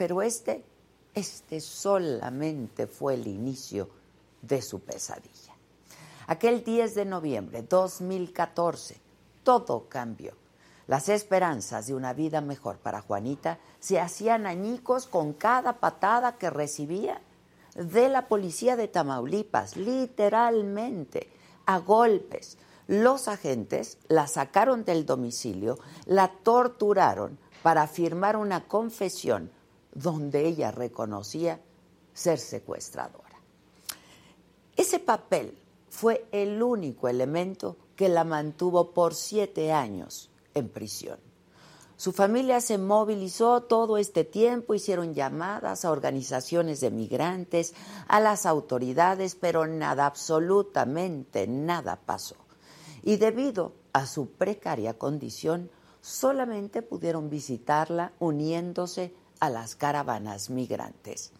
Pero este, este solamente fue el inicio de su pesadilla. Aquel 10 de noviembre de 2014, todo cambió. Las esperanzas de una vida mejor para Juanita se hacían añicos con cada patada que recibía de la policía de Tamaulipas, literalmente, a golpes. Los agentes la sacaron del domicilio, la torturaron para firmar una confesión donde ella reconocía ser secuestradora. Ese papel fue el único elemento que la mantuvo por siete años en prisión. Su familia se movilizó todo este tiempo, hicieron llamadas a organizaciones de migrantes, a las autoridades, pero nada, absolutamente nada pasó. Y debido a su precaria condición, solamente pudieron visitarla uniéndose a las caravanas migrantes.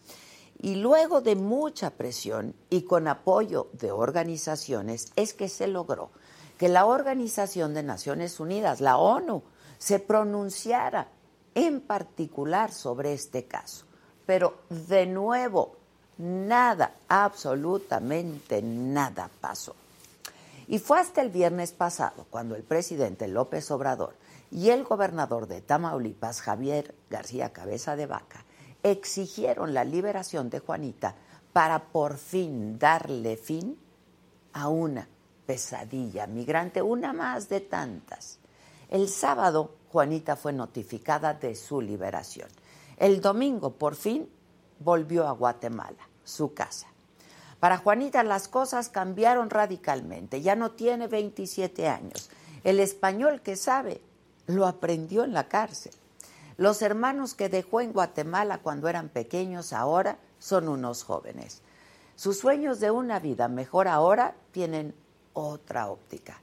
Y luego de mucha presión y con apoyo de organizaciones es que se logró que la Organización de Naciones Unidas, la ONU, se pronunciara en particular sobre este caso. Pero de nuevo, nada, absolutamente nada pasó. Y fue hasta el viernes pasado cuando el presidente López Obrador y el gobernador de Tamaulipas, Javier García Cabeza de Vaca, exigieron la liberación de Juanita para por fin darle fin a una pesadilla migrante, una más de tantas. El sábado, Juanita fue notificada de su liberación. El domingo, por fin, volvió a Guatemala, su casa. Para Juanita las cosas cambiaron radicalmente. Ya no tiene 27 años. El español que sabe lo aprendió en la cárcel. Los hermanos que dejó en Guatemala cuando eran pequeños ahora son unos jóvenes. Sus sueños de una vida mejor ahora tienen otra óptica.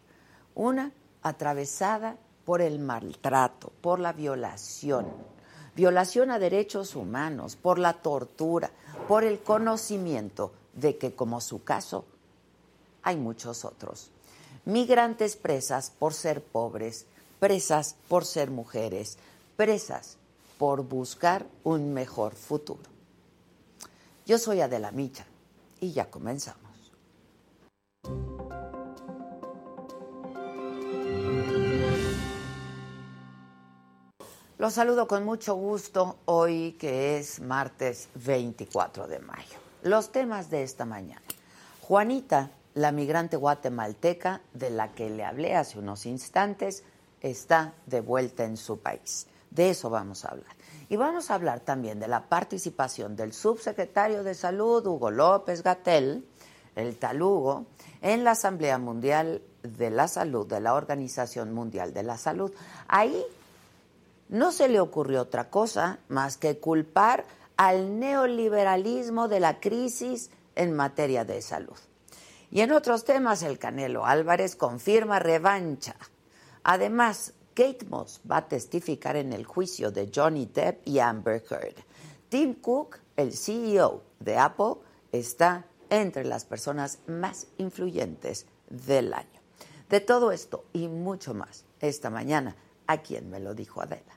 Una atravesada por el maltrato, por la violación, violación a derechos humanos, por la tortura, por el conocimiento de que, como su caso, hay muchos otros. Migrantes presas por ser pobres, presas por ser mujeres, presas por buscar un mejor futuro. Yo soy Adela Micha y ya comenzamos. Los saludo con mucho gusto hoy que es martes 24 de mayo. Los temas de esta mañana. Juanita, la migrante guatemalteca de la que le hablé hace unos instantes, está de vuelta en su país. De eso vamos a hablar. Y vamos a hablar también de la participación del subsecretario de Salud, Hugo López Gatel, el talugo, en la Asamblea Mundial de la Salud, de la Organización Mundial de la Salud. Ahí no se le ocurrió otra cosa más que culpar al neoliberalismo de la crisis en materia de salud. Y en otros temas, el Canelo Álvarez confirma revancha. Además, Kate Moss va a testificar en el juicio de Johnny Depp y Amber Heard. Tim Cook, el CEO de Apple, está entre las personas más influyentes del año. De todo esto y mucho más esta mañana, a quien me lo dijo Adela.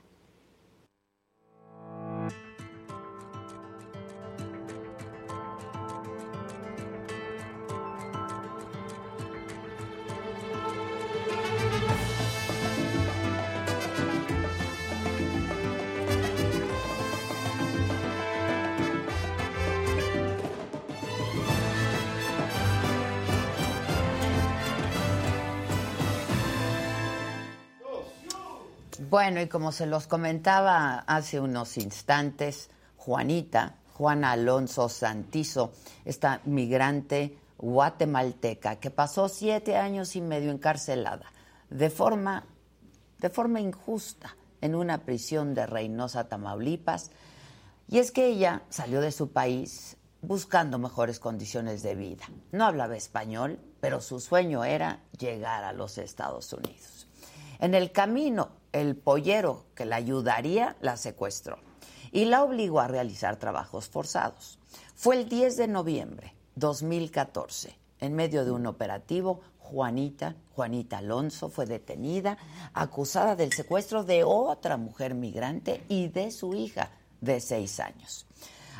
Bueno, y como se los comentaba hace unos instantes, Juanita, Juana Alonso Santizo, esta migrante guatemalteca que pasó siete años y medio encarcelada de forma, de forma injusta en una prisión de Reynosa, Tamaulipas. Y es que ella salió de su país buscando mejores condiciones de vida. No hablaba español, pero su sueño era llegar a los Estados Unidos. En el camino el pollero que la ayudaría la secuestró y la obligó a realizar trabajos forzados. Fue el 10 de noviembre 2014, en medio de un operativo, Juanita, Juanita Alonso, fue detenida, acusada del secuestro de otra mujer migrante y de su hija de seis años.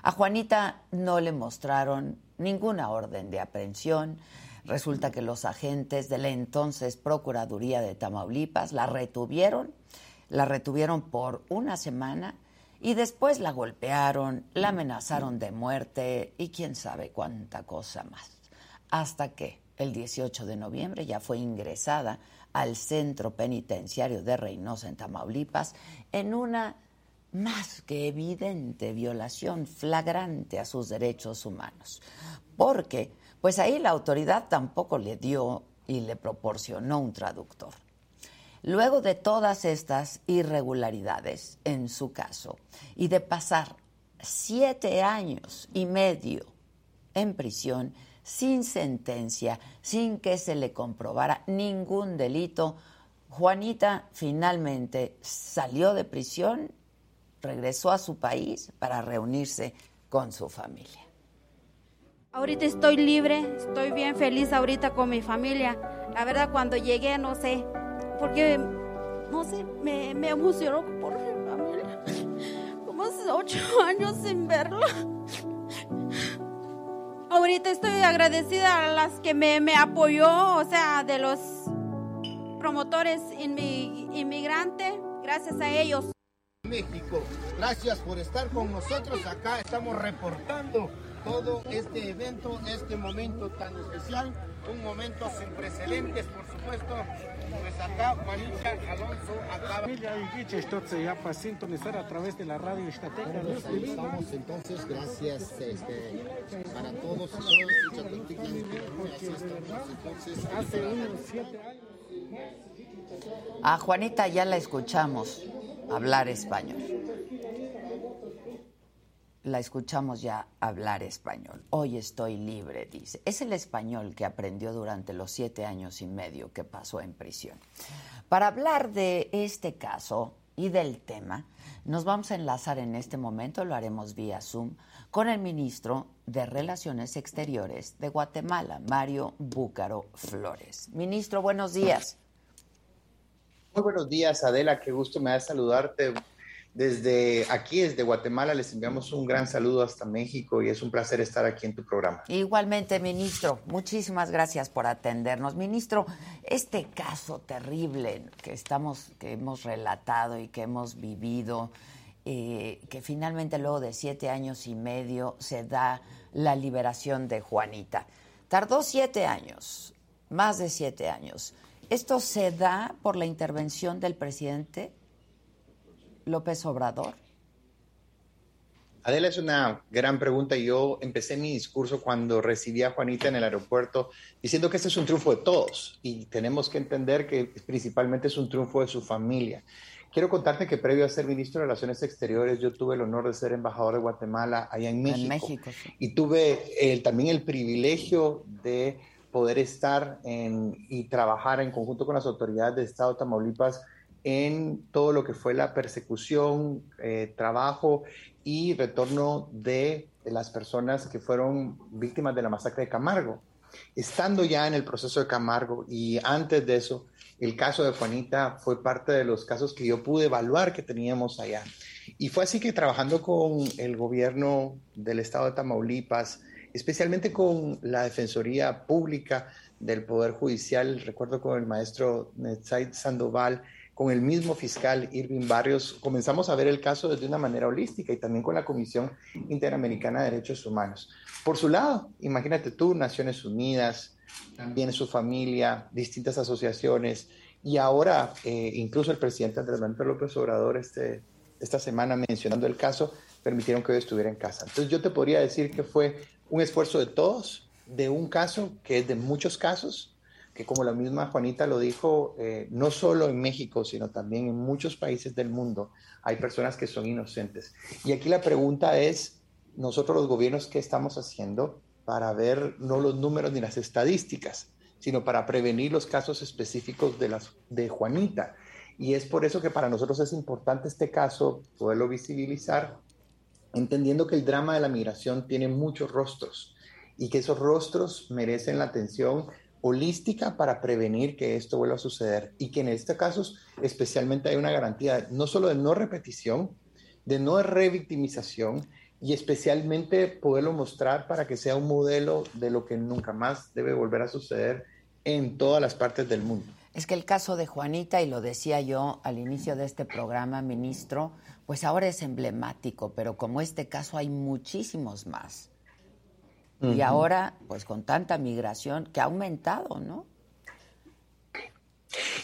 A Juanita no le mostraron ninguna orden de aprehensión. Resulta que los agentes de la entonces Procuraduría de Tamaulipas la retuvieron, la retuvieron por una semana y después la golpearon, la amenazaron de muerte y quién sabe cuánta cosa más. Hasta que el 18 de noviembre ya fue ingresada al centro penitenciario de Reynosa en Tamaulipas en una más que evidente violación flagrante a sus derechos humanos. Porque, pues ahí la autoridad tampoco le dio y le proporcionó un traductor. Luego de todas estas irregularidades en su caso y de pasar siete años y medio en prisión sin sentencia, sin que se le comprobara ningún delito, Juanita finalmente salió de prisión, regresó a su país para reunirse con su familia. Ahorita estoy libre, estoy bien feliz ahorita con mi familia. La verdad cuando llegué no sé, porque, no sé, me, emocionó por mi familia. Como hace ocho años sin verlo. Ahorita estoy agradecida a las que me, me apoyó, o sea, de los promotores inmigrantes, gracias a ellos. México, gracias por estar con nosotros acá, estamos reportando todo este evento, este momento tan especial, un momento sin precedentes, por supuesto. Pues acá Juanita Alonso acaba. ya para sintonizar a través de la radio estateca. Estamos entonces, gracias este, para todos y todas. Entonces, hace unos siete años. A Juanita ya la escuchamos hablar español la escuchamos ya hablar español. Hoy estoy libre, dice. Es el español que aprendió durante los siete años y medio que pasó en prisión. Para hablar de este caso y del tema, nos vamos a enlazar en este momento, lo haremos vía Zoom, con el ministro de Relaciones Exteriores de Guatemala, Mario Búcaro Flores. Ministro, buenos días. Muy buenos días, Adela, qué gusto me da saludarte. Desde aquí, desde Guatemala, les enviamos un gran saludo hasta México y es un placer estar aquí en tu programa. Igualmente, ministro, muchísimas gracias por atendernos. Ministro, este caso terrible que estamos, que hemos relatado y que hemos vivido, eh, que finalmente luego de siete años y medio se da la liberación de Juanita. Tardó siete años, más de siete años. ¿Esto se da por la intervención del presidente? López Obrador? Adela, es una gran pregunta. Yo empecé mi discurso cuando recibí a Juanita en el aeropuerto diciendo que este es un triunfo de todos y tenemos que entender que principalmente es un triunfo de su familia. Quiero contarte que previo a ser ministro de Relaciones Exteriores, yo tuve el honor de ser embajador de Guatemala allá en México. Y tuve también el privilegio de poder estar y trabajar en conjunto con las autoridades de Estado de Tamaulipas en todo lo que fue la persecución, eh, trabajo y retorno de, las personas que fueron víctimas de la masacre de Camargo. Estando ya en el proceso de Camargo y antes de eso, el caso de Juanita fue parte de los casos que yo pude evaluar que teníamos allá. Y fue así que trabajando con el gobierno del estado de Tamaulipas, especialmente con la Defensoría Pública del Poder Judicial, recuerdo con el maestro Netzaid Sandoval, con el mismo fiscal Irving Barrios, comenzamos a ver el caso desde una manera holística y también con la Comisión Interamericana de Derechos Humanos. Por su lado, imagínate tú, Naciones Unidas, también su familia, distintas asociaciones y ahora eh, incluso el presidente Andrés Manuel López Obrador este, esta semana mencionando el caso, permitieron que hoy estuviera en casa. Entonces yo te podría decir que fue un esfuerzo de todos, de un caso que es de muchos casos, que como la misma Juanita lo dijo, eh, no solo en México, sino también en muchos países del mundo hay personas que son inocentes. Y aquí la pregunta es, nosotros los gobiernos, ¿qué estamos haciendo para ver no los números ni las estadísticas, sino para prevenir los casos específicos de, las, de Juanita? Y es por eso que para nosotros es importante este caso, poderlo visibilizar, entendiendo que el drama de la migración tiene muchos rostros y que esos rostros merecen la atención holística para prevenir que esto vuelva a suceder y que en este caso especialmente hay una garantía no solo de no repetición, de no revictimización y especialmente poderlo mostrar para que sea un modelo de lo que nunca más debe volver a suceder en todas las partes del mundo. Es que el caso de Juanita, y lo decía yo al inicio de este programa, ministro, pues ahora es emblemático, pero como este caso hay muchísimos más. Y ahora, pues con tanta migración que ha aumentado, ¿no?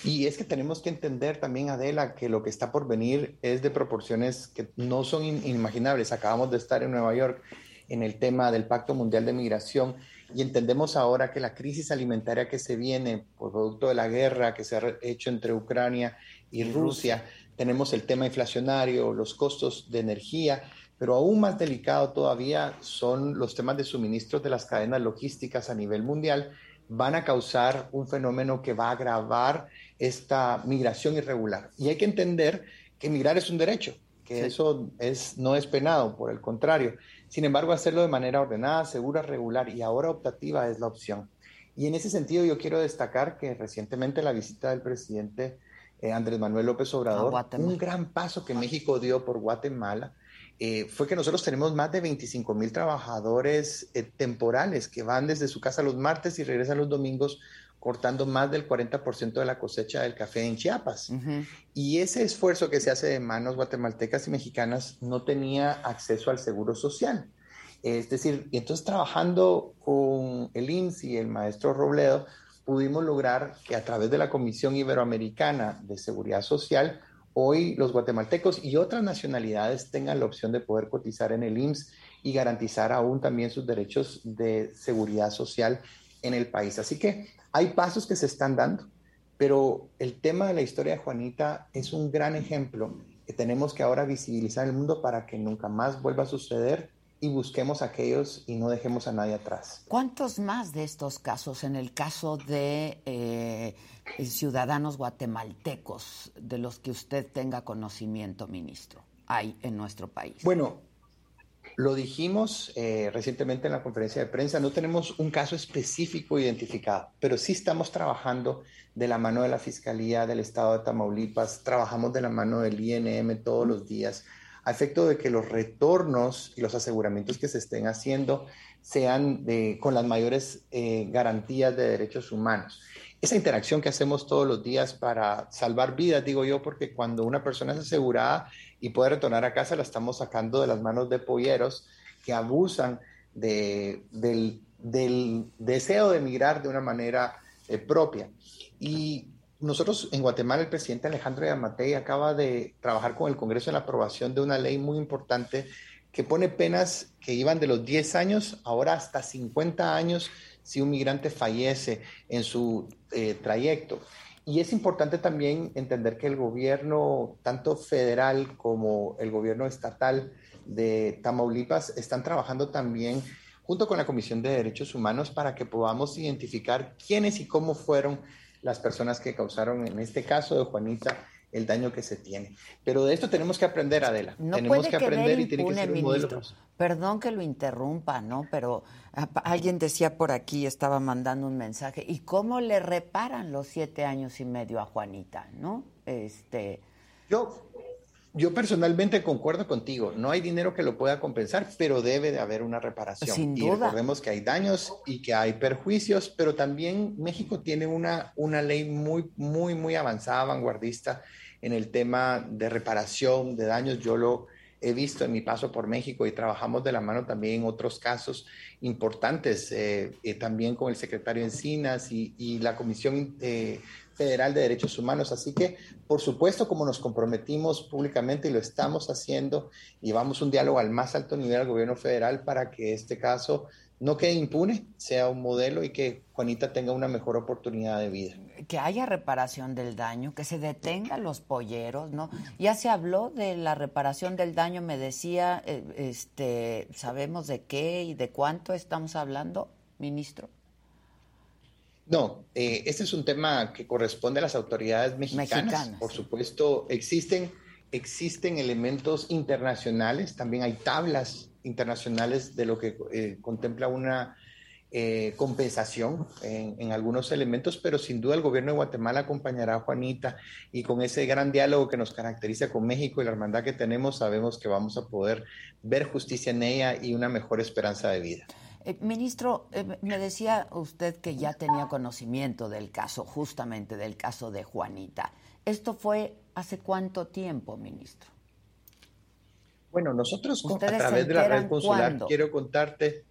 Y es que tenemos que entender también, Adela, que lo que está por venir es de proporciones que no son inimaginables. Acabamos de estar en Nueva York en el tema del Pacto Mundial de Migración y entendemos ahora que la crisis alimentaria que se viene por producto de la guerra que se ha hecho entre Ucrania y Rusia, tenemos el tema inflacionario, los costos de energía, pero aún más delicado todavía son los temas de suministros de las cadenas logísticas a nivel mundial, van a causar un fenómeno que va a agravar esta migración irregular. Y hay que entender que migrar es un derecho, que eso es, no es penado, por el contrario. Sin embargo, hacerlo de manera ordenada, segura, regular y ahora optativa es la opción. Y en ese sentido yo quiero destacar que recientemente la visita del presidente eh, Andrés Manuel López Obrador, un gran paso que México dio por Guatemala, eh, fue que nosotros tenemos más de 25 mil trabajadores eh, temporales que van desde su casa los martes y regresan los domingos cortando más del 40% de la cosecha del café en Chiapas. Y ese esfuerzo que se hace de manos guatemaltecas y mexicanas no tenía acceso al seguro social. Es decir, entonces trabajando con el IMSS y el maestro Robledo, pudimos lograr que a través de la Comisión Iberoamericana de Seguridad Social, hoy los guatemaltecos y otras nacionalidades tengan la opción de poder cotizar en el IMSS y garantizar aún también sus derechos de seguridad social en el país. Así que hay pasos que se están dando, pero el tema de la historia de Juanita es un gran ejemplo que tenemos que ahora visibilizar en el mundo para que nunca más vuelva a suceder y busquemos a aquellos y no dejemos a nadie atrás. ¿Cuántos más de estos casos, en el caso de eh, ciudadanos guatemaltecos, de los que usted tenga conocimiento, ministro, hay en nuestro país? Bueno, lo dijimos eh, recientemente en la conferencia de prensa, no tenemos un caso específico identificado, pero sí estamos trabajando de la mano de la Fiscalía del Estado de Tamaulipas, trabajamos de la mano del INM todos los días, a efecto de que los retornos y los aseguramientos que se estén haciendo sean con las mayores eh, garantías de derechos humanos. Esa interacción que hacemos todos los días para salvar vidas, digo yo, porque cuando una persona es asegurada, y puede retornar a casa, la estamos sacando de las manos de polleros que abusan de, del, deseo de emigrar de una manera eh, propia. Y nosotros en Guatemala, el presidente Alejandro Yamatei acaba de trabajar con el Congreso en la aprobación de una ley muy importante que pone penas que iban de los 10 años, ahora hasta 50 años, si un migrante fallece en su eh, trayecto. Y es importante también entender que el gobierno, tanto federal como el gobierno estatal de Tamaulipas, están trabajando también junto con la Comisión de Derechos Humanos para que podamos identificar quiénes y cómo fueron las personas que causaron, en este caso de Juanita, el daño que se tiene. Pero de esto tenemos que aprender, Adela. No tenemos que aprender y tiene que ser un modelo. Perdón que lo interrumpa, ¿no? Pero alguien decía por aquí, estaba mandando un mensaje, ¿y cómo le reparan los siete años y medio a Juanita, no? Este. Yo, yo personalmente concuerdo contigo. No hay dinero que lo pueda compensar, pero debe de haber una reparación. Sin y recordemos que hay daños y que hay perjuicios, pero también México tiene una, una ley muy, muy, muy avanzada, vanguardista en el tema de reparación de daños. Yo lo he visto en mi paso por México y trabajamos de la mano también en otros casos importantes, eh, eh, también con el secretario Encinas y, y la Comisión eh, Federal de Derechos Humanos. Así que, por supuesto, como nos comprometimos públicamente y lo estamos haciendo, llevamos un diálogo al más alto nivel al gobierno federal para que este caso no quede impune, sea un modelo y que Juanita tenga una mejor oportunidad de vida. Que haya reparación del daño, que se detengan los polleros, ¿no? Ya se habló de la reparación del daño, me decía, eh, este, ¿sabemos de qué y de cuánto estamos hablando, ministro? No, eh, este es un tema que corresponde a las autoridades mexicanas. Por supuesto, existen, existen elementos internacionales, también hay tablas internacionales de lo que eh, contempla una eh, compensación en, algunos elementos, pero sin duda el gobierno de Guatemala acompañará a Juanita y con ese gran diálogo que nos caracteriza con México y la hermandad que tenemos, sabemos que vamos a poder ver justicia en ella y una mejor esperanza de vida. Eh, ministro, eh, me decía usted que ya tenía conocimiento del caso, justamente del caso de Juanita. ¿Esto fue hace cuánto tiempo, ministro? Bueno, nosotros a través de la red consular, quiero contarte,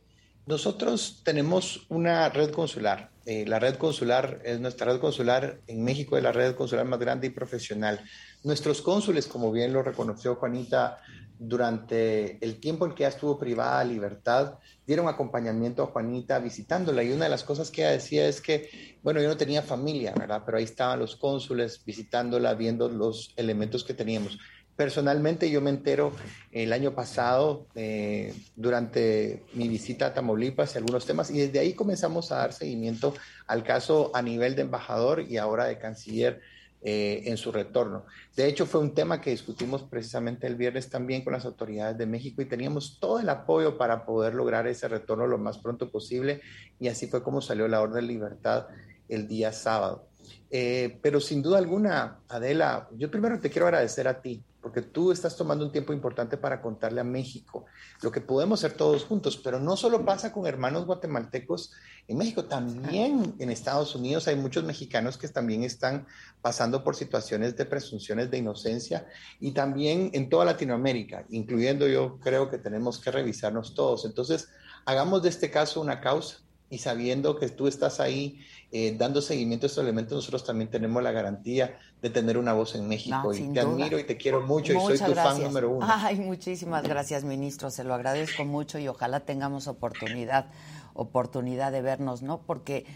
nosotros tenemos una red consular. Eh, la red consular es nuestra red consular en México, es la red consular más grande y profesional. Nuestros cónsules, como bien lo reconoció Juanita, durante el tiempo en que ella estuvo privada de libertad, dieron acompañamiento a Juanita visitándola. Y una de las cosas que ella decía es que, bueno, yo no tenía familia, ¿verdad? Pero ahí estaban los cónsules visitándola, viendo los elementos que teníamos. Personalmente yo me entero el año pasado eh, durante mi visita a Tamaulipas y algunos temas y desde ahí comenzamos a dar seguimiento al caso a nivel de embajador y ahora de canciller eh, en su retorno. De hecho fue un tema que discutimos precisamente el viernes también con las autoridades de México y teníamos todo el apoyo para poder lograr ese retorno lo más pronto posible y así fue como salió la orden de libertad el día sábado. Eh, pero sin duda alguna, Adela, yo primero te quiero agradecer a ti porque tú estás tomando un tiempo importante para contarle a México lo que podemos hacer todos juntos, pero no solo pasa con hermanos guatemaltecos en México, también en Estados Unidos hay muchos mexicanos que también están pasando por situaciones de presunciones de inocencia y también en toda Latinoamérica, incluyendo yo creo que tenemos que revisarnos todos. Entonces, hagamos de este caso una causa y sabiendo que tú estás ahí eh, dando seguimiento a estos elementos, nosotros también tenemos la garantía de tener una voz en México. y te admiro y te quiero mucho y soy tu fan número uno. Ay, muchísimas gracias, ministro. Se lo agradezco mucho y ojalá tengamos oportunidad oportunidad de vernos, ¿no? Porque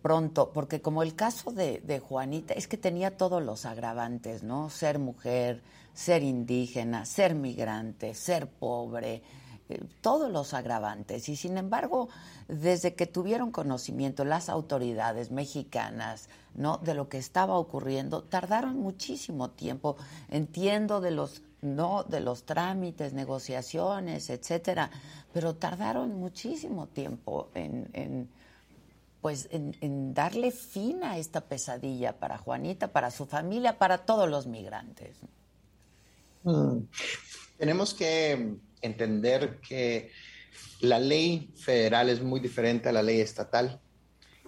pronto, porque como el caso de, de Juanita, es que tenía todos los agravantes, ¿no? Ser mujer, ser indígena, ser migrante, ser pobre, todos los agravantes. Y sin embargo, desde que tuvieron conocimiento las autoridades mexicanas ¿no? de lo que estaba ocurriendo, tardaron muchísimo tiempo. Entiendo de los no de los trámites, negociaciones, etcétera, pero tardaron muchísimo tiempo en, pues en, darle fin a esta pesadilla para Juanita, para su familia, para todos los migrantes. Mm. Tenemos que entender que la ley federal es muy diferente a la ley estatal,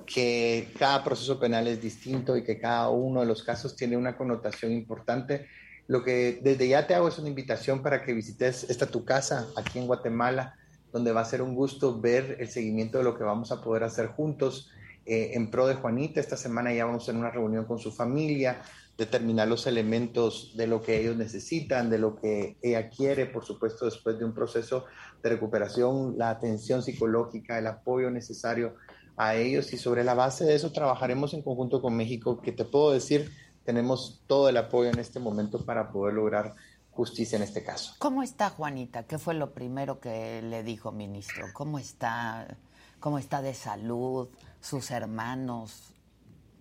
que cada proceso penal es distinto y que cada uno de los casos tiene una connotación importante. Lo que desde ya te hago es una invitación para que visites esta tu casa aquí en Guatemala, donde va a ser un gusto ver el seguimiento de lo que vamos a poder hacer juntos eh, en pro de Juanita. Esta semana ya vamos a tener una reunión con su familia, determinar los elementos de lo que ellos necesitan, de lo que ella quiere, por supuesto, después de un proceso de recuperación, la atención psicológica, el apoyo necesario a ellos y sobre la base de eso trabajaremos en conjunto con México, que te puedo decir, tenemos todo el apoyo en este momento para poder lograr justicia en este caso. ¿Cómo está Juanita? ¿Qué fue lo primero que le dijo, ministro? ¿Cómo está, cómo está de salud? ¿Sus hermanos?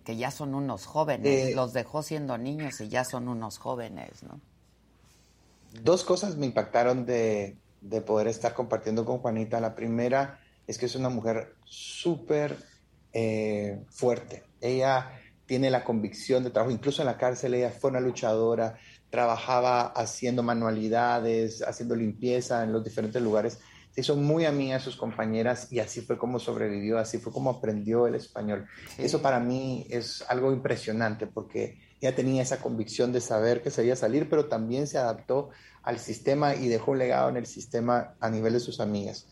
Que ya son unos jóvenes, eh, los dejó siendo niños y ya son unos jóvenes, ¿no? Dos cosas me impactaron de, poder estar compartiendo con Juanita. La primera es que es una mujer súper eh, fuerte. Ella tiene la convicción de trabajo, incluso en la cárcel ella fue una luchadora, trabajaba haciendo manualidades, haciendo limpieza en los diferentes lugares se hizo muy amiga de sus compañeras y así fue como sobrevivió, así fue como aprendió el español. Eso para mí es algo impresionante porque ella tenía esa convicción de saber que se iba a salir, pero también se adaptó al sistema y dejó un legado en el sistema a nivel de sus amigas.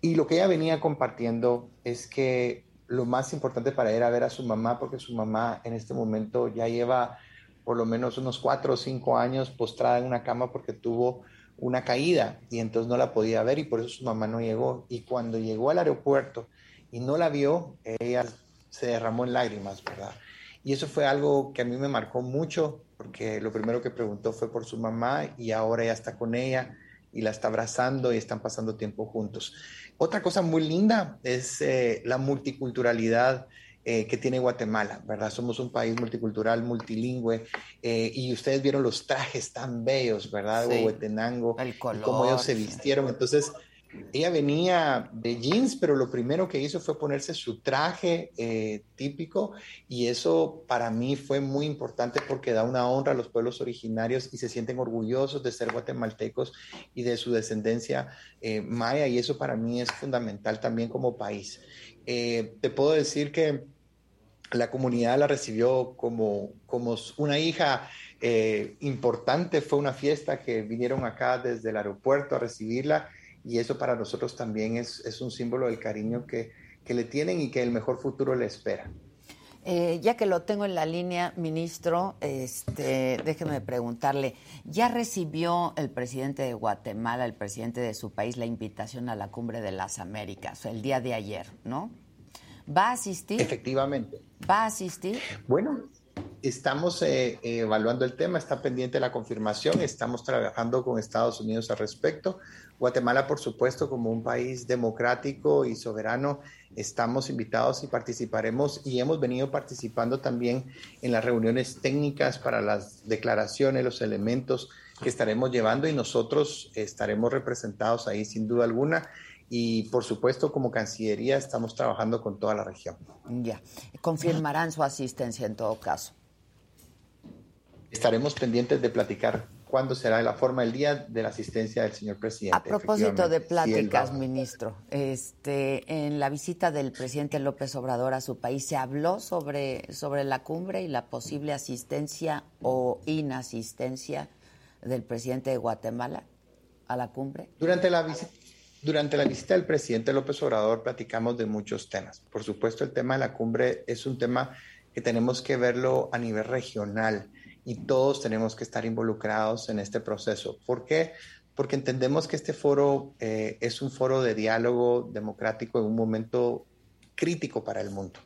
Y lo que ella venía compartiendo es que lo más importante para ella era ver a su mamá, porque su mamá en este momento ya lleva por lo menos unos cuatro o cinco años postrada en una cama porque tuvo una caída y entonces no la podía ver y por eso su mamá no llegó. Y cuando llegó al aeropuerto y no la vio, ella se derramó en lágrimas, ¿verdad? Y eso fue algo que a mí me marcó mucho porque lo primero que preguntó fue por su mamá y ahora ya está con ella y la está abrazando y están pasando tiempo juntos. Otra cosa muy linda es eh, la multiculturalidad eh, que tiene Guatemala, ¿verdad? Somos un país multicultural, multilingüe, eh, y ustedes vieron los trajes tan bellos, ¿verdad? Sí, Huehuetenango, y cómo ellos se vistieron. Entonces, ella venía de jeans, pero lo primero que hizo fue ponerse su traje eh, típico y eso para mí fue muy importante porque da una honra a los pueblos originarios y se sienten orgullosos de ser guatemaltecos y de su descendencia eh, maya y eso para mí es fundamental también como país. Eh, te puedo decir que la comunidad la recibió como, como una hija importante, fue una fiesta que vinieron acá desde el aeropuerto a recibirla y eso para nosotros también es, es un símbolo del cariño que, que, le tienen y que el mejor futuro le espera. Eh, ya que lo tengo en la línea, ministro, este, déjeme preguntarle, ¿ya recibió el presidente de Guatemala, el presidente de su país, la invitación a la Cumbre de las Américas el día de ayer, no? ¿Va a asistir? Efectivamente. ¿Va a asistir? Bueno, estamos eh, evaluando el tema, está pendiente la confirmación, estamos trabajando con Estados Unidos al respecto. Guatemala, por supuesto, como un país democrático y soberano, estamos invitados y participaremos y hemos venido participando también en las reuniones técnicas para las declaraciones, los elementos que estaremos llevando y nosotros estaremos representados ahí sin duda alguna. Y por supuesto, como Cancillería, estamos trabajando con toda la región. Ya, confirmarán su asistencia en todo caso. Estaremos pendientes de platicar cuándo será la forma del día de la asistencia del señor presidente. A propósito de pláticas, ministro, este, en la visita del presidente López Obrador a su país, ¿se habló sobre, sobre la cumbre y la posible asistencia o inasistencia del presidente de Guatemala a la cumbre? Durante la visita. Durante la visita del presidente López Obrador platicamos de muchos temas. Por supuesto, el tema de la cumbre es un tema que tenemos que verlo a nivel regional y todos tenemos que estar involucrados en este proceso. ¿Por qué? Porque entendemos que este foro eh, es un foro de diálogo democrático en un momento crítico para el mundo,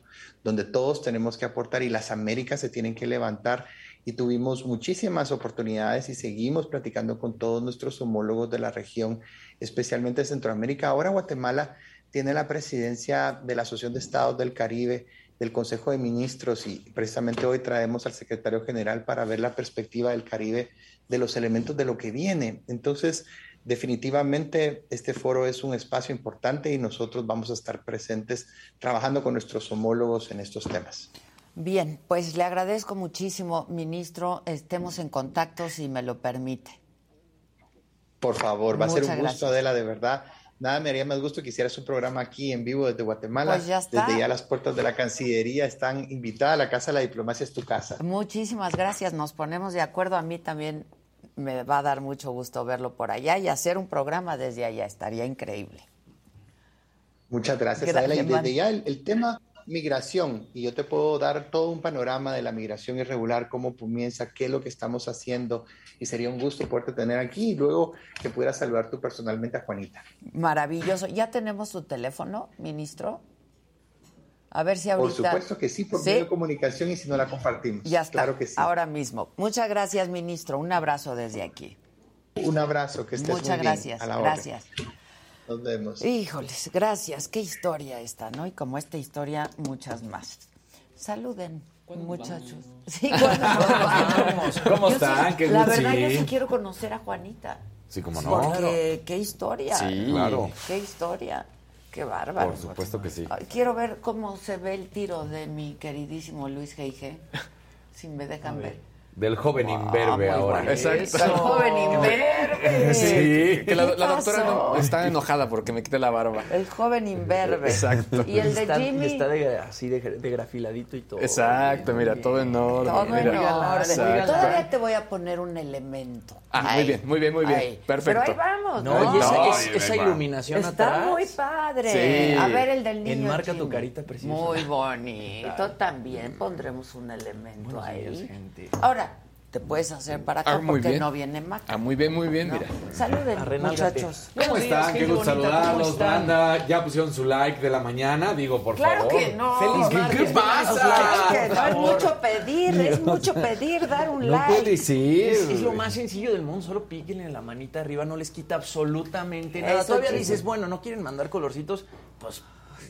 donde todos tenemos que aportar y las Américas se tienen que levantar y tuvimos muchísimas oportunidades y seguimos platicando con todos nuestros homólogos de la región, especialmente Centroamérica. Ahora Guatemala tiene la presidencia de la Asociación de Estados del Caribe del Consejo de Ministros y precisamente hoy traemos al secretario general para ver la perspectiva del Caribe de los elementos de lo que viene. Entonces, definitivamente este foro es un espacio importante y nosotros vamos a estar presentes trabajando con nuestros homólogos en estos temas. Bien, pues le agradezco muchísimo, ministro. Estemos en contacto si me lo permite. Por favor, va a ser un gusto, Adela, de verdad Nada me haría más gusto que hicieras un programa aquí en vivo desde Guatemala. Pues ya está. Desde ya las puertas de la Cancillería están invitadas la Casa de la Diplomacia, es tu casa. Muchísimas gracias, nos ponemos de acuerdo. A mí también me va a dar mucho gusto verlo por allá y hacer un programa desde allá, estaría increíble. Muchas gracias, Adela. Y desde ya el tema migración, y yo te puedo dar todo un panorama de la migración irregular, cómo comienza, qué es lo que estamos haciendo, y sería un gusto poderte tener aquí y luego que puedas saludar tú personalmente a Juanita. Maravilloso. ¿Ya tenemos su teléfono, ministro? A ver si ahorita... Por supuesto que sí, por medio de comunicación y si no la compartimos. Ya está. Claro que sí. Ahora mismo. Muchas gracias, ministro. Un abrazo desde aquí. Un abrazo, que estés Muchas muy gracias. Bien. A la gracias. Nos vemos. Híjoles, gracias. Qué historia esta, ¿no? Y como esta historia, muchas más. Saluden, muchachos. Sí, vamos? ¿Cómo están? Qué la verdad, yo sí quiero conocer a Juanita. Sí, como no. Porque qué historia. Sí, claro. Qué historia. Qué bárbaro. Por supuesto que sí. Quiero ver cómo se ve el tiro de mi queridísimo Luis G.I.G. Si me dejan ver. Del joven imberbe ahora. Exacto. El joven imberbe. Sí, que la, doctora está enojada porque me quite la barba. El joven imberbe. Exacto. Y el de Jimmy. está de, así de, de, grafiladito y todo. Exacto, mira, todo en orden. Todo mira. en orden. Todavía te voy a poner un elemento. Ah, muy bien, muy bien, muy bien. Ahí. Perfecto. Pero ahí vamos. No, ¿no? y esa, No, es, esa iluminación Está atrás. muy padre. Sí. A ver el del niño. Enmarca Jimmy. tu carita preciosa. Muy bonito. También pondremos un elemento ahí. gente. Ahora, te puedes hacer para acá Ah, porque bien. no viene Mac. Ah, muy bien, muy bien, ¿no? mira. Saluden, muchachos. ¿Cómo están? Qué gusto bonita, ¿cómo saludarlos, están? banda. Ya pusieron su like de la mañana, digo, por Claro favor. que no. Feliz ¿Qué- martes, qué pongan pasa? no es mucho pedir, es mucho pedir dar un No like. puede decir. Es, es lo más sencillo del mundo, solo píquenle la manita arriba, no les quita absolutamente nada. Eso Todavía dices, bueno, no quieren mandar colorcitos, pues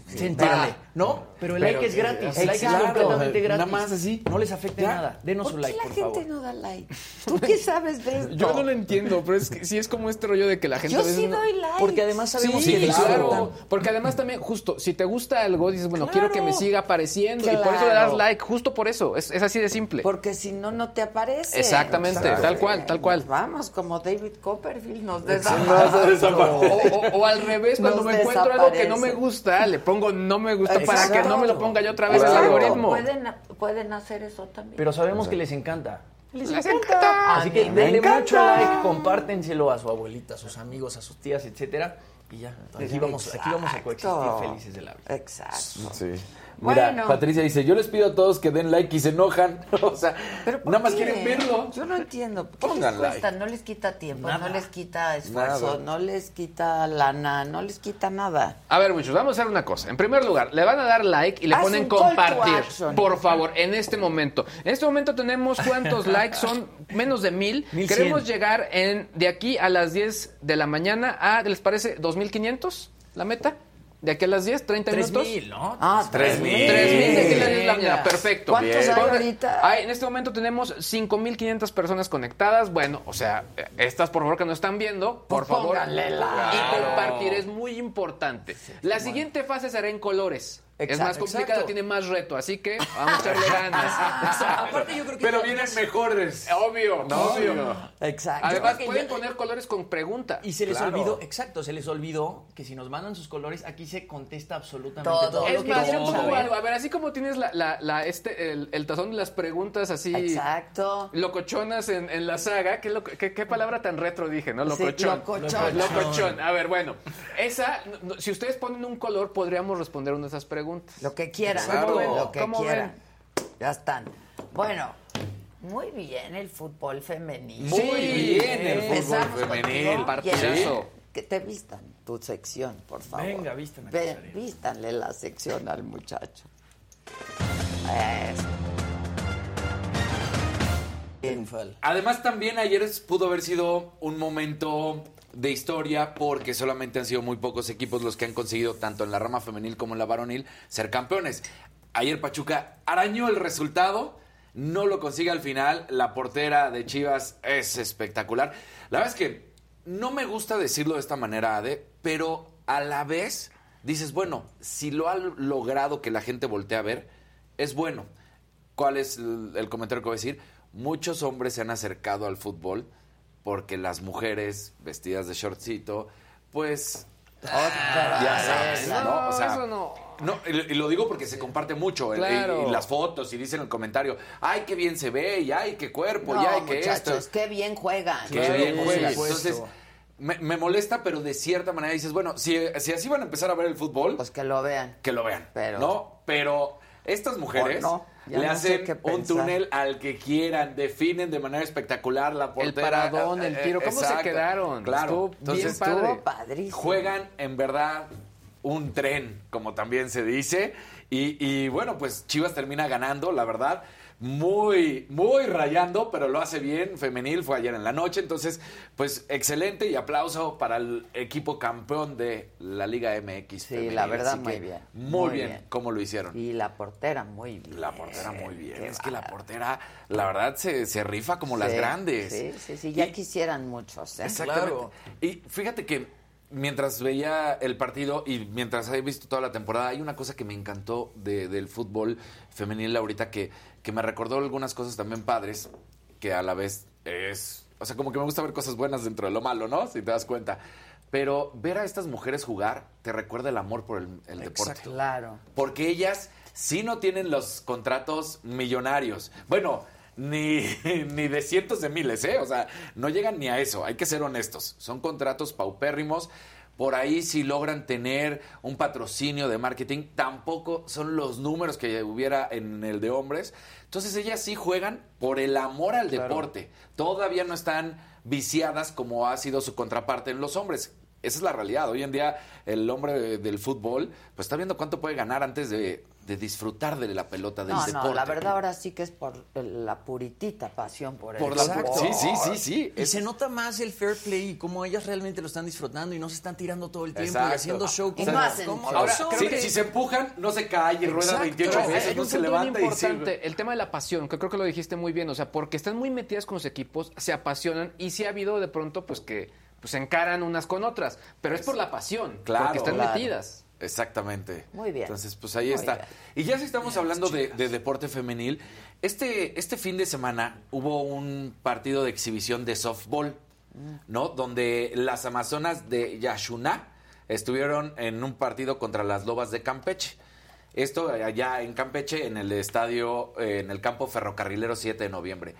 se entérale, Va. ¿no? Pero el Pero, like es gratis, el like es completamente Nada gratis. más así. No les afecta Ya. nada. Denos ¿Por su qué like, la por gente no da like? ¿Tú qué sabes de esto? Yo no lo entiendo, pero es que sí es como este rollo de que la gente Yo sí no- doy like. Porque además sabemos Sí, que claro. disfrutan. Porque además también, justo, si te gusta algo, dices, bueno, Claro. quiero que me siga apareciendo. Y por eso le das like, justo por eso. Es, es así de simple. Porque si no, no te aparece. Exactamente, tal cual, tal cual. Vamos, como David Copperfield nos o, desapareció. o- o al revés, cuando Nos me encuentro algo que no me desaparece. gusta, le pongo no me gusta para que no me lo ponga yo otra vez Exacto. el algoritmo. Pueden, pueden hacer eso también. Pero sabemos que les encanta. Les encanta. Así que denle encanta. mucho like, compártenselo a su abuelita, a sus amigos, a sus tías, etcétera. Y ya, aquí vamos, aquí vamos a coexistir felices de la vida. Exacto. Sí. Mira, Bueno. Patricia dice, yo les pido a todos que den like y se enojan. o sea, ¿Pero nada más qué? quieren verlo. Yo no entiendo. ¿Qué Pongan les cuesta? like. No les quita tiempo, Nada. no les quita esfuerzo, Nada. no les quita lana, no les quita nada. A ver, muchachos, vamos a hacer una cosa. En primer lugar, le van a dar like y le Haz ponen compartir. Por favor, en este momento. En este momento tenemos cuántos likes son menos de mil. 1100. Queremos llegar en de aquí a las 10 de la mañana a, ¿les parece? 2500 la meta. De aquí a las 10, 30 Tres minutos. mil, ¿no? Ah, Tres mil. 3000 de aquí a las 10 de la mañana. Perfecto. ¿Cuántos hay Ponga- ahorita? hay- en este momento tenemos 5500 personas conectadas. Bueno, o sea, eh, estas por favor que no están viendo, por Pues favor. pónganle like. Y compartir es muy importante. La siguiente fase será en colores. Es más complicada, Exacto. tiene más reto, así que vamos a echarle ganas. Aparte, yo creo que Pero vienen mejores. Obvio, obvio. Exacto. Además, que pueden ya- poner colores con pregunta. Y se les Claro. olvidó, exacto, se les olvidó que si nos mandan sus colores, aquí se contesta absolutamente Todo. todo. Es lo que más, algo. A ver, así como tienes la, la- la- este, el, el tazón de las preguntas así. Exacto. Locochonas en, en la saga. ¿Qué, qué- qué palabra tan retro dije, no? Sí, Locochón. locochón. Locochón. A ver, bueno. Esa, no- si ustedes ponen un color, podríamos responder una de esas preguntas. Lo que quieran, Claro. ¿Cómo ven? lo que ¿Cómo quieran. Ya están. Bueno, muy bien el fútbol femenil. Muy bien el fútbol femenil. Partidazo. Que te vistan tu sección, por favor. Venga, vistan a Ve- vístanle la sección al muchacho. Eso. Además, también ayer pudo haber sido un momento de historia porque solamente han sido muy pocos equipos los que han conseguido, tanto en la rama femenil como en la varonil, ser campeones. Ayer Pachuca arañó el resultado, no lo consigue al final. La portera de Chivas es espectacular. La verdad es que no me gusta decirlo de esta manera, Ade, pero a la vez dices, bueno, si lo ha logrado que la gente voltee a ver, es bueno. ¿Cuál es el, comentario que voy a decir? Muchos hombres se han acercado al fútbol porque las mujeres vestidas de shortcito, pues ya sabes, No, ¿no? O sea, eso no. no, y, y lo digo porque se comparte mucho el- Claro. y, y las fotos y dicen en el comentario, ay, qué bien se ve, y ay, qué cuerpo, No, y ay, qué esto. muchachos, qué bien juegan. Qué Claro, bien juegan. Entonces, me, me molesta, pero de cierta manera dices, bueno, si, si así van a empezar a ver el fútbol, Pues que lo vean. que lo vean. Pero- ¿No? Pero estas mujeres ya le no hacen un túnel al que quieran, definen de manera espectacular la portera. El paradón, el Eh, tiro, ¿cómo se quedaron? Claro. Estuvo bien Entonces, padre. Estuvo padrísimo. juegan en verdad un tren, como también se dice. Y, y, bueno, pues Chivas termina ganando, la verdad. Muy, muy rayando, pero lo hace bien. Femenil fue ayer en la noche. Entonces, pues excelente y aplauso para el equipo campeón de la Liga MX. Sí, femenil. la verdad, Así muy que bien. Muy, Muy bien, bien. cómo lo hicieron. Y la portera muy bien. La portera muy bien. Qué es que la portera, la verdad, se, se rifa como las grandes. Sí, sí, sí, ya Y- quisieran muchos. ¿eh? Exactamente. Claro. Y fíjate que mientras veía el partido y mientras he visto toda la temporada, hay una cosa que me encantó de- del fútbol femenil ahorita que, que me recordó algunas cosas también padres, que a la vez es... O sea, como que me gusta ver cosas buenas dentro de lo malo, ¿no? Si te das cuenta. Pero ver a estas mujeres jugar te recuerda el amor por el, el deporte. Claro. Porque ellas sí no tienen los contratos millonarios. Bueno, ni, ni de cientos de miles, ¿eh? O sea, no llegan ni a eso, hay que ser honestos. Son contratos paupérrimos. Por ahí si logran tener un patrocinio de marketing, tampoco son los números que hubiera en el de hombres. Entonces ellas sí juegan por el amor al deporte. Todavía no están viciadas como ha sido su contraparte en los hombres. Esa es la realidad. Hoy en día el hombre de- del fútbol pues está viendo cuánto puede ganar antes de, de disfrutar de la pelota del No, deporte. no, la verdad ahora sí que es por la puritita pasión por el Por la- fútbol. sí, sí, sí, sí. Y Es- se nota más el fair play y cómo ellas realmente lo están disfrutando y no se están tirando todo el tiempo Exacto. y haciendo show. Y no hacen como- show. Ahora, show si, que- si se empujan, no se cae y rueda Exacto. 28 Hay- veces, Hay no un se punto levanta y importante, el tema de la pasión, que creo que lo dijiste muy bien, o sea, porque están muy metidas con los equipos, se apasionan y sí ha habido de pronto pues que pues se encaran unas con otras, pero es por la pasión, Claro, porque están claro. metidas. Exactamente. Muy bien. Entonces, pues ahí Muy está. bien. Y ya si estamos hablando de, de deporte femenil, este, este fin de semana hubo un partido de exhibición de softball, ¿no? Donde las Amazonas de Yashuná estuvieron en un partido contra las Lobas de Campeche. Esto allá en Campeche, en el estadio, eh, en el campo ferrocarrilero 7 de noviembre.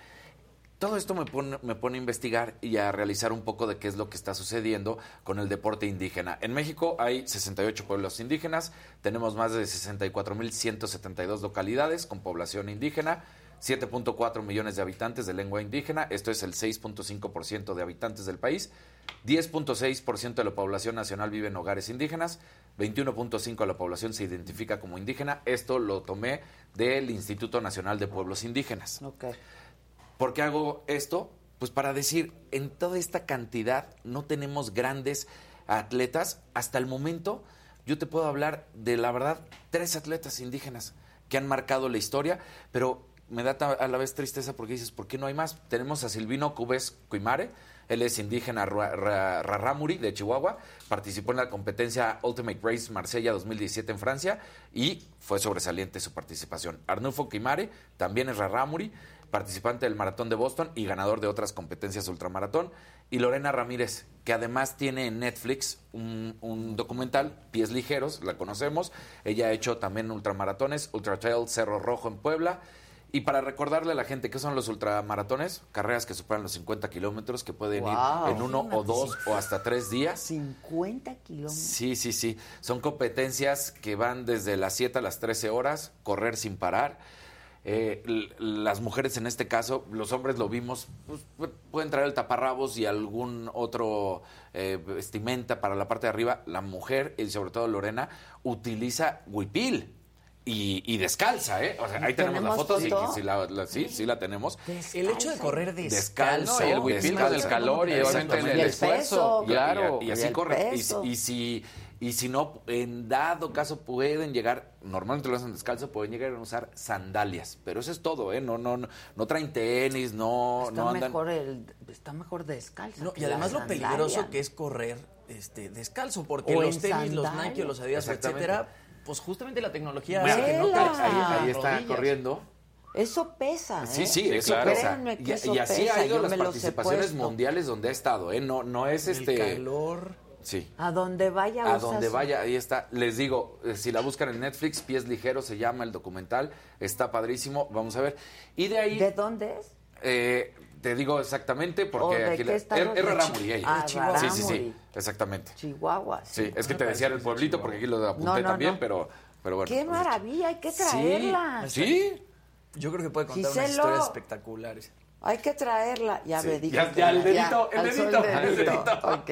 Todo esto me pone, me pone a investigar y a realizar un poco de qué es lo que está sucediendo con el deporte indígena. En México hay 68 pueblos indígenas, tenemos más de 64.172 localidades con población indígena, 7.4 millones de habitantes de lengua indígena, esto es el 6.5% de habitantes del país, 10.6% de la población nacional vive en hogares indígenas, 21.5% de la población se identifica como indígena, esto lo tomé del Instituto Nacional de Pueblos Indígenas. Ok. ¿Por qué hago esto? Pues para decir, en toda esta cantidad no tenemos grandes atletas. Hasta el momento, yo te puedo hablar de la verdad, tres atletas indígenas que han marcado la historia, pero me da a la vez tristeza porque dices, ¿por qué no hay más? Tenemos a Silvino Cubes Cuimare, él es indígena Ra- Ra- Rarámuri de Chihuahua, participó en la competencia Ultimate Race Marsella 2017 en Francia y fue sobresaliente su participación. Arnulfo Quimare también es Rarámuri, participante del Maratón de Boston y ganador de otras competencias ultramaratón. Y Lorena Ramírez, que además tiene en Netflix un, un documental, Pies Ligeros, la conocemos. Ella ha hecho también ultramaratones, Ultra Trail Cerro Rojo en Puebla. Y para recordarle a la gente qué son los ultramaratones, carreras que superan los 50 kilómetros, que pueden Wow. ir en uno o dos o hasta tres días. 50 kilómetros. Sí, sí, sí. Son competencias que van desde las 7 a las 13 horas, correr sin parar. Eh, las mujeres en este caso, los hombres lo vimos, pues, pu- pueden traer el taparrabos y algún otro eh, vestimenta para la parte de arriba. La mujer, y sobre todo Lorena, utiliza huipil. Y, y descalza, ¿eh? O sea, ahí tenemos la ¿Tenemos foto, sí, sí, la, la- sí, sí la tenemos. El hecho de correr Descalzo, descalzo. No, y el huipil del calor y obviamente el, esfuerzo, peso. Y- y- claro. Y, así el corre. Y si, y si no, en dado caso pueden llegar, normalmente lo hacen descalzo, pueden llegar a usar sandalias. Pero eso es todo, ¿eh? No, no, no, no traen tenis, no, Está no andan. mejor el, está mejor descalzo. No, y además lo peligroso que es correr este, descalzo, porque O los en tenis, los. Nike, los Adidas, etcétera, pues justamente la tecnología hace que no ahí, está rodillas. corriendo. Eso pesa, ¿eh? Sí, sí, eso claro. pesa. Y, eso y así pesa, ha ido yo las participaciones mundiales donde ha estado, ¿eh? No, no es El este. calor. Sí. A donde vaya A donde vaya, ahí está. Les digo, eh, si la buscan en Netflix, Pies Ligeros se llama el documental. Está padrísimo. Vamos a ver. Y de ahí. ¿De dónde es? Eh, te digo exactamente ¿O porque de aquí la- Chi- Rarámuri, ella. Ah, sí, sí, sí, exactamente. Chihuahua. Sí, es que te decía el pueblito Chihuahua. porque aquí lo apunté No, no, también, no. pero pero bueno. Qué maravilla, hay que Sí, traerla. Sí. Yo creo que puede contar Giselo. unas historias espectaculares. Hay que traerla. Ya Sí, me dijo ya- el dedito, el dedito, el dedito. Ok.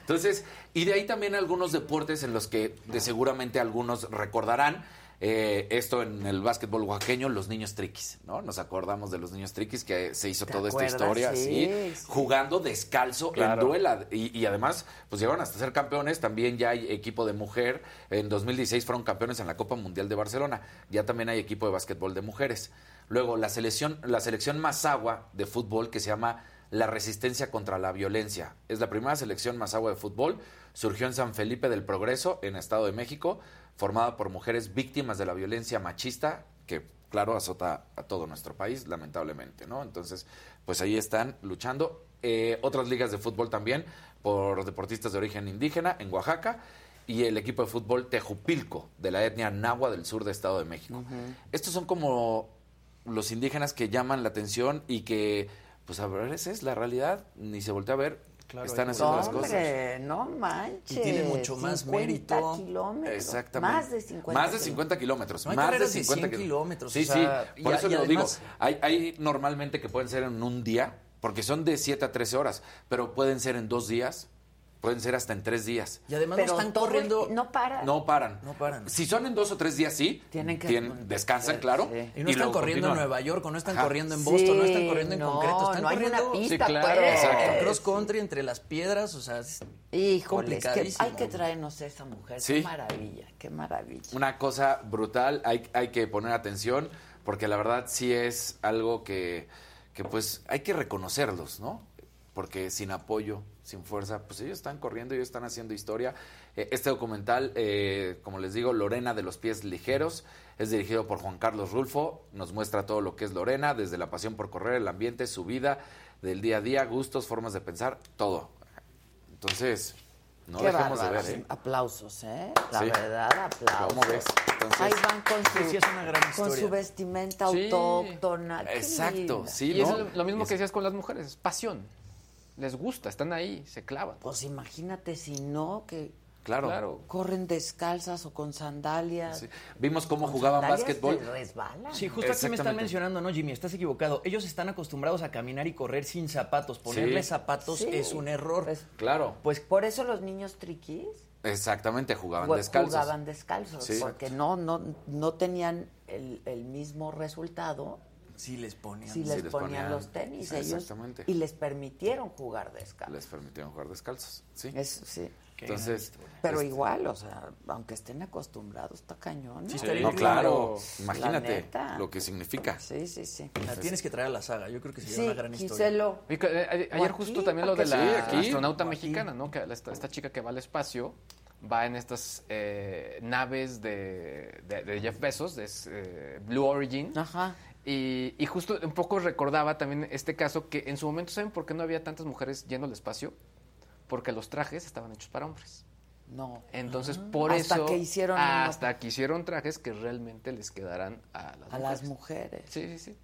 Entonces, y de ahí también algunos deportes en los que de seguramente algunos recordarán. eh, esto en el básquetbol oaxaqueño, los niños triquis, ¿no? Nos acordamos de los niños triquis que se hizo ¿Te toda esta historia Sí, así, sí. jugando descalzo Claro. en duela. Y, y además, pues llegaron hasta ser campeones. También ya hay equipo de mujer. En 2016 fueron campeones en la Copa Mundial de Barcelona. Ya también hay equipo de básquetbol de mujeres. Luego, la selección, la selección Mazagua de fútbol que se llama la resistencia contra la violencia. Es la primera selección Mazagua de fútbol. Surgió en San Felipe del Progreso, en Estado de México, formada por mujeres víctimas de la violencia machista, que claro, azota a todo nuestro país, lamentablemente, ¿no? Entonces, pues ahí están luchando. Eh, otras ligas de fútbol también, por deportistas de origen indígena, en Oaxaca, y el equipo de fútbol Tejupilco, de la etnia Nahua del sur de Estado de México. Estos son como los indígenas que llaman la atención y que, pues a veces la realidad ni se voltea a ver, Claro, están haciendo No, las cosas. hombre, no manches. Y tiene mucho más 50 mérito. kilómetros. Exactamente. Más de 50 Más de 50 kilómetros. No hay más de carreras de 50 100 kil- kilómetros, Sí, o sea, sí. Por y- eso y lo además- digo. Hay, hay normalmente que pueden ser en un día, porque son de 7 a 13 horas, pero pueden ser en dos días, pueden ser hasta en tres días. Y además Pero no están corriendo. No para. No paran. No paran. Si son en dos o tres días, sí. Tienen que- descansan, sí. claro. Sí. Y no están corriendo en. Nueva York, o no están Ajá. corriendo en Boston, no están corriendo en no, concreto, están no hay corriendo una pista, Sí, claro. pues. Exacto. en cross country entre las piedras, o sea, es Híjole, es que complicadísimo. hay que traernos a esa mujer. Sí. Qué maravilla, qué maravilla. Una cosa brutal, hay, hay que poner atención, porque la verdad sí es algo que, que pues hay que reconocerlos, ¿no? Porque sin apoyo, sin fuerza, pues ellos están corriendo, ellos están haciendo historia. Eh, Este documental, eh, como les digo, Lorena de los pies ligeros, es dirigido por Juan Carlos Rulfo, nos muestra todo lo que es Lorena, desde la pasión por correr, el ambiente, su vida, del día a día, gustos, formas de pensar, todo. Entonces, no Qué dejemos de ver, ¿eh? Aplausos, ¿eh? La Sí. verdad, aplausos. ¿Cómo ves? Entonces- Ahí van con su, Sí, es una gran con su vestimenta Sí. autóctona. Exacto, sí, y ¿no? es lo, mismo Es- que decías con las mujeres, es pasión. Les gusta, están ahí, se clavan. Pues imagínate si no, que Claro. Claro. corren descalzas o con sandalias. Sí. Vimos cómo Con jugaban básquetbol. resbalan. Sí, justo aquí me están mencionando, ¿no, Jimmy? Estás equivocado. Ellos están acostumbrados a caminar y correr sin zapatos. Ponerle Sí. zapatos Sí. es un error. Pues, Claro. pues por eso los niños triquis Exactamente, jugaban descalzos. Jugaban descalzos, Sí. porque no, no, no tenían el, el mismo resultado Sí les ponían. si Sí, les les ponían ponían- los tenis sí, ellos exactamente. y les permitieron jugar descalzos. Les permitieron jugar descalzos. Sí. Eso sí. Qué Entonces, Pero este, igual, o sea, aunque estén acostumbrados, está cañón. ¿no? Sí, No, estaría claro. La Imagínate lo que significa. Sí, sí, sí. La tienes que traer a la saga. Yo creo que sería Sí, una gran historia. Eh, eh, ayer aquí, justo también lo de la Sí, aquí. astronauta mexicana, ¿no? Que la- esta, esta chica que va al espacio va en estas eh, naves de, de- de Jeff Bezos, de eh, Blue Origin. Ajá. Y, y justo un poco recordaba también este caso que en su momento, ¿saben por qué no había tantas mujeres yendo al espacio? Porque los trajes estaban hechos para hombres. No. Entonces, por Ah. Hasta eso. que hicieron Hasta que hicieron trajes que realmente les quedaran a las A mujeres. las mujeres. Sí, sí, sí.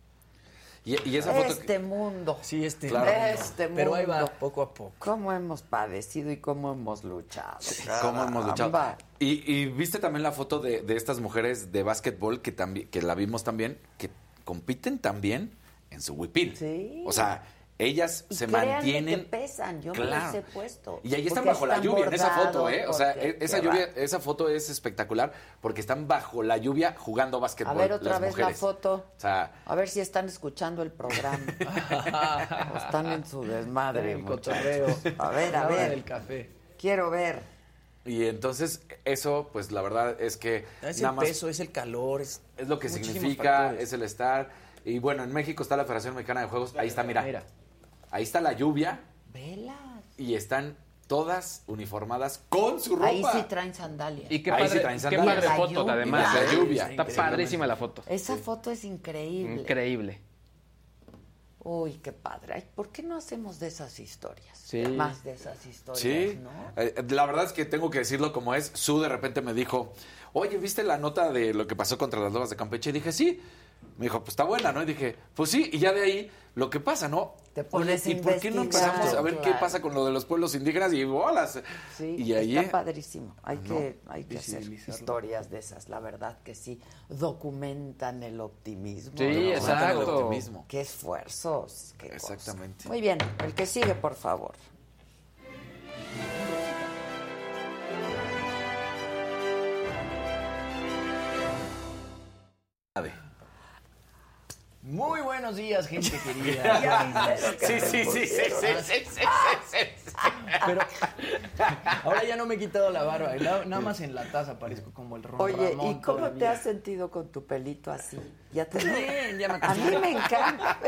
Y, y esa foto. que- Este mundo. Sí, este. Claro. Este Pero ahí va, mundo. poco a poco. ¿Cómo hemos padecido y cómo hemos luchado? ¿Cómo hemos luchado? Y viste también la foto de, de estas mujeres de básquetbol que también que la vimos también que compiten también en su huipil. Sí. O sea, ellas Y se mantienen que pesan, yo me los he puesto. Y ahí están bajo la lluvia en esa foto, ¿eh? O sea, porque- e- esa lluvia, va. esa foto es espectacular porque están bajo la lluvia jugando A básquetbol. ver otra las vez la foto. O sea, A ver si están escuchando el programa. o están en su desmadre, El cotorreo. A ver, a ver. café. Quiero ver. y entonces eso, pues la verdad es que Es nada el más peso, es el calor. Es, es lo que muchísimos significa, factores. es el estar. Y bueno, en México está la Federación Mexicana de Juegos. Ahí está, mira. Mira. Ahí está la lluvia Velas. y están todas uniformadas con su ropa. Ahí sí traen sandalias. Y qué Ahí sí padre, traen qué sandalias. padre La foto, lluvia. además. La ¿eh? lluvia. Está padrísima la foto. Esa foto es increíble. Increíble. Uy, qué padre. Ay, ¿Por qué no hacemos de esas historias? Sí. Más de esas historias, Sí, ¿no? Eh, la verdad es que tengo que decirlo como es. Su de repente me dijo, oye, ¿viste la nota de lo que pasó contra las lobas de Campeche? Y dije, sí. Me dijo, pues está buena, ¿no? Y dije, pues sí. Y ya de ahí, lo que pasa, ¿no? Te pones ¿y por qué no empezamos a ver qué pasa con lo de los pueblos indígenas? Y bolas. Sí, y ahí, está padrísimo. Hay que, hay que hacer historias de esas, la verdad que sí. Documentan el optimismo. Sí, ¿no? exacto. el optimismo. Qué esfuerzos. Qué cosa. Exactamente. Muy bien, el que sigue, por favor. Muy buenos días, gente querida. sí, sí, sí, sí, sí, sí, sí, sí, sí. Pero ahora ya no me he quitado la barba, nada más en la taza parezco como el Ron Oye, ¿y cómo te has sentido con tu pelito así? Ya te Bien, ya me A mí me encanta.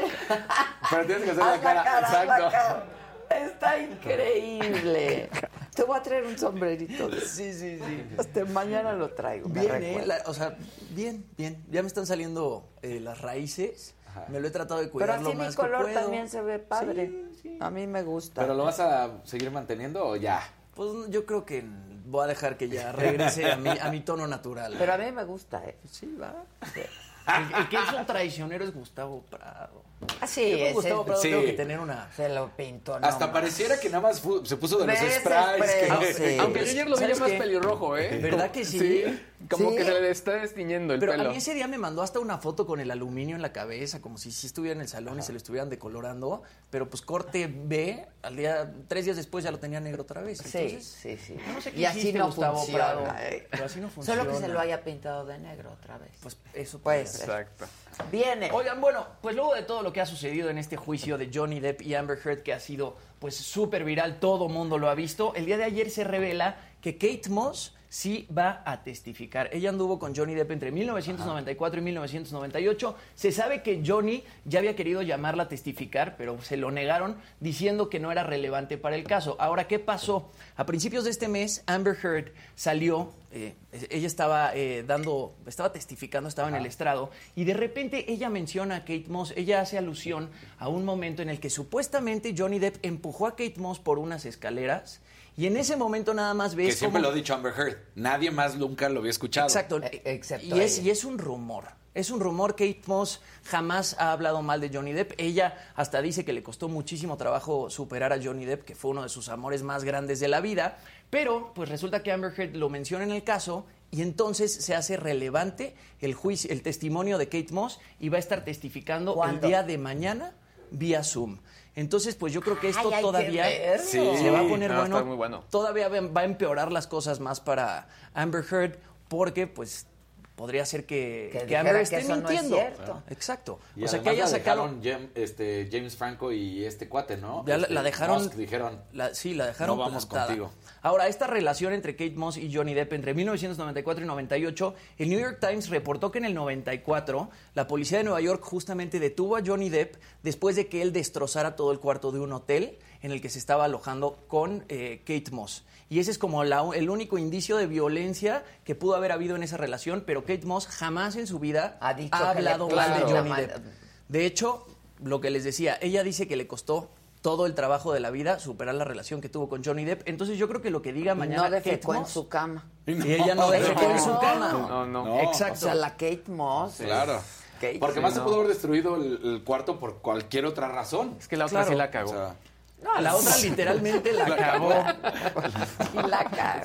Pero tienes que hacer la cara, exacto. Está increíble. Te voy a traer un sombrerito. Sí, sí, sí. Hasta mañana lo traigo. Bien, ¿eh? La- o sea, bien, bien. Ya me están saliendo eh, las raíces. Me lo he tratado de Pero cuidar así lo mi más color que puedo. también se ve padre. Sí, sí. A mí me gusta. ¿Pero lo vas a seguir manteniendo o ya? Pues yo creo que voy a dejar que ya regrese a mi, a mi tono natural. Pero a mí me gusta, ¿eh? sí, va. El, el que es un traicionero es Gustavo Prado. Ah, sí, Yo con ese Gustavo es- Prado Sí. tengo que tener una... Se lo pintó. no Hasta más. pareciera que nada más se puso de los sprays. Spray, que- sí. Aunque yo ayer lo vi ya ¿Sabes más qué? pelirrojo, ¿eh? ¿Verdad Como- que sí? Como Sí. que se le está destiñendo el Pero pelo. a mí ese día me mandó hasta una foto con el aluminio en la cabeza, como si sí estuviera en el salón y se lo estuvieran decolorando. Pero pues corte B, al día, tres días después ya lo tenía negro otra vez. Sí, Entonces, sí, sí. yo no sé qué y así no Gustavo funciona. Prado, ¿eh? pero así no Solo que se funciona. lo haya pintado de negro otra vez. Pues eso Puede puede ser. Exacto. Viene. Oigan, bueno, pues luego de todo lo que ha sucedido en este juicio de Johnny Depp y Amber Heard, que ha sido pues súper viral, todo mundo lo ha visto, el día de ayer se revela que Kate Moss sí va a testificar. Ella anduvo con Johnny Depp entre 1994 y 1998. Se sabe que Johnny ya había querido llamarla a testificar, pero se lo negaron diciendo que no era relevante para el caso. Ahora, ¿qué pasó? A principios de este mes, Amber Heard salió, eh, ella estaba eh, dando, estaba testificando, estaba en el estrado, y de repente ella menciona a Kate Moss, ella hace alusión a un momento en el que supuestamente Johnny Depp empujó a Kate Moss por unas escaleras, y en ese momento nada más ves Que siempre lo ha dicho Amber Heard. Nadie más nunca lo había escuchado. Exacto. Eh, excepto y, es, y es un rumor. Es un rumor. Kate Moss jamás ha hablado mal de Johnny Depp. Ella hasta dice que le costó muchísimo trabajo superar a Johnny Depp, que fue uno de sus amores más grandes de la vida. Pero, pues resulta que Amber Heard lo menciona en el caso y entonces se hace relevante el juicio, el testimonio de Kate Moss y va a estar testificando ¿Cuándo? el día de mañana vía Zoom. Entonces, pues yo creo que esto Ay, hay que todavía. Sí. se va a poner No, bueno. estar muy bueno. Todavía va a empeorar las cosas más para Amber Heard porque, pues, podría ser que, Que que Amber que esté eso no es mintiendo. cierto. Exacto. Y o sea, que haya sacado... dejaron este, James Franco y este cuate, ¿no? Ya la, Este, la dejaron. Musk dijeron, la- sí, la dejaron. No vamos plantada. contigo. Ahora, esta relación entre Kate Moss y Johnny Depp entre 1994 y 98, el New York Times reportó que en el 94 la policía de Nueva York justamente detuvo a Johnny Depp después de que él destrozara todo el cuarto de un hotel en el que se estaba alojando con eh, Kate Moss. Y ese es como la- el único indicio de violencia que pudo haber habido en esa relación, pero Kate Moss jamás en su vida Ha dicho ha le hablado mal de Johnny Depp. De hecho, lo que les decía, ella dice que le costó todo el trabajo de la vida superar la relación que tuvo con Johnny Depp. Entonces yo creo que lo que diga mañana no Kate defecó en su cama. y ella no defecó en su No. cama. No, no. No. Exacto. O sea, la Kate Moss. es Claro. Kate Porque más se pudo haber destruido el, el cuarto por cualquier otra razón. Es que la otra Claro. sí la O cagó. sea, No, la otra literalmente la cagó. Sí la cagó,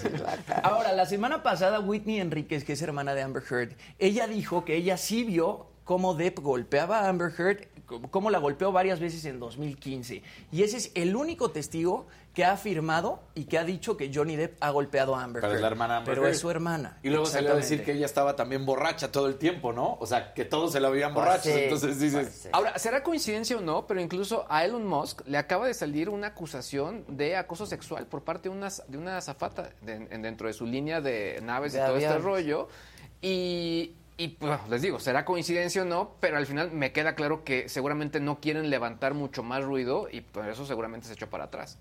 sí la cagó. Ahora, la semana pasada, Whitney Enríquez, que es hermana de Amber Heard, ella dijo que ella sí vio cómo Depp golpeaba a Amber Heard, cómo la golpeó varias veces en 2015. Y ese es el único testigo que ha afirmado y que ha dicho que Johnny Depp ha golpeado a Amber Pero Heard. es la hermana Amber Pero Heard. es su hermana. Y luego salió a decir que ella estaba también borracha todo el tiempo, ¿no? O sea, que todos se la veían borrachos. Pues sí, Entonces dices, pues sí. Ahora, ¿será coincidencia o no? Pero incluso a Elon Musk le acaba de salir una acusación de acoso sexual por parte de una, de una azafata de- en- dentro de su línea de naves De y todo este rollo. Y, y, pues, les digo, será coincidencia o no, pero al final me queda claro que seguramente no quieren levantar mucho más ruido y por eso seguramente se echó para atrás.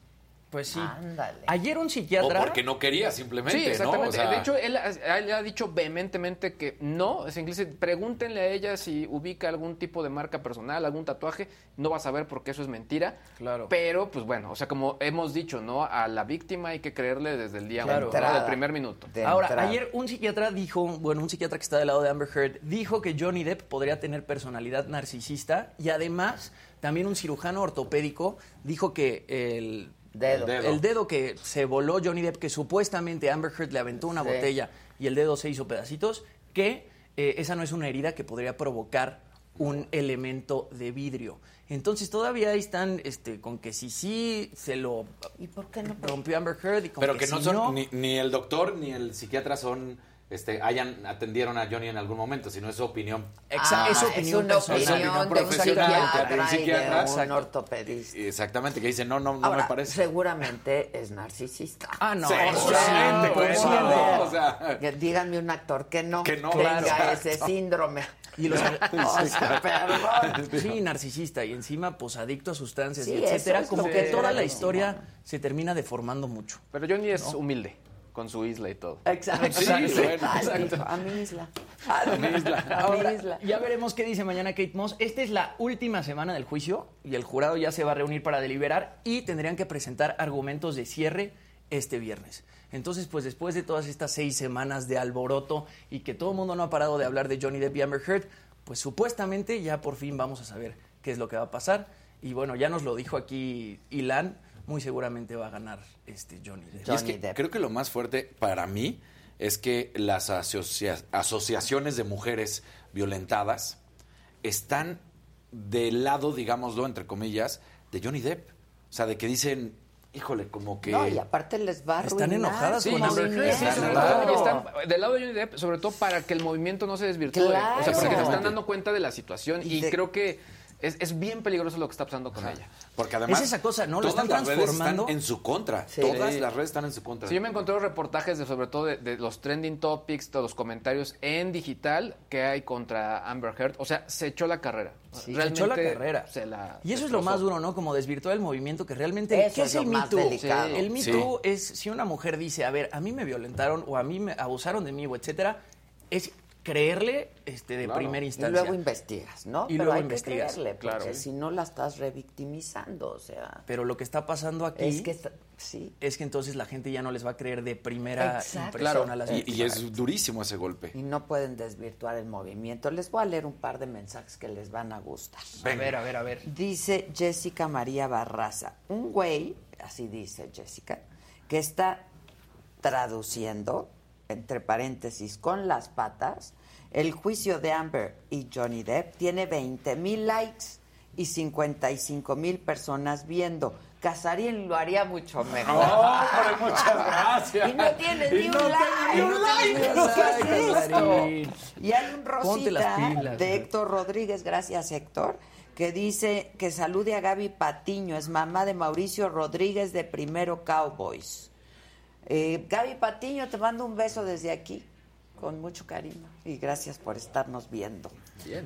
Pues sí. Ándale. Ayer un o psiquiatra... porque no quería simplemente, Sí, ¿no? exactamente. O sea, de hecho, él, ha- él ha dicho vehementemente que no. Es incluso, pregúntenle a ella si ubica algún tipo de marca personal, algún tatuaje. No va a saber porque eso es mentira. Claro. Pero, pues bueno, o sea, como hemos dicho, ¿no? A la víctima hay que creerle desde el día Claro. uno, De ¿no? del primer minuto. De Ahora, entrada. ayer un psiquiatra dijo, bueno, un psiquiatra que está del lado de Amber Heard, dijo que Johnny Depp podría tener personalidad narcisista y además también un cirujano ortopédico dijo que el Dedo. El dedo. el dedo que se voló Johnny Depp, que supuestamente Amber Heard le aventó una Sí. botella y el dedo se hizo pedacitos, que eh, esa no es una herida que podría provocar un elemento de vidrio. Entonces todavía ahí están este, con que si sí se lo ¿Y por qué no? rompió Amber Heard y con pero que, no si son, Ni, ni el doctor ni el psiquiatra son, este, hayan, atendieron a Johnny en algún momento, sino es su opinión. Exa- Ah, es opinión una. Es opinión opinión de un profesional, psiquiatra, de un y de psiquiatra, un exacto. ortopedista. Exactamente, que dice, no, no, no Ahora, me parece. seguramente es narcisista. Ah, no. Sí, por eso sí, no, o sea. Que díganme un actor que no, Que no, tenga claro. ese síndrome. Y los- o sea, perdón. Sí, narcisista y encima pues adicto a sustancias Sí, y eso etcétera, es como que- toda la historia se termina deformando mucho. Pero Johnny es humilde con su isla y todo. Exacto. Sí, bueno, exacto. dijo, A mi isla. A mi isla. A mi isla. ya veremos qué dice mañana Kate Moss. Esta es la última semana del juicio y el jurado ya se va a reunir para deliberar y tendrían que presentar argumentos de cierre este viernes. Entonces, pues después de todas estas seis semanas de alboroto y que todo el mundo no ha parado de hablar de Johnny Depp y Amber Heard, pues supuestamente ya por fin vamos a saber qué es lo que va a pasar. Y bueno, ya nos lo dijo aquí Ilan, muy seguramente va a ganar este Johnny Depp. Y es Johnny que Depp. creo que lo más fuerte para mí es que las asocia- asociaciones de mujeres violentadas están del lado, digámoslo, entre comillas, de Johnny Depp. O sea, de que dicen, híjole, como que... No, y aparte les va a Están arruinar enojadas su con Amber Heard. movimiento. Sí, Claro. sobre todo, y están del lado de Johnny Depp, sobre todo para que el movimiento no se desvirtúe. Claro. O sea, porque se están dando cuenta de la situación y, Y de- creo que es, es bien peligroso lo que está pasando con ella. Porque además... Es esa cosa, ¿no? Lo están las redes transformando. están en su contra. Sí. Todas las redes están en su contra. Sí, yo me encontré reportajes de sobre todo de, de los trending topics, de los comentarios en digital que hay contra Amber Heard. O sea, se echó la carrera. Se echó la carrera. se la y eso es lo más duro, ¿no? Como desvirtuar el movimiento que realmente... Eso ¿Qué es el Me Too? El Me Sí. Too es si una mujer dice, a ver, a mí me violentaron o a mí me abusaron de mí o etcétera, es creerle este, de Claro. primera Y instancia. luego investigas, ¿no? Y Pero luego hay investigas, que creerle, porque claro. si no la estás revictimizando, o sea... Pero lo que está pasando aquí Es que, está- sí, es que entonces la gente ya no les va a creer de primera Exacto. impresión Claro. a las Y, y es durísimo ese golpe. y no pueden desvirtuar el movimiento. Les voy a leer un par de mensajes que les van a gustar. A ver, a ver, a ver. Dice Jessica María Barraza, un güey, así dice Jessica, que está traduciendo, entre paréntesis, con las patas, el juicio de Amber y Johnny Depp tiene 20 mil likes y 55 mil personas viendo. Casarín lo haría mucho mejor. muchas gracias. Y no tienes ni un like. ni un like. ¿Qué es esto? Y hay un Ponte las rosita pilas, de. Héctor Rodríguez, gracias Héctor, que dice que salude a Gaby Patiño, es mamá de Mauricio Rodríguez de Primero Cowboys. Eh, Gaby Patiño, te mando un beso desde aquí, con mucho cariño, y gracias por estarnos viendo.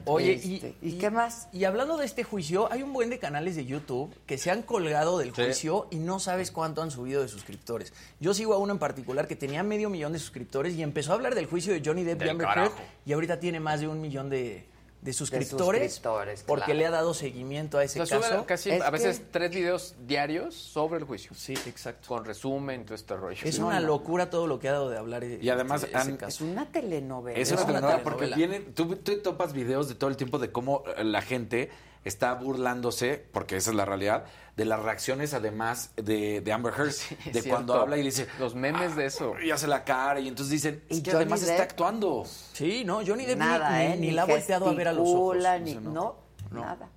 Oye, Este, y, ¿y qué más? Y hablando de este juicio, hay un buen de canales de YouTube que se han colgado del Sí. juicio y no sabes cuánto han subido de suscriptores. Yo sigo a uno en particular que tenía medio millón de suscriptores y empezó a hablar del juicio de Johnny Depp y Del Amber carajo. Heard y ahorita tiene más de un millón de, de suscriptores, suscriptores, porque claro. le ha dado seguimiento a ese O sea, sube caso. casi Es a veces que- tres videos diarios sobre el juicio. Sí, exacto. Con resumen, todo este rollo. Es una no. locura todo lo que ha dado de hablar. Y además este, ese han- caso. Es una telenovela. Es una una telenovela porque telenovela. vienen, tú, tú topas videos de todo el tiempo de cómo eh, la gente está burlándose, porque esa es la realidad, de las reacciones además de, de Amber Heard, de cuando habla y dice... Los memes de eso. Y hace la cara y entonces dicen, Y es que Johnny además Depp- está actuando. Sí, no, Johnny Depp ni- Nada, ni, ¿eh? ni la ha volteado a ver a los ojos. ni- O sea, no, nada.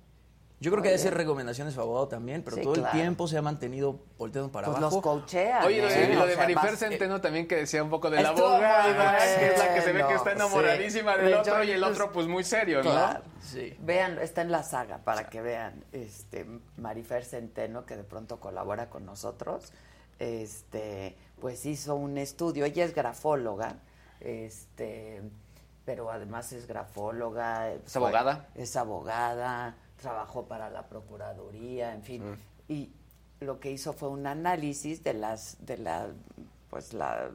Yo creo que debe ser recomendaciones su abogado también, pero Sí, todo claro. el tiempo se ha mantenido volteando para Pues abajo. los coachean. Oye, lo de, ¿eh? O sea, Marifer Centeno también que decía un poco de la abogada, que es la que se ve que está enamoradísima sí. del De otro y el otro pues muy serio, ¿no? Claro. Sí. Vean, está en la saga para que vean. Este Marifer Centeno, que de pronto colabora con nosotros, este, pues hizo un estudio. Ella es grafóloga, este, pero además es grafóloga. Es abogada. Es abogada, trabajó para la procuraduría, en fin. Mm. Y lo que hizo fue un análisis de las, de la, pues la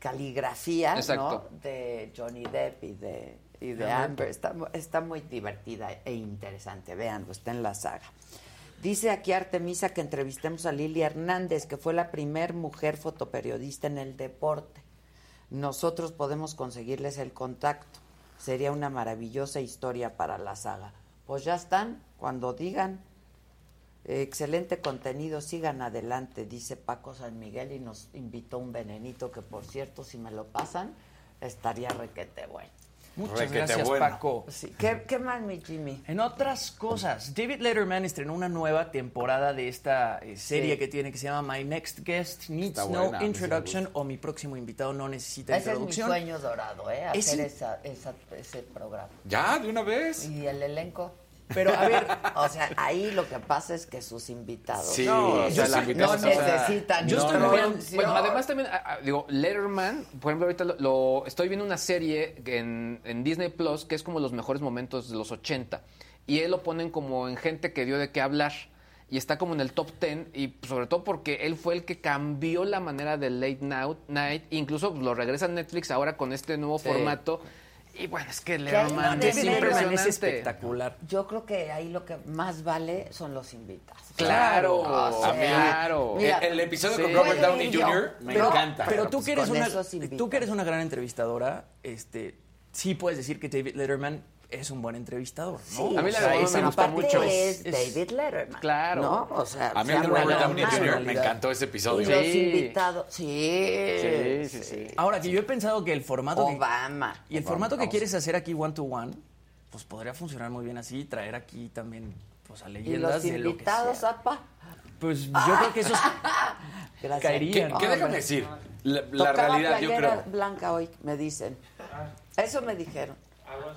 caligrafía, ¿no? De Johnny Depp y de, y de Amber. Está muy divertida e interesante. Veanlo, está en la saga. Dice aquí Artemisa que entrevistemos a Lili Hernández, que fue la primer mujer fotoperiodista en el deporte. Nosotros podemos conseguirles el contacto. Sería una maravillosa historia para la saga. Pues ya están, cuando digan. Eh, excelente contenido, sigan adelante, dice Paco San Miguel y nos invitó un venenito que por cierto, si me lo pasan, estaría requete bueno. Muchas Requete gracias, bueno. Paco. Sí. ¿Qué, ¿Qué más, mi Jimmy? En otras cosas, David Letterman estrenó una nueva temporada de esta eh, serie Sí. que tiene que se llama My Next Guest Needs No Introduction o Mi próximo invitado no necesita Ese es mi introducción. sueño dorado, ¿eh? Es Hacer in- esa, esa- ese programa. Ya, de una vez. ¿Y el elenco? Pero a ver, O sea, ahí lo que pasa es que sus invitados Sí, No, o sea, la necesitan yo estoy No, muy- introducción. bueno, además también, ah, ah, digo, Letterman, por ejemplo, ahorita lo, lo- estoy viendo una serie en, en Disney Plus que es como los mejores momentos de los 80 y él lo ponen como en gente que dio de qué hablar y está como en el top 10 y sobre todo porque él fue el que cambió la manera de Late Night, night incluso lo regresa a Netflix ahora con este nuevo Sí. formato Y bueno, es que Letterman de es impresionante. espectacular. Yo creo que ahí lo que más vale son los invitados. Claro, O sea, claro. mira, el, el episodio sí. con Robert Downey Jr. me pero- encanta. Pero tú pues que eres una tú que eres una gran entrevistadora, este sí puedes decir que David Letterman es un buen entrevistador, ¿no? Sí, A mí la O sea, verdad me gusta mucho. es David Letterman. Claro. ¿no? O sea, A mí el. Jr. me encantó ese Y episodio. los Sí. invitados, sí. Sí, sí, sí. Ahora que yo he pensado que el formato que- Obama. y el Obama, formato que quieres hacer aquí one to one, pues podría funcionar muy bien así, traer aquí también pues a Y leyendas los de lo que invitados, sea. apa. Pues yo creo que esos Gracias. caerían. ¿Qué déjame decir? La, la realidad, yo creo. blanca hoy, me dicen. Eso me dijeron.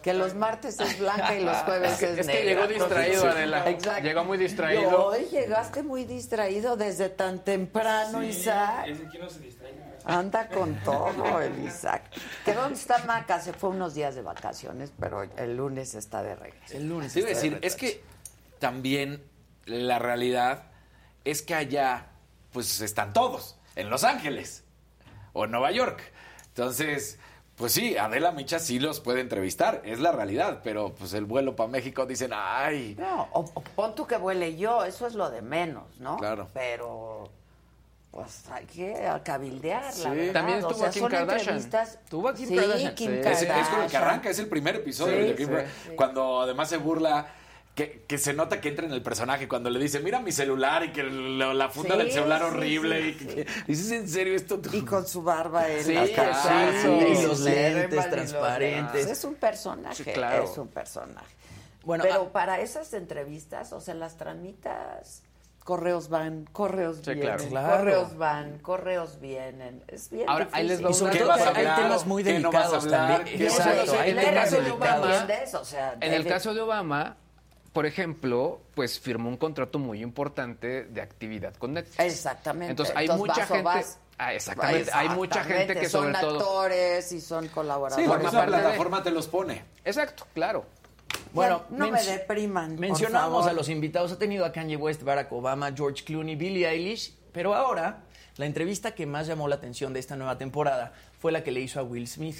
Que los martes es blanca y los jueves es Es que negra. llegó distraído. Adela. Exacto. Llegó muy distraído. hoy llegaste muy distraído desde tan temprano, Isaac. Anda con todo el Isaac. ¿Que dónde está Maca? Se fue unos días de vacaciones, pero el lunes está de regreso. el lunes. Te iba a está de decir, es que también la realidad es que allá, pues están todos, en Los Ángeles o en Nueva York. Entonces, pues sí, Adela Micha sí los puede entrevistar, es la realidad, pero pues el vuelo para México dicen, ay, No, o, o pon tú que vuele yo, eso es lo de menos, ¿no? Claro. Pero, pues hay que cabildear, la Sí. verdad. También O estuvo sea, Kim son Kardashian. entrevistas- Estuvo Kim sí, Kardashian, Kim sí. Es, es con el que arranca, es el primer episodio Sí, de Kim sí, Kar- sí. Cuando además se burla, que, que se nota que entra en el personaje, cuando le dice, mira mi celular y que lo- la funda Sí, del celular sí, horrible. sí, y que, sí. ¿Dices en serio esto? Y con su barba él. Sí, y los lentes los transparentes. Es un personaje, Sí, claro. es un personaje. Bueno, Pero ah- para esas entrevistas, o sea, las tramitas, correos van, correos Sí, vienen, claro. Claro. correos van, correos vienen. Es bien Ahora, ahí les va y sobre ¿Qué todo vas que a hay temas muy ¿Qué no delicados hablar? también. ¿Qué vas a Exacto, hay En el temas En el caso de Obama, por ejemplo, pues firmó un contrato muy importante de actividad con Netflix. Exactamente. Entonces hay mucha vas o gente. vas. Ah, exactamente. Hay mucha gente que sobre son todo. actores y son Sí, colaboradores. la misma aparte de- plataforma te los pone. Exacto, claro. Bueno, Ya, no me depriman. por Mencionamos favor. a los invitados. Ha tenido a Kanye West, Barack Obama, George Clooney, Billie Eilish. Pero ahora, la entrevista que más llamó la atención de esta nueva temporada fue la que le hizo a Will Smith.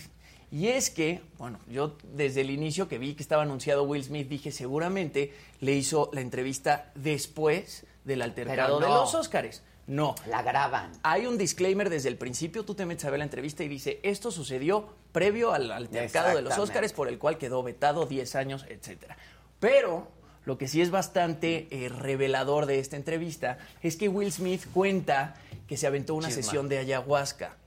Y es que, bueno, yo desde el inicio que vi que estaba anunciado Will Smith, dije seguramente le hizo la entrevista después del altercado de los Óscares. No. La graban. Hay un disclaimer desde el principio, tú te metes a ver la entrevista y dice, esto sucedió previo al altercado de los. Óscares por el cual quedó vetado 10 años, etcétera. Pero lo que sí es bastante eh, revelador de esta entrevista es que Will Smith cuenta que se aventó una sesión de ayahuasca.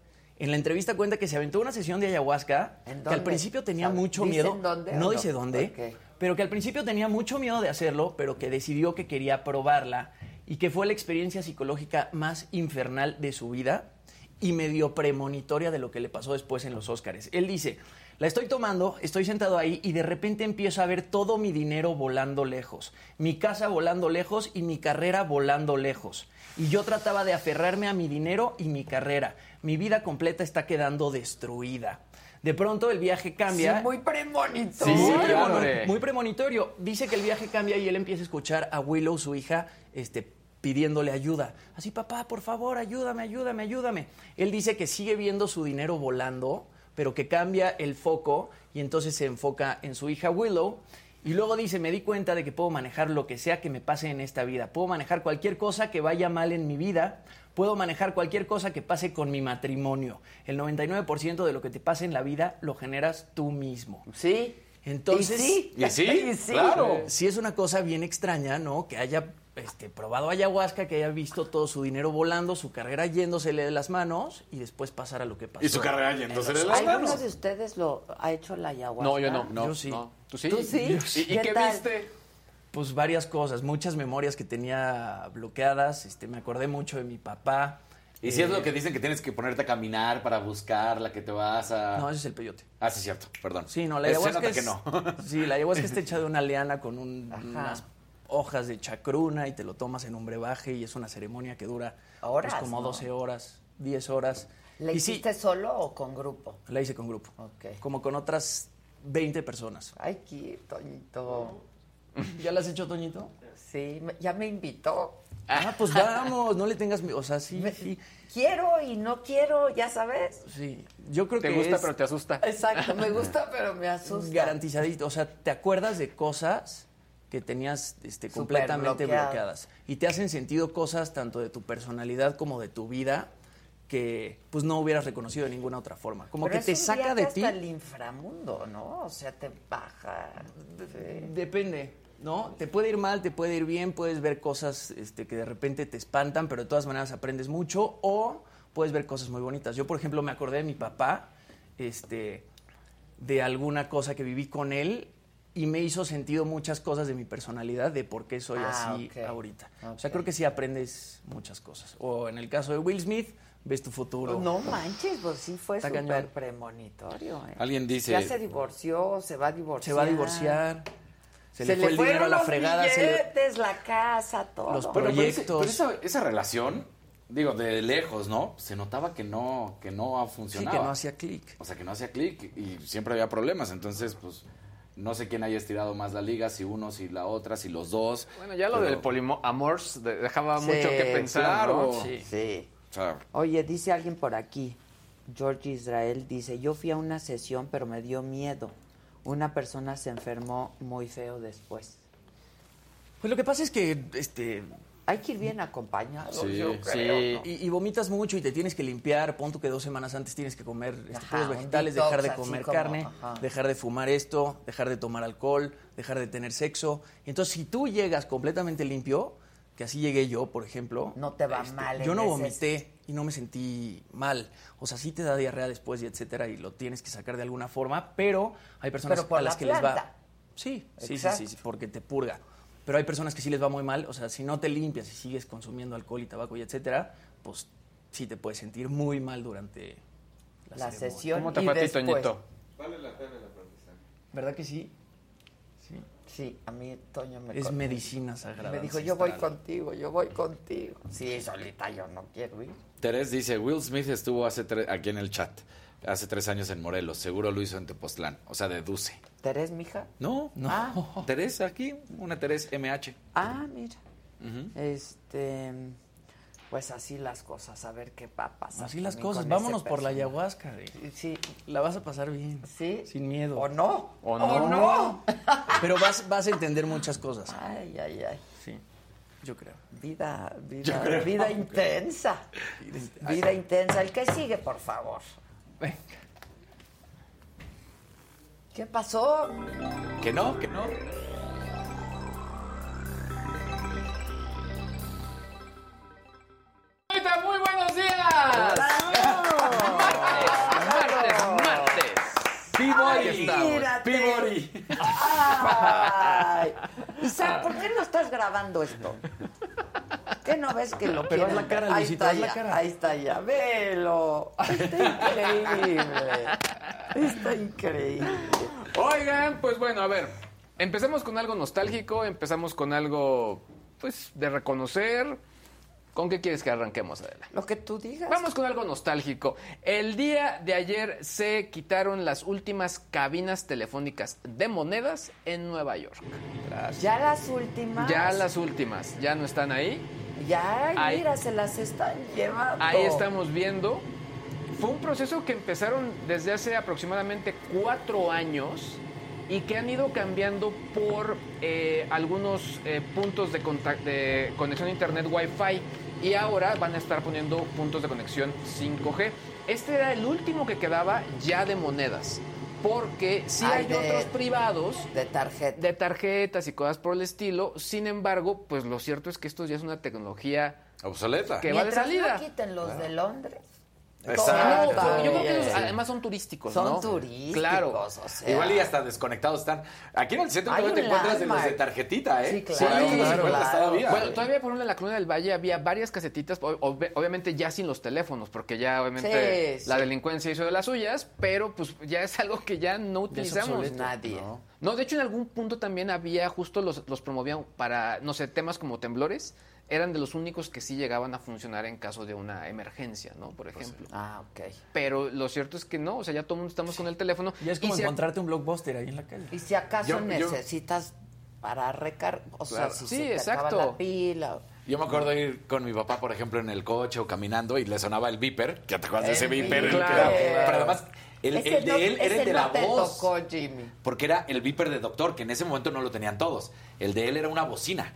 En la entrevista cuenta que se aventó una sesión de ayahuasca ¿En que al principio tenía ¿Sabe? mucho ¿Dicen miedo. dónde no dice dónde, pero que al principio tenía mucho miedo de hacerlo, pero que decidió que quería probarla y que fue la experiencia psicológica más infernal de su vida y medio premonitoria de lo que le pasó después en los Óscares. Él dice, la estoy tomando, estoy sentado ahí y de repente empiezo a ver todo mi dinero volando lejos, mi casa volando lejos y mi carrera volando lejos. Y yo trataba de aferrarme a mi dinero y mi carrera. Mi vida completa está quedando destruida. De pronto el viaje cambia. Sí, muy premonitorio. Sí, claro. muy premonitorio. Dice que el viaje cambia y él empieza a escuchar a Willow, su hija, este, pidiéndole ayuda. Así, papá, por favor, ayúdame, ayúdame, ayúdame. Él dice que sigue viendo su dinero volando, pero que cambia el foco y entonces se enfoca en su hija Willow. Y luego dice, me di cuenta de que puedo manejar lo que sea que me pase en esta vida. Puedo manejar cualquier cosa que vaya mal en mi vida. Puedo manejar cualquier cosa que pase con mi matrimonio. El 99% de lo que te pase en la vida lo generas tú mismo. Sí. Entonces, Y sí. Y sí, Y sí. claro. sí es una cosa bien extraña, ¿no? Que haya este, probado ayahuasca, que haya visto todo su dinero volando, su carrera yéndosele de las manos y después pasar a lo que pasó. Y su carrera yéndose de las ¿Alguno manos. de ustedes lo ha hecho la ayahuasca? No, yo no. No, Yo sí. No. ¿Tú sí? ¿Y, y ¿Qué tal? viste? Pues varias cosas, muchas memorias que tenía bloqueadas. Este, me acordé mucho de mi papá. Y si es Eh, lo que dicen que tienes que ponerte a caminar para buscar la que te vas a... No, ese es el peyote. Ah, sí, cierto, perdón. Sí, no, la Se ayahuasca es, que no. Sí, la ayahuasca está hecha de una liana con un- unas hojas de chacruna y te lo tomas en un brebaje y es una ceremonia que dura pues, Horas, como ¿no? 12 horas, 10 horas. ¿Le y sí, hiciste solo o con grupo? la hice con grupo. Ok. Como con otras 20 personas. Ay, qué Toñito. ¿Ya la has hecho, Toñito? Sí, ya me invitó. Ah, pues vamos, no le tengas miedo. O sea, sí, sí. Quiero y no quiero, ya sabes. Sí, yo creo Te que gusta, es pero te asusta. Exacto, me gusta, pero me asusta. garantizadito. O sea, te acuerdas de cosas que tenías este, completamente bloqueadas. bloqueadas. Y te hacen sentido cosas tanto de tu personalidad como de tu vida que pues no hubieras reconocido de ninguna otra forma. Como Pero que te saca de hasta ti. el inframundo, ¿no? O sea, te baja. Depende, ¿no? Te puede ir mal, te puede ir bien, puedes ver cosas este, que de repente te espantan, pero de todas maneras aprendes mucho, o puedes ver cosas muy bonitas. Yo, por ejemplo, me acordé de mi papá, este, de alguna cosa que viví con él y me hizo sentido muchas cosas de mi personalidad, de por qué soy Ah, así ahorita. O sea, creo que sí aprendes muchas cosas. O en el caso de Will Smith, ves tu futuro. No manches, pues sí fue súper premonitorio. ¿eh? Alguien dice- Ya se divorció, se va a divorciar. Se va a divorciar. Se, le fue el dinero a la los fregada. se le- billetes, la casa, todo. Los Bueno, pero, ese- proyectos. pero esa, esa relación, digo, de lejos, ¿no? Se notaba que no, que no Sí, funcionaba. que no hacía clic. O sea, que no hacía clic y siempre había problemas. Entonces, pues, no sé quién haya estirado más la liga, si uno, si la otra, si los dos. Bueno, ya lo Pero, del poliamor dejaba Sí, mucho que pensar, claro. ¿no? Sí. Sí. Oye, dice alguien por aquí, George Israel dice, yo fui a una sesión pero me dio miedo. Una persona se enfermó muy feo después. Pues lo que pasa es que este, Hay que ir bien acompañado, Sí, yo sí. Y, y vomitas mucho y te tienes que limpiar. Pon tú que dos semanas antes tienes que comer este, Ajá, vegetales, detox dejar de comer como, carne, ajá. dejar de fumar esto, dejar de tomar alcohol, dejar de tener sexo. Y entonces, si tú llegas completamente limpio, que así llegué yo, por ejemplo. este, No te va mal en Yo no ese- vomité y no me sentí mal. O sea, sí te da diarrea después y etcétera, y lo tienes que sacar de alguna forma, pero hay personas Pero por a las la que les va. Sí, sí, sí, sí, sí, porque te purga. Pero hay personas que sí les va muy mal, o sea, si no te limpias y sigues consumiendo alcohol y tabaco y etcétera, pues sí te puedes sentir muy mal durante la, La ceremonia. sesión ¿Cómo te fue a ti, después. Toñito? ¿Verdad que sí? Sí. A mí Toño me Es contó. medicina sagrada. Me dijo, yo voy contigo, yo voy contigo. Sí, solita yo no quiero ir. Teres dice, Will Smith estuvo hace tre- aquí en el chat, hace tres años en Morelos. Seguro lo hizo en Tepoztlán. O sea, deduce. ¿Terés, mija? No, no. Ah. Teres aquí, una Teres MH. Ah, mira. Este, pues así las cosas, a ver qué va a pasar. Así las cosas. Vámonos por la ayahuasca. güey. Sí, La vas a pasar bien. sí. Sin miedo. ¿O no? ¿O no? no? Pero vas, vas a entender muchas cosas. Ay, ay, ay. Sí, yo creo. Vida, vida, vida intensa. Vida intensa. El que sigue, por favor. Venga. ¿Qué pasó? Que no, que no. Buenos días. Martes, martes. Peabody. estamos. Mírate. Peabody. Ay. Isaac, ¿por qué no estás grabando esto? ¿Qué no ves que lo Pero quieren la cara? Ahí Luisito, está haz la ya, cara. ahí está ya, velo. Está increíble. Está increíble. Oigan, pues bueno, a ver. Empezamos con algo nostálgico, empezamos con algo, pues, de reconocer. ¿Con qué quieres que arranquemos, Adela? Lo que tú digas. Vamos con algo nostálgico. El día de ayer se quitaron las últimas cabinas telefónicas de monedas en Nueva York. Ya las últimas. Ya las últimas, ya no están ahí. Ya, Ahí- mira, se las están llevando. Ahí estamos viendo. Fue un proceso que empezaron desde hace aproximadamente cuatro años y que han ido cambiando por eh, algunos eh, puntos de, de conexión a internet Wi-Fi y ahora van a estar poniendo puntos de conexión 5G. Este era el último que quedaba ya de monedas, porque si Ay, hay de- otros privados De tarjeta. de tarjetas y cosas por el estilo. Sin embargo, pues lo cierto es que esto ya es una tecnología Obsoleta. que va de salida. no quiten los de Londres. Exacto. No, yo creo que además son turísticos, Son ¿no? turísticos, Claro. o sea. Igual y hasta desconectados están. Aquí en el centro todavía te encuentras de los de tarjetita, ¿eh? Sí, claro, todavía. Bueno, todavía por ejemplo en la Colonia del Valle había varias casetitas, ob- ob- obviamente ya sin los teléfonos, porque ya obviamente Sí, la sí. delincuencia hizo de las suyas, pero pues ya es algo que ya no es utilizamos. Nadie. No, de hecho en algún punto también había, justo los, los promovían para, no sé, temas como temblores, eran de los únicos que sí llegaban a funcionar en caso de una emergencia, ¿no? Por ejemplo. Ah, ok. Pero lo cierto es que no, o sea, ya todo el mundo estamos con el teléfono. Ya es y como si- encontrarte un blockbuster ahí en la calle. Y si acaso Yo- yo- necesitas para recargar, o sea, Claro. si Sí, se te acaba exacto. la pila. Y Yo me acuerdo ir con mi papá, por ejemplo, en el coche o caminando y le sonaba el viper. ¿Qué te acuerdas de ese viper? que era- Pero además, el, de no- él era el de no la te voz. tocó, Jimmy. Porque era el viper de doctor, que en ese momento no lo tenían todos. El de él era una bocina.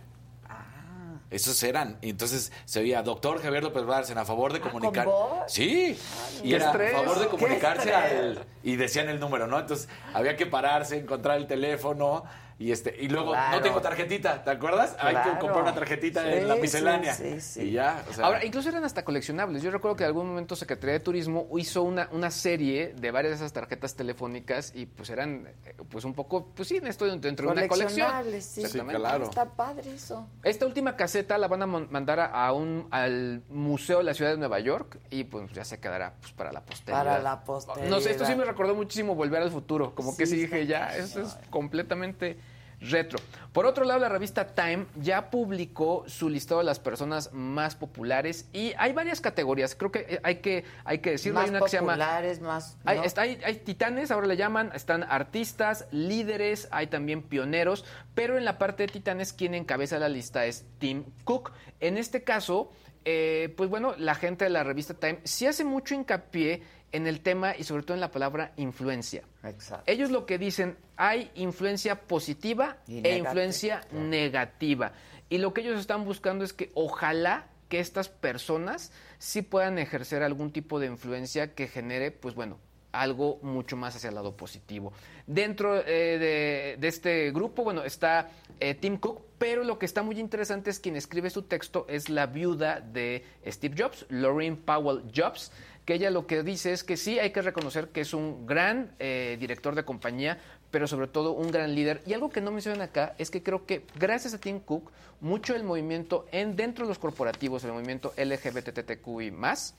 Ah. Esos eran. Y entonces se oía, doctor Javier López Bárcena, a favor de comunicar. ¿con voz? Sí. y qué era estrés. a favor de comunicarse al. Y decían el número, ¿no? Entonces había que pararse, encontrar el teléfono. Y este y luego, Claro. no tengo tarjetita, ¿te acuerdas? Hay que comprar una tarjetita Sí, en la miscelánea. sí, sí. Y ya, o sea, Ahora, incluso eran hasta coleccionables. Yo recuerdo que en algún momento Secretaría de Turismo hizo una, una serie de varias de esas tarjetas telefónicas y pues eran eh, pues un poco, pues sí, esto dentro de una colección. Coleccionables, sí. Exactamente. Sí, claro. Está padre eso. Esta última caseta la van a mandar a, un, al Museo de la Ciudad de Nueva York y pues ya se quedará pues, para la posteridad. Para la posteridad. No sé, esto sí me recordó muchísimo Volver al Futuro. Como que Sí, dije, ya, esto es completamente retro. Por otro lado, la revista Time ya publicó su listado de las personas más populares y hay varias categorías. Creo que eh, hay que, hay que decirlo. más hay una que se llama populares, más... hay, ¿no? está- hay- hay titanes, ahora le llaman, están artistas, líderes, hay también pioneros, pero en la parte de titanes quien encabeza la lista es Tim Cook. En este caso, eh, pues bueno, la gente de la revista Time sí hace mucho hincapié en el tema y sobre todo en la palabra influencia. Exacto. Ellos lo que dicen, hay influencia positiva Y e influencia claro. negativa. Y lo que ellos están buscando es que ojalá que estas personas sí puedan ejercer algún tipo de influencia que genere, pues bueno, algo mucho más hacia el lado positivo. Dentro eh, de, este grupo, bueno, está eh, Tim Cook, pero lo que está muy interesante es quien escribe su texto es la viuda de Steve Jobs, Lorraine Powell Jobs, que ella lo que dice es que sí hay que reconocer que es un gran eh, director de compañía, pero sobre todo un gran líder. Y algo que no mencionan acá es que creo que gracias a Tim Cook, mucho del movimiento en dentro de los corporativos, el movimiento LGBTTQI más,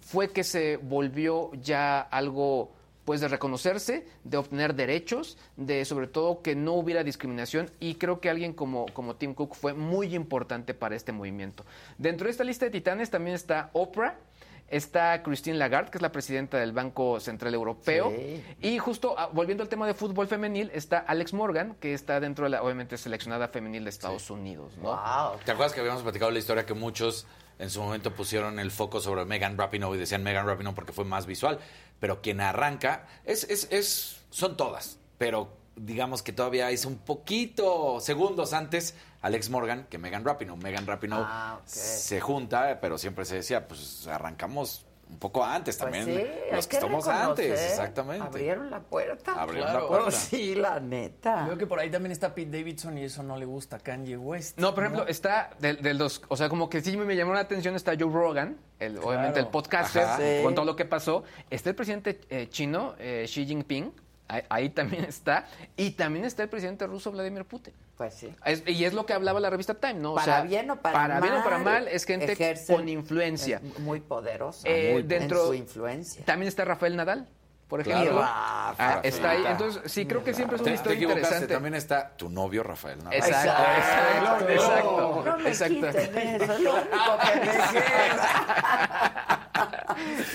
fue que se volvió ya algo pues de reconocerse, de obtener derechos, de sobre todo que no hubiera discriminación y creo que alguien como, como Tim Cook fue muy importante para este movimiento. Dentro de esta lista de titanes también está Oprah, está Christine Lagarde, que es la presidenta del Banco Central Europeo, Sí. y justo ah, volviendo al tema de fútbol femenil, está Alex Morgan, que está dentro de la, obviamente, seleccionada femenil de Estados Unidos, ¿no? Wow. ¿Te acuerdas que habíamos platicado la historia que muchos en su momento pusieron el foco sobre Megan Rapinoe y decían Megan Rapinoe porque fue más visual? Pero quien arranca es, es, es, son todas, pero digamos que todavía es un poquito segundos antes Alex Morgan que Megan Rapinoe. Megan Rapinoe Ah, se junta, pero siempre se decía, pues arrancamos un poco antes Pues también. sí, los que, que estamos reconocer. antes, exactamente. Abrieron la puerta. Abrieron Claro. la puerta. Sí, la neta. Creo que por ahí también está Pete Davidson y eso no le gusta a Kanye West. No, por ejemplo, está de, de los, o sea, como que sí me llamó la atención está Joe Rogan, el, obviamente el podcaster, Ajá. Sí. con todo lo que pasó. Está el presidente eh, chino, eh, Xi Jinping, ahí, ahí también está, y también está el presidente ruso, Vladimir Putin. Pues sí. Es- y es lo que hablaba la revista Time, ¿no? O Para sea, bien o para, mal. bien o para mal, es gente con influencia. muy poderosa. Eh, muy dentro- en su influencia. También está Rafael Nadal, por Claro. ejemplo. Rafa, Ah, está ahí. Entonces, sí, creo que siempre es Te, una te historia equivocaste, interesante. también está tu novio Rafael. Nadal. Exacto, Exacto. exacto, exacto, No me exacto. quiten eso, es lo único que me queda.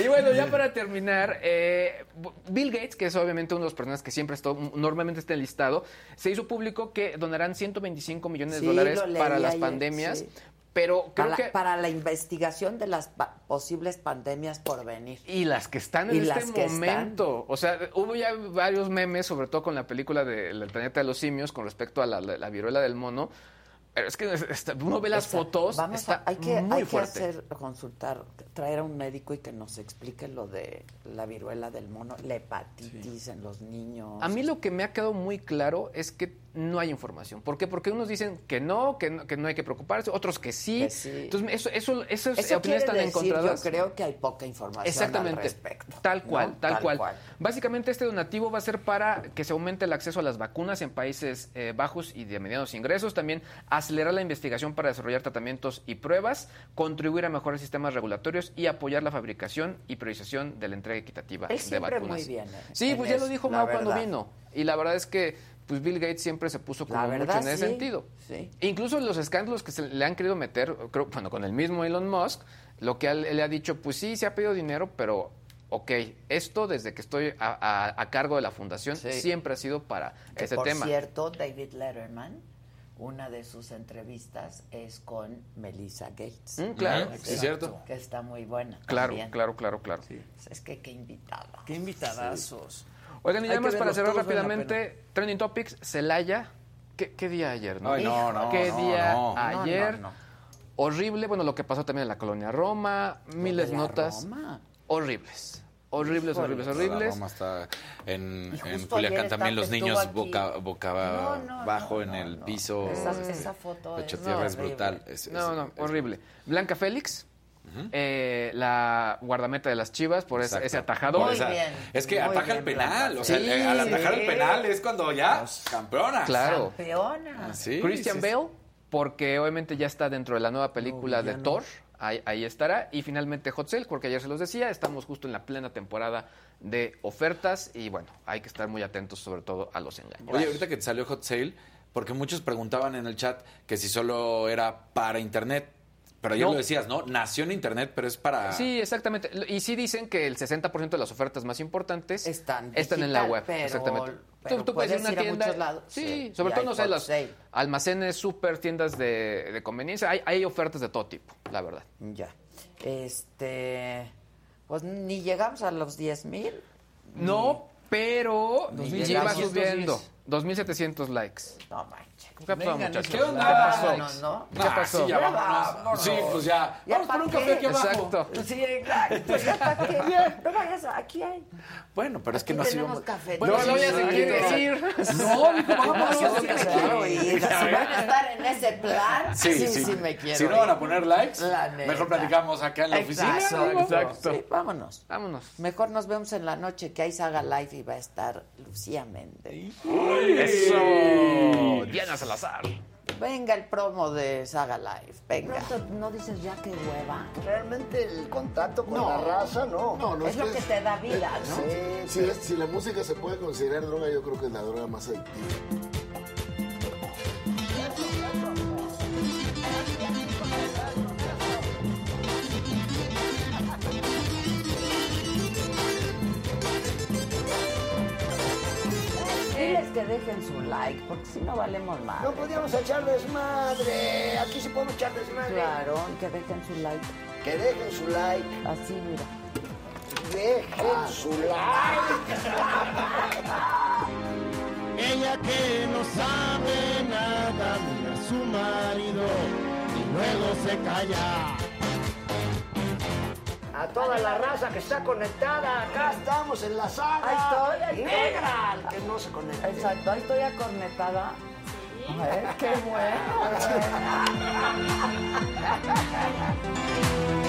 Y bueno, ya para terminar, eh, Bill Gates, que es obviamente uno de los personas que siempre está, normalmente está enlistado, se hizo público que donarán 125 millones Sí, de dólares para las ayer, pandemias. sí. Pero creo Para, que. para la investigación de las pa- posibles pandemias por venir. Y las que están en Y este las que momento. O sea, hubo ya varios memes, sobre todo con la película del El planeta de los simios, con respecto a la, la- la viruela del mono. Pero es que uno ve las fotos, Vamos está a, hay que, muy hay que fuerte. hacer, consultar, traer a un médico y que nos explique lo de la viruela del mono, la hepatitis en los niños. A mí lo que me ha quedado muy claro es que no hay información. ¿Por qué? Porque unos dicen que no, que no, que no hay que preocuparse, otros que sí. Que sí. Entonces, eso, eso, esas Eso opiniones están decir, encontradas. yo creo que hay poca información Exactamente. al respecto. Tal ¿no? cual, tal, cual. Básicamente este donativo va a ser para que se aumente el acceso a las vacunas en países eh, bajos y de medianos ingresos, también acelerar la investigación para desarrollar tratamientos y pruebas, contribuir a mejorar sistemas regulatorios y apoyar la fabricación y priorización de la entrega equitativa Él de vacunas. muy bien, ¿eh? Sí, pues ya lo dijo Mao cuando vino. Y la verdad es que pues Bill Gates siempre se puso como La mucho verdad, en ese sí, sentido. sí. Incluso los escándalos que se le han querido meter, creo, bueno, con el mismo Elon Musk, lo que él, él le ha dicho, pues sí, se ha pedido dinero, pero ok, esto desde que estoy a, a- a cargo de la fundación Sí. siempre ha sido para Que, ese por tema. cierto, David Letterman una de sus entrevistas es con Melissa Gates. Mm, claro, sí, es cierto. Que está muy buena. Claro, también. claro, claro, claro. Es que qué invitada. Qué invitadazos. Oigan, y que más para cerrar rápidamente, Trending Topics, Celaya. ¿Qué, qué día ayer, no? Ay, no, no, ¿Qué no, día no. ayer? No, no, no. Horrible, bueno, lo que pasó también en la colonia Roma, miles de notas. Roma. Horribles. Horribles, horribles, La horribles. Roma está en, en Culiacán también los niños boca, boca No, no, bajo no, en no, el no. piso. Esa, esa foto Pecho es tierra es brutal. Es- es- No, no, es- horrible. Blanca Félix, eh, la guardameta de las Chivas por ese, Exacto. ese bien, Es que muy ataja bien, el penal. O sea, Sí, eh, al atajar sí. el penal es cuando ya campeona. Claro. Campeona. Sí, Christian sí, Bale, porque obviamente ya está dentro de la nueva película de. Thor. Ahí, ahí estará. Y finalmente Hot Sale, porque ayer se los decía, estamos justo en la plena temporada de ofertas y bueno, hay que estar muy atentos sobre todo a los engaños. Oye, ahorita que salió Hot Sale, porque muchos preguntaban en el chat que si solo era para internet. Pero No. lo decías, ¿no? Nació en internet, pero es para. Sí, exactamente. Y sí dicen que el 60% de las ofertas más importantes Están en la web. pero- exactamente. pero tú, tú puedes ir a una ir a tienda. muchos lados. Sí, Sí, sobre todo, no sé, las sale. almacenes, super tiendas de, de conveniencia. Hay, hay ofertas de todo tipo, la verdad. Ya. Este. Pues ni llegamos a los 10 mil. No, pero Ni sí va llegamos. subiendo. 2.700 likes. No manches. ¿Qué pasó, muchachos? ¿Qué onda? ¿Qué pasó? Vámonos, ¿no? ¿Qué Ah, pasó? sí, ya vámonos. Sí, pues ya. ¿Ya Vamos por un café aquí abajo. Exacto. Sí, exacto. ¿Ya para qué? No vayas, aquí hay. Bueno, pero es que Aquí no ha tenemos sido. café. Bueno, Sí, no, ya se quiere ir. No, dijo, vamos. Yo sí me quiero ir. Si van a estar en ese plan, sí, sí, me quiero Si no van a poner likes, mejor platicamos acá en la oficina. Exacto. Exacto. Sí, vámonos. Vámonos. Mejor nos vemos en la noche que ahí se haga live y va a estar Lucía Méndez. Eso. Diana Salazar. Venga el promo de Saga Live. Venga. No, dices ya que hueva. Realmente el contacto con No. la raza, no. No, no es lo que te da vida, ¿no? Sí, si la música se puede considerar droga, yo creo que es la droga más adictiva. Diles que dejen su like, porque si no valemos más. No podíamos echar desmadre. Aquí sí podemos echar desmadre. Claro, que dejen su like. Que dejen su like. Así, mira. Dejen su like. Ella que no sabe nada, mira a su marido y luego se calla. A toda la raza que está conectada, acá estamos en la saga. Ahí estoy, ahí estoy. Negra, al que no se conecta. Exacto, ahí estoy acornetada. Ay, qué bueno.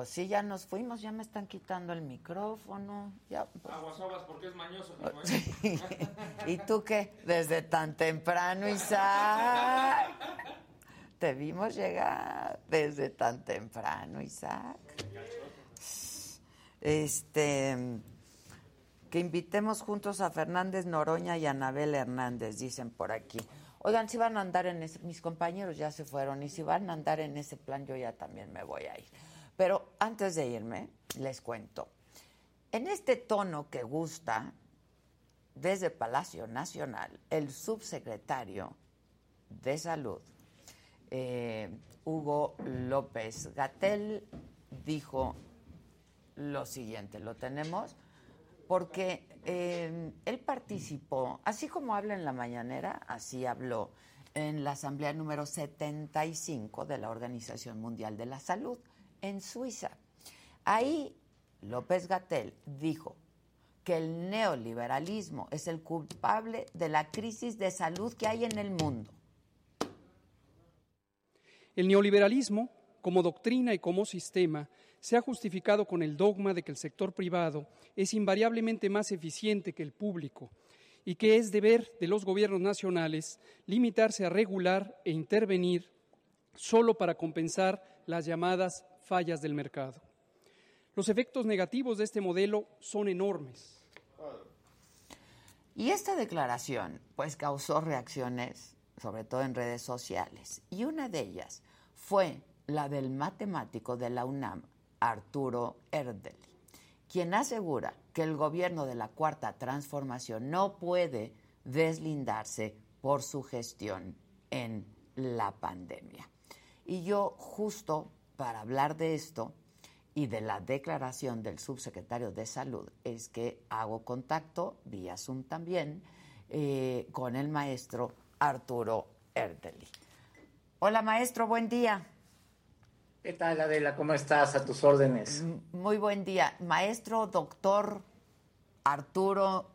Pues sí, ya nos fuimos, ya me están quitando el micrófono. Ya, pues, Aguas, aguas, porque es mañoso. Sí. ¿Y tú qué? Desde tan temprano, Isaac. Te vimos llegar desde tan temprano, Isaac. Este, que invitemos juntos a Fernández Noroña y a Anabel Hernández, dicen por aquí. Oigan, si van a andar en ese, mis compañeros ya se fueron, y si van a andar en ese plan, yo ya también me voy a ir. Pero antes de irme, les cuento. En este tono que gusta, desde Palacio Nacional, el subsecretario de Salud, eh, Hugo López Gatel, dijo lo siguiente, lo tenemos, porque eh, él participó, así como habla en la mañanera, así habló en la asamblea número 75 de la Organización Mundial de la Salud en Suiza. Ahí López Gatel dijo que el neoliberalismo es el culpable de la crisis de salud que hay en el mundo. El neoliberalismo, como doctrina y como sistema, se ha justificado con el dogma de que el sector privado es invariablemente más eficiente que el público y que es deber de los gobiernos nacionales limitarse a regular e intervenir solo para compensar las llamadas fallas del mercado. Los efectos negativos de este modelo son enormes. Y esta declaración pues causó reacciones, sobre todo en redes sociales, y una de ellas fue la del matemático de la UNAM, Arturo Erdeli, quien asegura que el gobierno de la Cuarta Transformación no puede deslindarse por su gestión en la pandemia. Y yo justo para hablar de esto y de la declaración del subsecretario de Salud es que hago contacto, vía Zoom también, eh, con el maestro Arturo Erdeli. Hola maestro, buen día. ¿Qué tal Adela? ¿Cómo estás? A tus órdenes. Muy buen día. Maestro, doctor Arturo,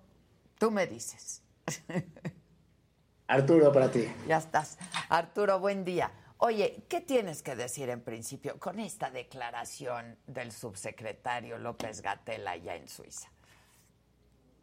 tú me dices. Arturo, para ti. Ya estás. Arturo, buen día. Oye, ¿qué tienes que decir en principio con esta declaración del subsecretario López Gatela allá en Suiza?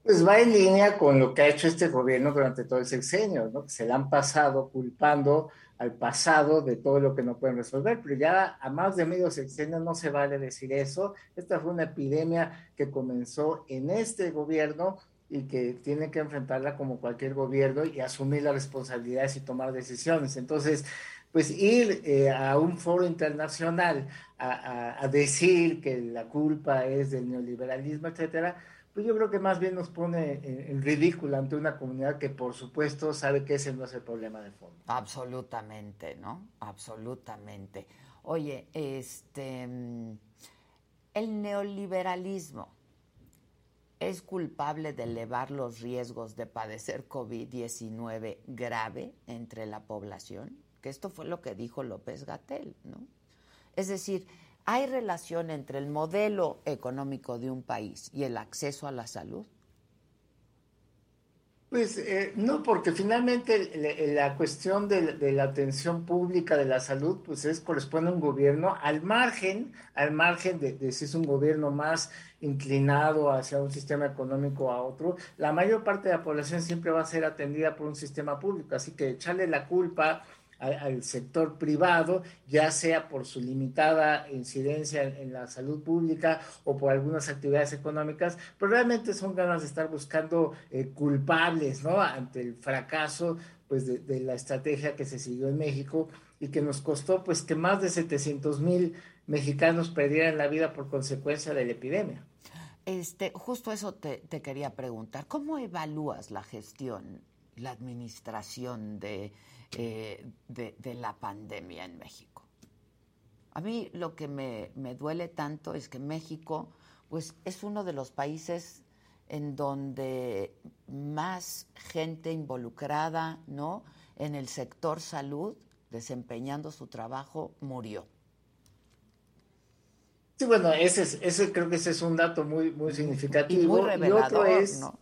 Pues va en línea con lo que ha hecho este gobierno durante todo el sexenio, ¿no? Que se le han pasado culpando al pasado de todo lo que no pueden resolver, pero ya a más de medio sexenio no se vale decir eso. Esta fue una epidemia que comenzó en este gobierno y que tiene que enfrentarla como cualquier gobierno y asumir las responsabilidades y tomar decisiones. Entonces, pues ir eh, a un foro internacional a, decir que la culpa es del neoliberalismo, etcétera, pues yo creo que más bien nos pone en, ridículo ante una comunidad que por supuesto sabe que ese no es el problema de fondo. Absolutamente, ¿no? Absolutamente. Oye, este el neoliberalismo es culpable de elevar los riesgos de padecer COVID-19 grave entre la población que esto fue lo que dijo López Gatel, ¿no? Es decir, ¿hay relación entre el modelo económico de un país y el acceso a la salud? Pues eh, no, porque finalmente la cuestión de, la atención pública de la salud, pues es corresponde a un gobierno al margen, al margen de, de, si es un gobierno más inclinado hacia un sistema económico a otro, la mayor parte de la población siempre va a ser atendida por un sistema público, así que echarle la culpa al, sector privado, ya sea por su limitada incidencia en, la salud pública o por algunas actividades económicas, pero realmente son ganas de estar buscando eh, culpables, ¿no? Ante el fracaso, pues, de, la estrategia que se siguió en México y que nos costó, pues, que más de 700 mil mexicanos perdieran la vida por consecuencia de la epidemia. Este, justo eso te, te quería preguntar. ¿Cómo evalúas la gestión, la administración de eh, de, la pandemia en México. A mí lo que me, duele tanto es que México pues, es uno de los países en donde más gente involucrada ¿no? en el sector salud, desempeñando su trabajo, murió. Sí, bueno, ese, ese creo que ese es un dato muy, muy significativo. Y muy revelador, ¿no?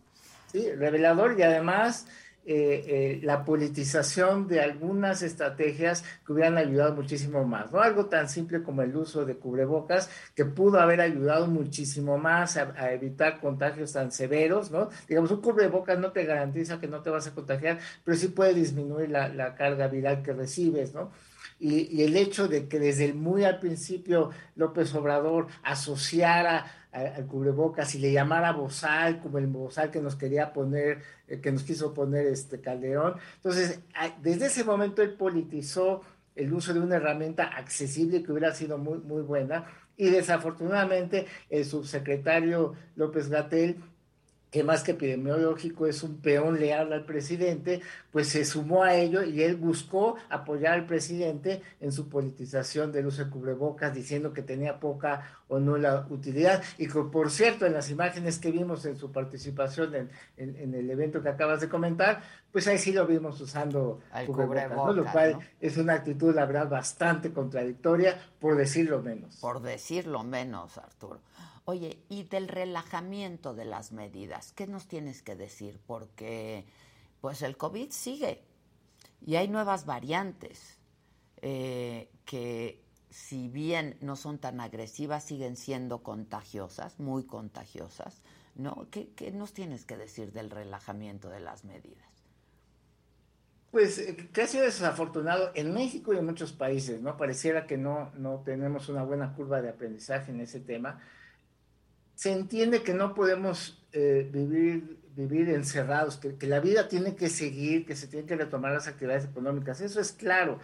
Sí, revelador y además eh, eh, la politización de algunas estrategias que hubieran ayudado muchísimo más, ¿no? Algo tan simple como el uso de cubrebocas, que pudo haber ayudado muchísimo más a, evitar contagios tan severos, ¿no? Digamos, un cubrebocas no te garantiza que no te vas a contagiar, pero sí puede disminuir la, la carga viral que recibes, ¿no? Y, el hecho de que desde el muy al principio López Obrador asociara al cubrebocas y le llamara bozal, como el bozal que nos quería poner, eh, que nos quiso poner este Calderón. Entonces, desde ese momento él politizó el uso de una herramienta accesible que hubiera sido muy, muy buena. Y desafortunadamente el subsecretario López Gatel que más que epidemiológico es un peón leal al presidente, pues se sumó a ello y él buscó apoyar al presidente en su politización del uso de cubrebocas, diciendo que tenía poca o nula utilidad. Y que, por cierto, en las imágenes que vimos en su participación en, el evento que acabas de comentar, pues ahí sí lo vimos usando cubrebocas, lo cual es una actitud, la verdad, bastante contradictoria, por decirlo menos. Por decirlo menos, Arturo. Oye, y del relajamiento de las medidas, ¿qué nos tienes que decir? Porque pues el COVID sigue y hay nuevas variantes eh, que si bien no son tan agresivas, siguen siendo contagiosas, muy contagiosas, ¿no? ¿Qué, qué nos tienes que decir del relajamiento de las medidas? Pues eh, que ha sido desafortunado en México y en muchos países, ¿no? Pareciera que no, no tenemos una buena curva de aprendizaje en ese tema se entiende que no podemos eh, vivir vivir encerrados, que, la vida tiene que seguir, que se tienen que retomar las actividades económicas, eso es claro,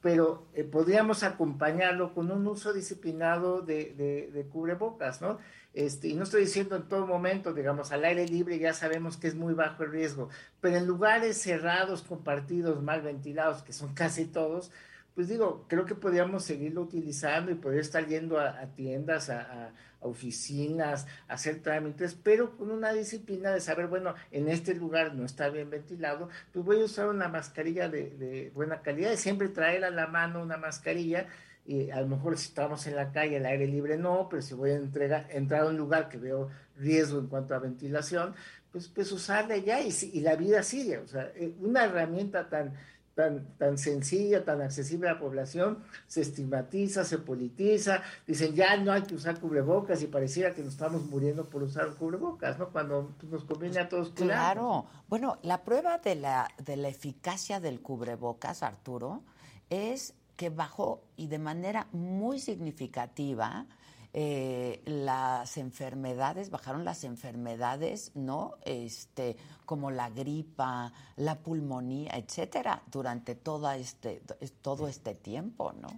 pero eh, podríamos acompañarlo con un uso disciplinado de, de, cubrebocas, ¿no? Este, y no estoy diciendo en todo momento, digamos, al aire libre ya sabemos que es muy bajo el riesgo, pero en lugares cerrados, compartidos, mal ventilados, que son casi todos, pues digo, creo que podríamos seguirlo utilizando y poder estar yendo a, tiendas, a, oficinas, a hacer trámites, pero con una disciplina de saber, bueno, en este lugar no está bien ventilado, pues voy a usar una mascarilla de, buena calidad y siempre traer a la mano una mascarilla. Y a lo mejor si estamos en la calle, el aire libre no, pero si voy a entregar, entrar a un lugar que veo riesgo en cuanto a ventilación, pues, pues usarla ya y, y la vida sigue. O sea, eh, una herramienta tan, tan, tan sencilla, tan accesible a la población, se estigmatiza, se politiza, dicen ya no hay que usar cubrebocas y pareciera que nos estamos muriendo por usar cubrebocas, ¿no? Cuando nos conviene a todos Claro, bueno, la prueba de la, de la eficacia del cubrebocas, Arturo, es que bajó y de manera muy significativa eh, las enfermedades, bajaron las enfermedades, ¿no? Este, como la gripa, la pulmonía, etcétera, durante toda este, todo este tiempo, ¿no?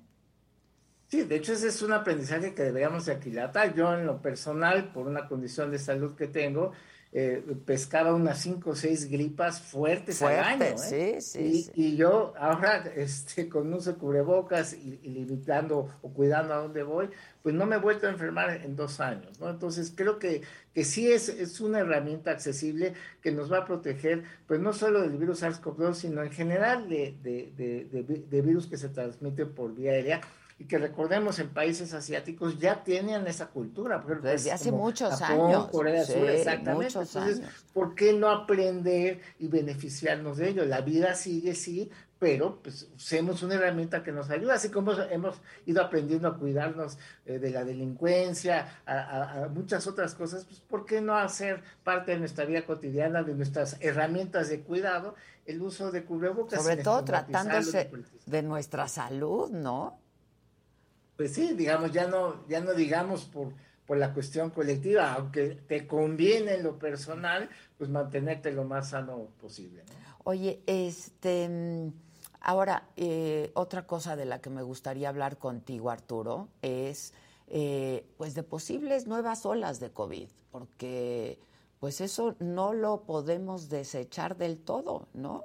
Sí, de hecho ese es un aprendizaje que deberíamos de aquilatar. Yo en lo personal, por una condición de salud que tengo, eh, pescaba unas cinco o seis gripas fuertes, al año. ¿eh? Sí, sí, y, yo ahora, este, con uso cubrebocas y, limitando o cuidando a dónde voy, pues no me he vuelto a enfermar en dos años, ¿no? Entonces creo que, que sí es, es una herramienta accesible que nos va a proteger, pues no solo del virus SARS-CoV-2, sino en general de, de, de, de virus que se transmiten por vía aérea y que recordemos en países asiáticos ya tienen esa cultura. Desde pues, hace muchos años. Corea Sur, exactamente. Entonces, ¿por qué no aprender y beneficiarnos de ello? La vida sigue, sí, pero pues usemos una herramienta que nos ayuda, así como hemos ido aprendiendo a cuidarnos eh, de la delincuencia, a, muchas otras cosas, pues ¿por qué no hacer parte de nuestra vida cotidiana, de nuestras herramientas de cuidado, el uso de cubrebocas? Sobre todo tratándose de nuestra salud, ¿no? Pues sí, digamos, ya no, ya no digamos por, por la cuestión colectiva, aunque te conviene en lo personal, pues mantenerte lo más sano posible. Oye, este, ahora, eh, otra cosa de la que me gustaría hablar contigo, Arturo, es eh, pues de posibles nuevas olas de COVID, porque pues eso no lo podemos desechar del todo, ¿no?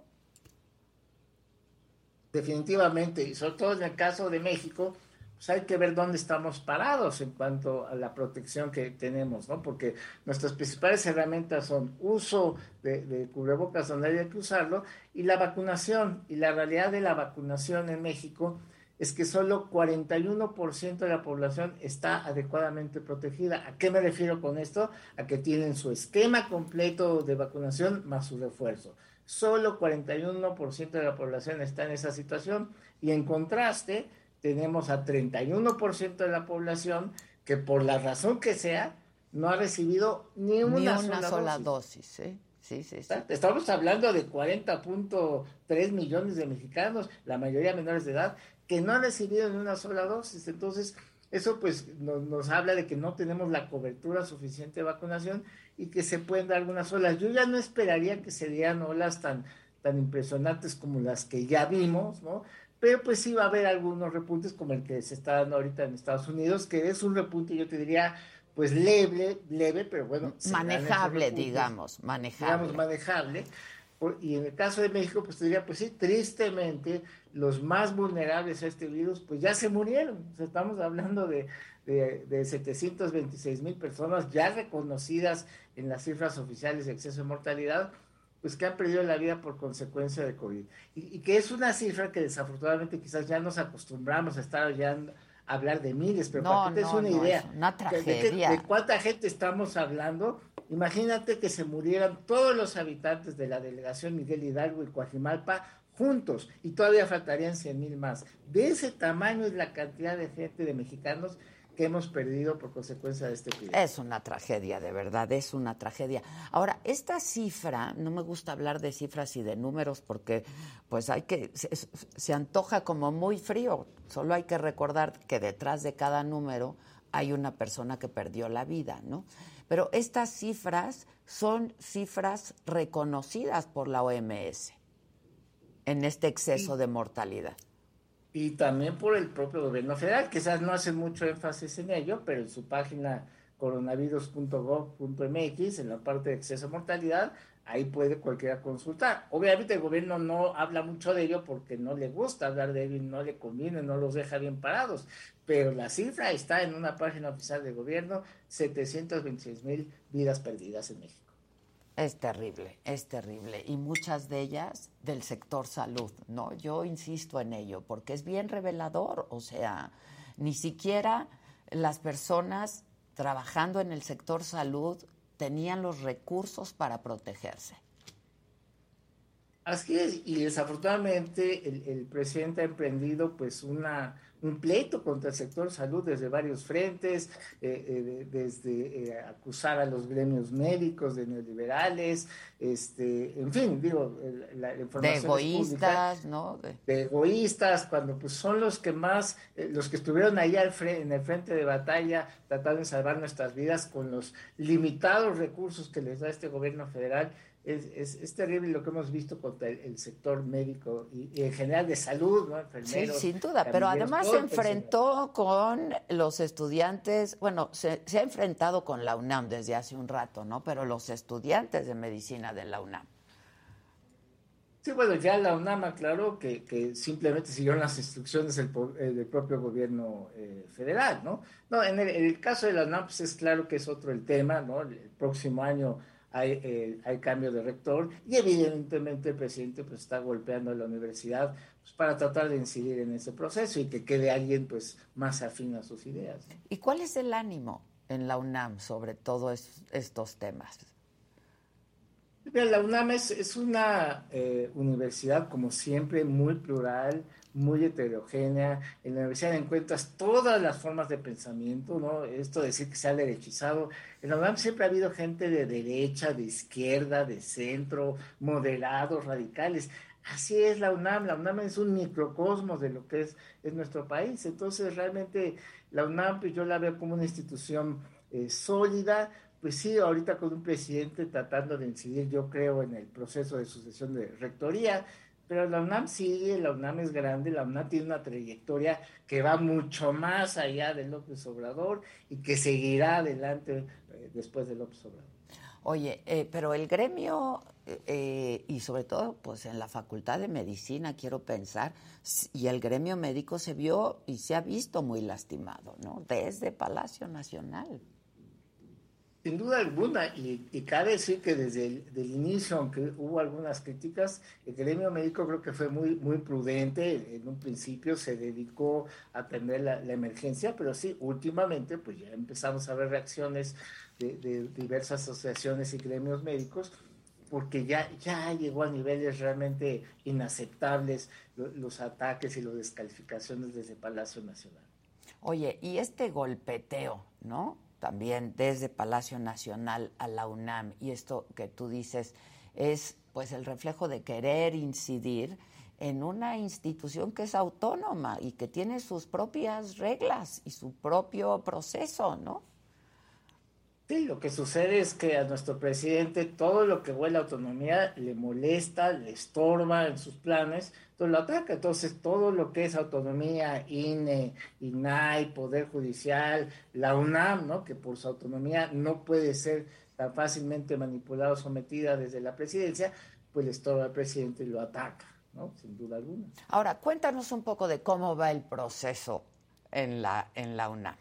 Definitivamente, y sobre todo en el caso de México, pues hay que ver dónde estamos parados en cuanto a la protección que tenemos, ¿no? Porque nuestras principales herramientas son uso de, cubrebocas donde hay que usarlo y la vacunación. Y la realidad de la vacunación en México es que solo 41% de la población está adecuadamente protegida. ¿A qué me refiero con esto? A que tienen su esquema completo de vacunación más su refuerzo. Solo 41% de la población está en esa situación y en contraste, tenemos a 31% de la población que por la razón que sea no ha recibido ni una, sola, dosis. ¿eh? Sí, sí, sí. Estamos hablando de 40.3 millones de mexicanos, la mayoría menores de edad, que no han recibido ni una sola dosis. Entonces, eso pues nos, nos, habla de que no tenemos la cobertura suficiente de vacunación y que se pueden dar algunas olas. Yo ya no esperaría que se dieran olas tan, tan impresionantes como las que ya vimos, ¿no? Pero pues sí va a haber algunos repuntes como el que se está dando ahorita en Estados Unidos, que es un repunte, yo te diría, pues leve, leve, pero bueno. Manejable, digamos, manejable. Digamos, manejable. Y en el caso de México, pues te diría, pues sí, tristemente, los más vulnerables a este virus, pues ya se murieron. estamos hablando de, de, de 726 mil personas ya reconocidas en las cifras oficiales de exceso de mortalidad pues que han perdido la vida por consecuencia de COVID. Y, que es una cifra que desafortunadamente quizás ya nos acostumbramos a estar ya a hablar de miles, pero para que te des una idea De, cuánta gente estamos hablando, imagínate que se murieran todos los habitantes de la delegación Miguel Hidalgo y Coajimalpa juntos y todavía faltarían 100 mil más. De ese tamaño es la cantidad de gente de mexicanos que hemos perdido por consecuencia de este virus. Es una tragedia, de verdad, es una tragedia. Ahora, esta cifra, no me gusta hablar de cifras y de números porque pues hay que, se, antoja como muy frío, solo hay que recordar que detrás de cada número hay una persona que perdió la vida, ¿no? Pero estas cifras son cifras reconocidas por la OMS en este exceso de mortalidad. Y también por el propio gobierno federal, quizás no hace mucho énfasis en ello, pero en su página coronavirus.gov.mx, en la parte de exceso de mortalidad, ahí puede cualquiera consultar. Obviamente el gobierno no habla mucho de ello porque no le gusta hablar de ello no le conviene, no los deja bien parados, pero la cifra está en una página oficial del gobierno, 726 mil vidas perdidas en México. Es terrible, es terrible. Y muchas de ellas del sector salud, ¿no? Yo insisto en ello, porque es bien revelador. O sea, ni siquiera las personas trabajando en el sector salud tenían los recursos para protegerse. Así es, y desafortunadamente el, presidente ha emprendido pues una, un pleito contra el sector salud desde varios frentes, eh, eh, desde eh, acusar a los gremios médicos de neoliberales, este, en fin, digo, la, información de egoístas, ¿no? De... egoístas, cuando pues son los que más, los que estuvieron ahí al en el frente de batalla tratando de salvar nuestras vidas con los limitados recursos que les da este gobierno federal es, es, terrible lo que hemos visto contra el, sector médico y, en general de salud, ¿no? Enfermeros, sí, sin duda, pero además se enfrentó con los estudiantes, bueno, se, ha enfrentado con la UNAM desde hace un rato, ¿no? Pero los estudiantes de medicina de la UNAM. Sí, bueno, ya la UNAM aclaró que, que simplemente siguieron las instrucciones del, eh, del propio gobierno eh, federal, ¿no? No, en el, en el, caso de la UNAM, pues es claro que es otro el tema, ¿no? El próximo año hay, eh, hay cambio de rector y evidentemente el presidente pues está golpeando a la universidad pues, para tratar de incidir en ese proceso y que quede alguien pues más afín a sus ideas. ¿Y cuál es el ánimo en la UNAM sobre todos estos temas? La UNAM es, es una eh, universidad, como siempre, muy plural, muy heterogénea. En la universidad encuentras todas las formas de pensamiento, ¿no? Esto de decir que se ha derechizado. En la UNAM siempre ha habido gente de derecha, de izquierda, de centro, moderados, radicales. Así es la UNAM. La UNAM es un microcosmos de lo que es, es nuestro país. Entonces, realmente, la UNAM, pues yo la veo como una institución eh, sólida, pues sí, ahorita con un presidente tratando de incidir, yo creo, en el proceso de sucesión de rectoría, pero la UNAM sigue, la UNAM es grande, la UNAM tiene una trayectoria que va mucho más allá de López Obrador y que seguirá adelante eh, después de López Obrador. Oye, eh, pero el gremio eh, y sobre todo pues en la Facultad de Medicina quiero pensar y el gremio médico se vio y se ha visto muy lastimado, ¿no? Desde Palacio Nacional. Sin duda alguna, y, cabe decir que desde el inicio, aunque hubo algunas críticas, el gremio médico creo que fue muy, muy prudente. En un principio se dedicó a atender la, emergencia, pero sí, últimamente, pues ya empezamos a ver reacciones de, diversas asociaciones y gremios médicos, porque ya, ya llegó a niveles realmente inaceptables los ataques y las descalificaciones desde Palacio Nacional. Oye, y este golpeteo, ¿no? También desde Palacio Nacional a la UNAM y esto que tú dices es pues el reflejo de querer incidir en una institución que es autónoma y que tiene sus propias reglas y su propio proceso, ¿no? Sí, lo que sucede es que a nuestro presidente todo lo que huele a autonomía le molesta, le estorba en sus planes, entonces lo ataca. Entonces todo lo que es autonomía, INE, INAI, Poder Judicial, la UNAM, ¿no? que por su autonomía no puede ser tan fácilmente manipulada o sometida desde la presidencia, pues le estorba al presidente y lo ataca, ¿no? sin duda alguna. Ahora, cuéntanos un poco de cómo va el proceso en la, en la UNAM.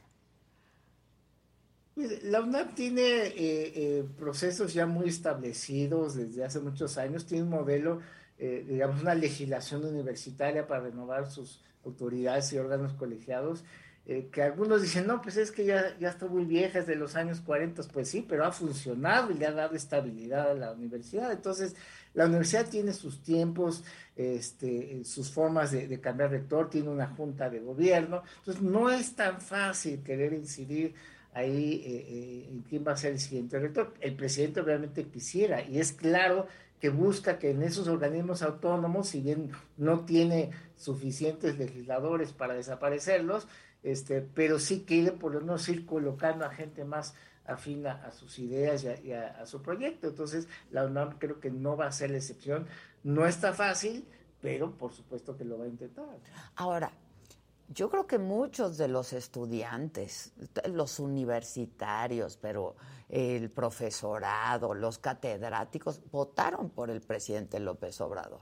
La UNAM tiene eh, eh, procesos ya muy establecidos desde hace muchos años, tiene un modelo, eh, digamos, una legislación universitaria para renovar sus autoridades y órganos colegiados, que algunos dicen, no, pues es que ya, ya está muy vieja, es de los años 40, pues sí, pero ha funcionado y le ha dado estabilidad a la universidad. Entonces, la universidad tiene sus tiempos, este, sus formas de, cambiar rector, tiene una junta de gobierno, entonces no es tan fácil querer incidir ahí eh, eh, quién va a ser el siguiente rector. El presidente obviamente quisiera y es claro que busca que en esos organismos autónomos, si bien no tiene suficientes legisladores para desaparecerlos, este, pero sí quiere por lo menos ir colocando a gente más afina a sus ideas y, a, su proyecto. Entonces, la UNAM creo que no va a ser la excepción. No está fácil, pero por supuesto que lo va a intentar. Ahora, yo creo que muchos de los estudiantes, los universitarios, pero el profesorado, los catedráticos, votaron por el presidente López Obrador.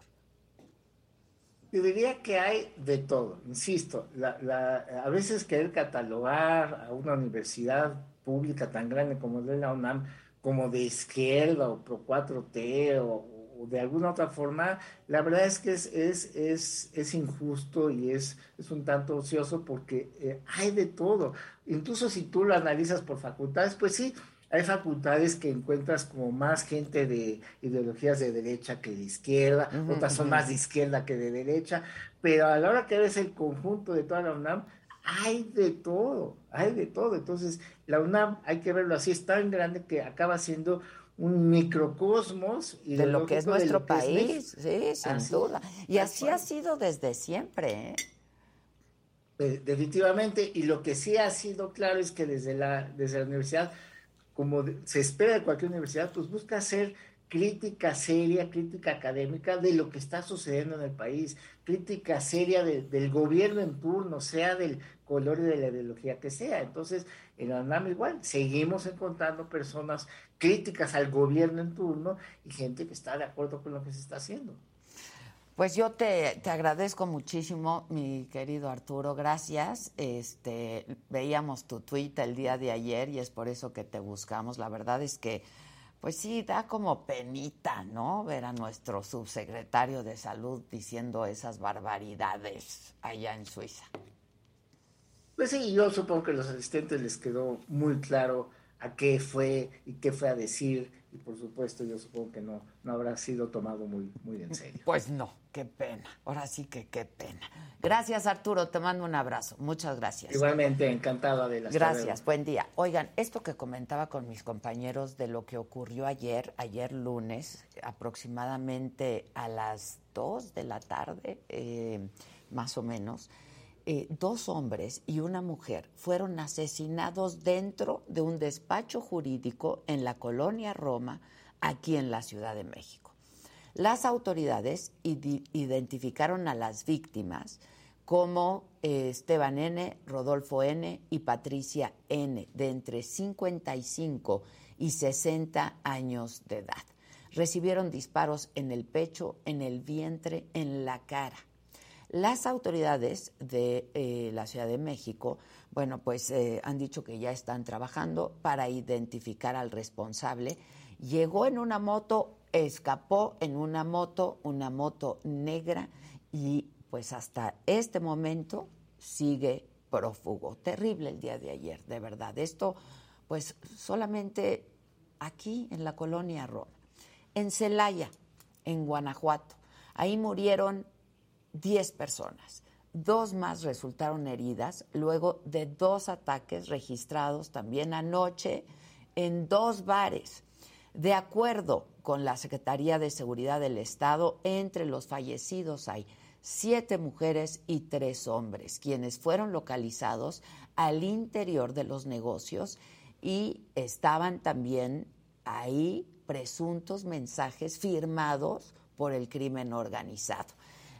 Yo diría que hay de todo, insisto, a veces querer catalogar a una universidad pública tan grande como es la UNAM como de izquierda o pro 4T o, de alguna otra forma, la verdad es que es, injusto y es, es un tanto ocioso porque eh, hay de todo. Incluso si tú lo analizas por facultades, pues sí, hay facultades que encuentras como más gente de ideologías de derecha que de izquierda, otras son más de izquierda que de derecha, pero a la hora que ves el conjunto de toda la UNAM, hay de todo, hay de todo. Entonces, la UNAM, hay que verlo así, es tan grande que acaba siendo un microcosmos y de lo que es nuestro país, sí, sin duda. Y así ha sido desde siempre. ¿eh? Definitivamente, y lo que sí ha sido claro es que desde la, desde la universidad como se espera de cualquier universidad, pues busca hacer crítica seria, crítica académica de lo que está sucediendo en el país, crítica seria del gobierno en turno, sea del color y de la ideología que sea. Entonces, en la igual, seguimos encontrando personas críticas al gobierno en turno y gente que está de acuerdo con lo que se está haciendo. Pues yo te, agradezco muchísimo, mi querido Arturo, gracias. Este, veíamos tu tweet el día de ayer y es por eso que te buscamos. La verdad es que, pues sí, da como penita, ¿no? Ver a nuestro subsecretario de salud diciendo esas barbaridades allá en Suiza. Pues sí, yo supongo que a los asistentes les quedó muy claro a qué fue y qué fue a decir y por supuesto yo supongo que no, no habrá sido tomado muy, muy en serio. Pues no, qué pena, ahora sí que qué pena. Gracias Arturo, te mando un abrazo, muchas gracias. Igualmente, encantado de la Gracias, buen día. Oigan, esto que comentaba con mis compañeros de lo que ocurrió ayer, ayer lunes, aproximadamente a las 2 de la tarde, eh, más o menos, eh, dos hombres y una mujer fueron asesinados dentro de un despacho jurídico en la colonia Roma, aquí en la Ciudad de México. Las autoridades identificaron a las víctimas como eh, Esteban N., Rodolfo N. y Patricia N., de entre 55 y 60 años de edad. Recibieron disparos en el pecho, en el vientre, en la cara. Las autoridades de eh, la Ciudad de México, bueno, pues eh, han dicho que ya están trabajando para identificar al responsable. Llegó en una moto, escapó en una moto, una moto negra y pues hasta este momento sigue prófugo. Terrible el día de ayer, de verdad. Esto pues solamente aquí en la colonia Roma. En Celaya, en Guanajuato, ahí murieron 10 personas. Dos más resultaron heridas luego de dos ataques registrados también anoche en dos bares. De acuerdo con la Secretaría de Seguridad del Estado, entre los fallecidos hay siete mujeres y tres hombres, quienes fueron localizados al interior de los negocios y estaban también ahí presuntos mensajes firmados por el crimen organizado.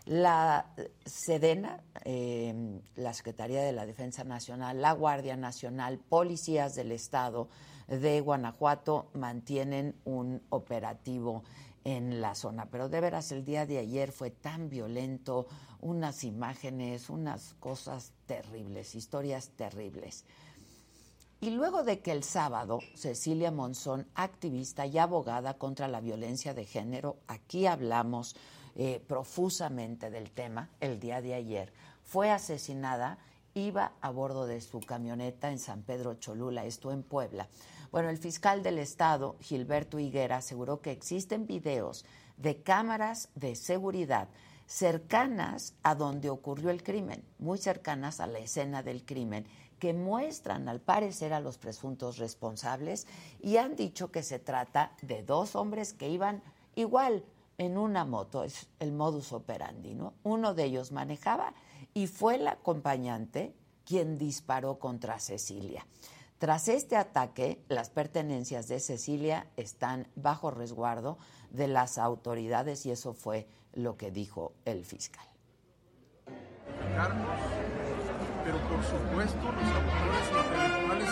La Sedena, em, la Secretaría de la Defensa Nacional, la Guardia Nacional, policías del Estado de Guanajuato mantienen un operativo en la zona. Pero de veras, el día de ayer fue tan violento, unas imágenes, unas cosas terribles, historias terribles. Y luego de que el sábado Cecilia Monzón, activista y abogada contra la violencia de género, aquí hablamos eh, profusamente del tema el día de ayer, fue asesinada, iba a bordo de su camioneta en San Pedro Cholula, esto en Puebla. Bueno, el fiscal del Estado, Gilberto Higuera, aseguró que existen videos de cámaras de seguridad cercanas a donde ocurrió el crimen, muy cercanas a la escena del crimen, que muestran al parecer a los presuntos responsables y han dicho que se trata de dos hombres que iban igual en una moto, es el modus operandi, ¿no? Uno de ellos manejaba y fue el acompañante quien disparó contra Cecilia. Tras este ataque, las pertenencias de Cecilia están bajo resguardo de las autoridades y eso fue lo que dijo el fiscal. Pero por supuesto los intelectuales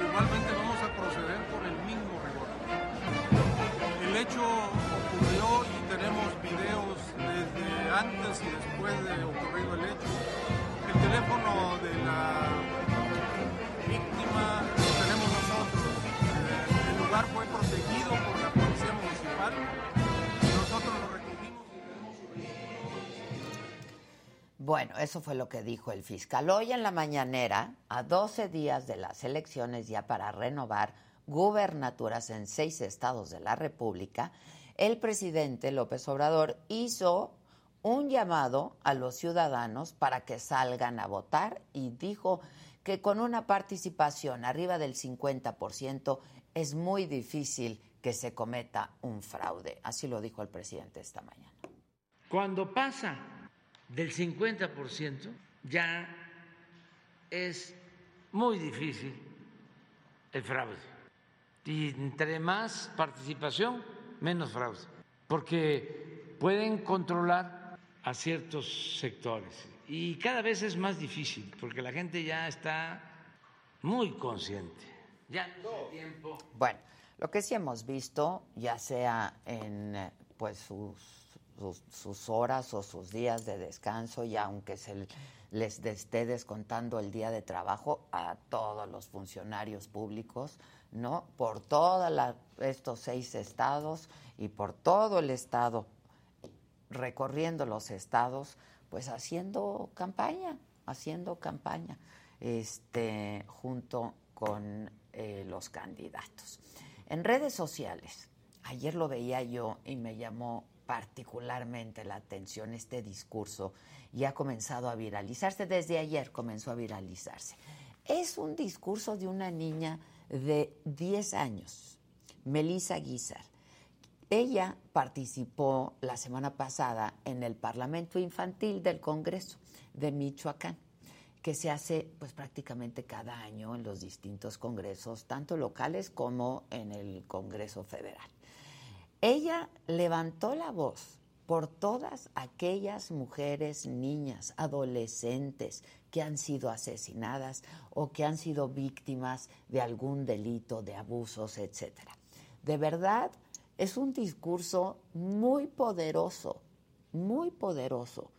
igualmente vamos a proceder con el mismo rigor. El hecho antes y después de ocurrido el hecho. El teléfono de la fue protegido por la Policía Municipal. Nosotros lo recogimos Bueno, eso fue lo que dijo el fiscal. Hoy en la mañanera, a 12 días de las elecciones ya para renovar gubernaturas en seis estados de la República, el presidente López Obrador hizo un llamado a los ciudadanos para que salgan a votar y dijo que con una participación arriba del 50% es muy difícil que se cometa un fraude. Así lo dijo el presidente esta mañana. Cuando pasa del 50%, ya es muy difícil el fraude. Y entre más participación, menos fraude. Porque pueden controlar a ciertos sectores. Y cada vez es más difícil, porque la gente ya está muy consciente ya tiempo. Bueno, lo que sí hemos visto, ya sea en pues sus, sus, horas o sus días de descanso, y aunque se les esté descontando el día de trabajo a todos los funcionarios públicos, ¿no? Por todos estos seis estados y por todo el estado, recorriendo los estados, pues haciendo campaña, haciendo campaña, este, junto con eh, los candidatos. En redes sociales, ayer lo veía yo y me llamó particularmente la atención este discurso y ha comenzado a viralizarse, desde ayer comenzó a viralizarse. Es un discurso de una niña de 10 años, Melissa Guizar. Ella participó la semana pasada en el Parlamento Infantil del Congreso de Michoacán que se hace pues prácticamente cada año en los distintos congresos, tanto locales como en el Congreso Federal. Ella levantó la voz por todas aquellas mujeres, niñas, adolescentes que han sido asesinadas o que han sido víctimas de algún delito, de abusos, etc. De verdad, es un discurso muy poderoso, muy poderoso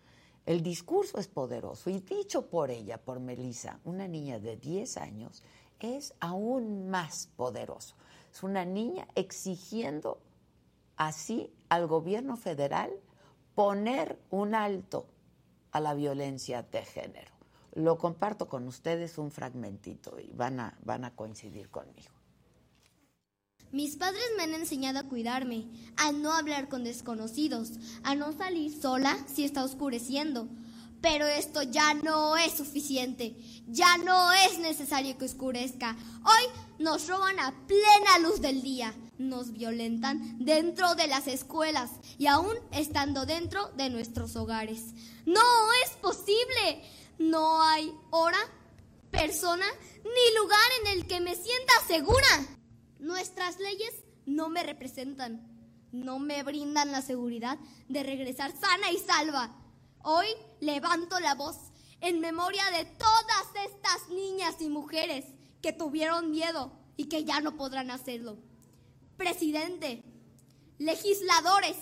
el discurso es poderoso y dicho por ella, por Melissa, una niña de 10 años, es aún más poderoso. Es una niña exigiendo así al gobierno federal poner un alto a la violencia de género. Lo comparto con ustedes un fragmentito y van a, van a coincidir conmigo. Mis padres me han enseñado a cuidarme, a no hablar con desconocidos, a no salir sola si está oscureciendo. Pero esto ya no es suficiente, ya no es necesario que oscurezca. Hoy nos roban a plena luz del día, nos violentan dentro de las escuelas y aún estando dentro de nuestros hogares. No es posible, no hay hora, persona ni lugar en el que me sienta segura. Nuestras leyes no me representan, no me brindan la seguridad de regresar sana y salva. Hoy levanto la voz en memoria de todas estas niñas y mujeres que tuvieron miedo y que ya no podrán hacerlo. Presidente, legisladores,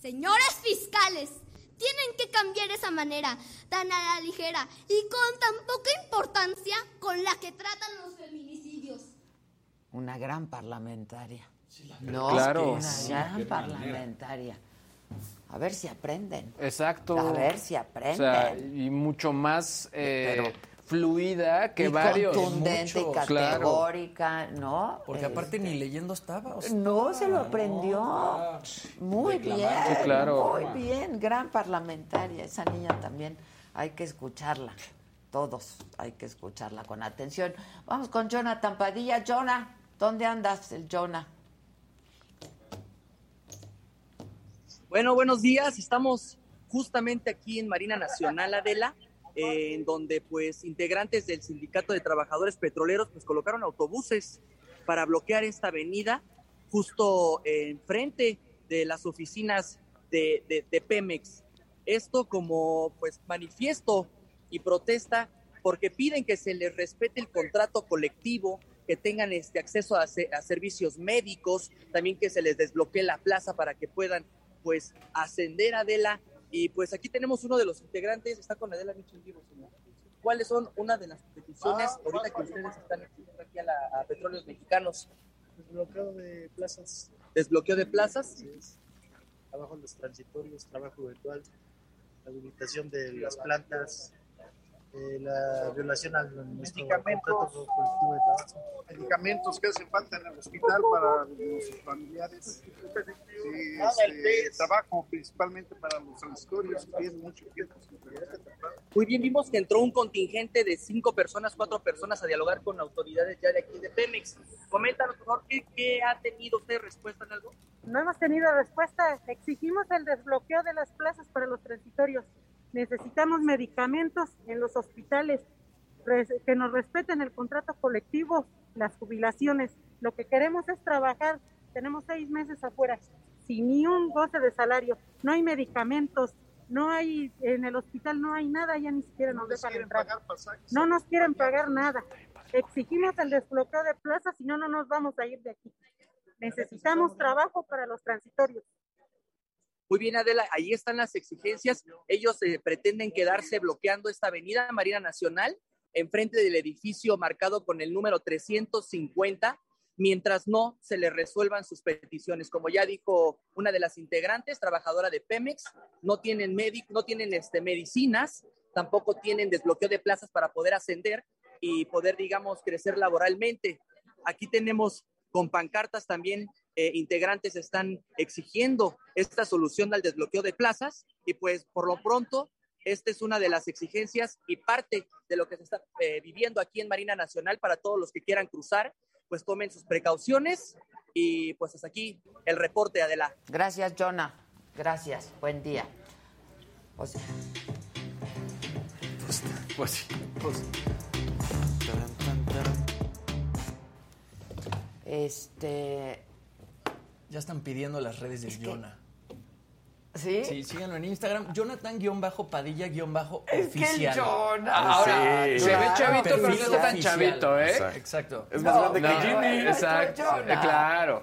señores fiscales, tienen que cambiar esa manera tan a la ligera y con tan poca importancia con la que tratan los una gran parlamentaria. no, claro. una gran parlamentaria. A ver si aprenden. Exacto. A ver si aprenden. y mucho más eh, fluida que varios. Contundente y categórica, ¿no? Porque aparte ni este, leyendo estaba. no, se lo aprendió. muy bien. claro. Muy bien. Gran parlamentaria. Esa niña también hay que escucharla. Todos hay que escucharla con atención. Vamos con Jonathan Padilla. Jonah. ¿Dónde andas, el Jonah? Bueno, buenos días. Estamos justamente aquí en Marina Nacional, Adela. eh, en donde pues integrantes del sindicato de trabajadores petroleros pues colocaron autobuses para bloquear esta avenida justo enfrente de las oficinas de, de, Pemex. Esto como pues manifiesto y protesta porque piden que se les respete el contrato colectivo, que tengan este acceso a, a, servicios médicos, también que se les desbloquee la plaza para que puedan pues ascender a Adela. Y pues aquí tenemos uno de los integrantes, está con Adela Michel Vivo, señor. ¿Cuáles son una de las peticiones ah, ahorita que ustedes están aquí a, la, a Petróleos Mexicanos? Desbloqueo de plazas. ¿Desbloqueo de plazas? Sí, trabajo en los transitorios, trabajo virtual, habilitación de las plantas, eh, la violación al medicamentos, medicamentos que hacen falta en el hospital para los familiares, este, trabajo principalmente para los transitorios, mucho tiempo. Muy bien, vimos que entró un contingente de cinco personas, cuatro personas a dialogar con autoridades ya de aquí de Pemex. Coméntanos, por favor, ¿qué, ha tenido usted respuesta en algo? No hemos tenido respuesta. Exigimos el desbloqueo de las plazas para los transitorios. Necesitamos medicamentos en los hospitales, que nos respeten el contrato colectivo, las jubilaciones. Lo que queremos es trabajar. Tenemos seis meses afuera, sin ni un goce de salario. No hay medicamentos, no hay, en el hospital no hay nada, ya ni siquiera nos dejan entrar. No nos quieren pagar nada. Exigimos el desbloqueo de plazas, si no, no nos vamos a ir de aquí. Necesitamos trabajo para los transitorios. Muy bien, Adela, ahí están las exigencias. Ellos eh, pretenden quedarse bloqueando esta avenida Marina Nacional enfrente del edificio marcado con el número 350, mientras no se les resuelvan sus peticiones. Como ya dijo una de las integrantes, trabajadora de Pemex, no tienen médico, no tienen este, medicinas, tampoco tienen desbloqueo de plazas para poder ascender y poder, digamos, crecer laboralmente. Aquí tenemos con pancartas también eh, integrantes están exigiendo esta solución al desbloqueo de plazas y pues por lo pronto esta es una de las exigencias y parte de lo que se está eh, viviendo aquí en Marina Nacional para todos los que quieran cruzar, pues tomen sus precauciones y pues hasta aquí el reporte, Adela. Gracias, Jonah. Gracias. Buen día. Pues, pues, pues, este, ya están pidiendo las redes de Jonah. ¿Sí? Sí, síganlo en Instagram. Jonathan-padilla-oficial. Es Jonah. Ahora, sí, se ve chavito, pero no está tan chavito, ¿eh? Exacto. Es más grande que Jimmy. Exacto, claro.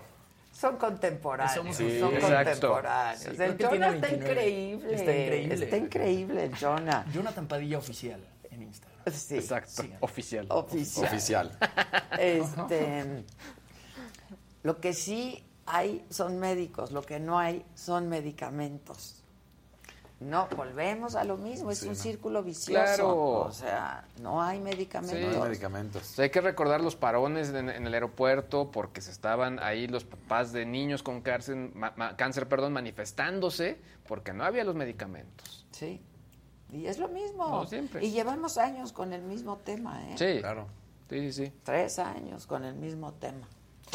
Son contemporáneos. Somos son exacto. contemporáneos. Sí, el que Jonah está 29. increíble. Está increíble. Está increíble el Jonah. Jonathan Padilla Oficial en Instagram. Sí. Exacto, oficial. Oficial. Oficial. Este, lo que sí hay son médicos, lo que no hay son medicamentos. No, volvemos a lo mismo, es Sí, un no. círculo vicioso. Claro. O sea, no hay medicamentos. No hay medicamentos. hay que recordar los parones en, en el aeropuerto porque se estaban ahí los papás de niños con cáncer, ma- ma- cáncer perdón, manifestándose porque no había los medicamentos. Sí. Y es lo mismo. No, siempre. Y llevamos años con el mismo tema, ¿eh? Sí, Claro. sí, sí, sí. Tres años con el mismo tema.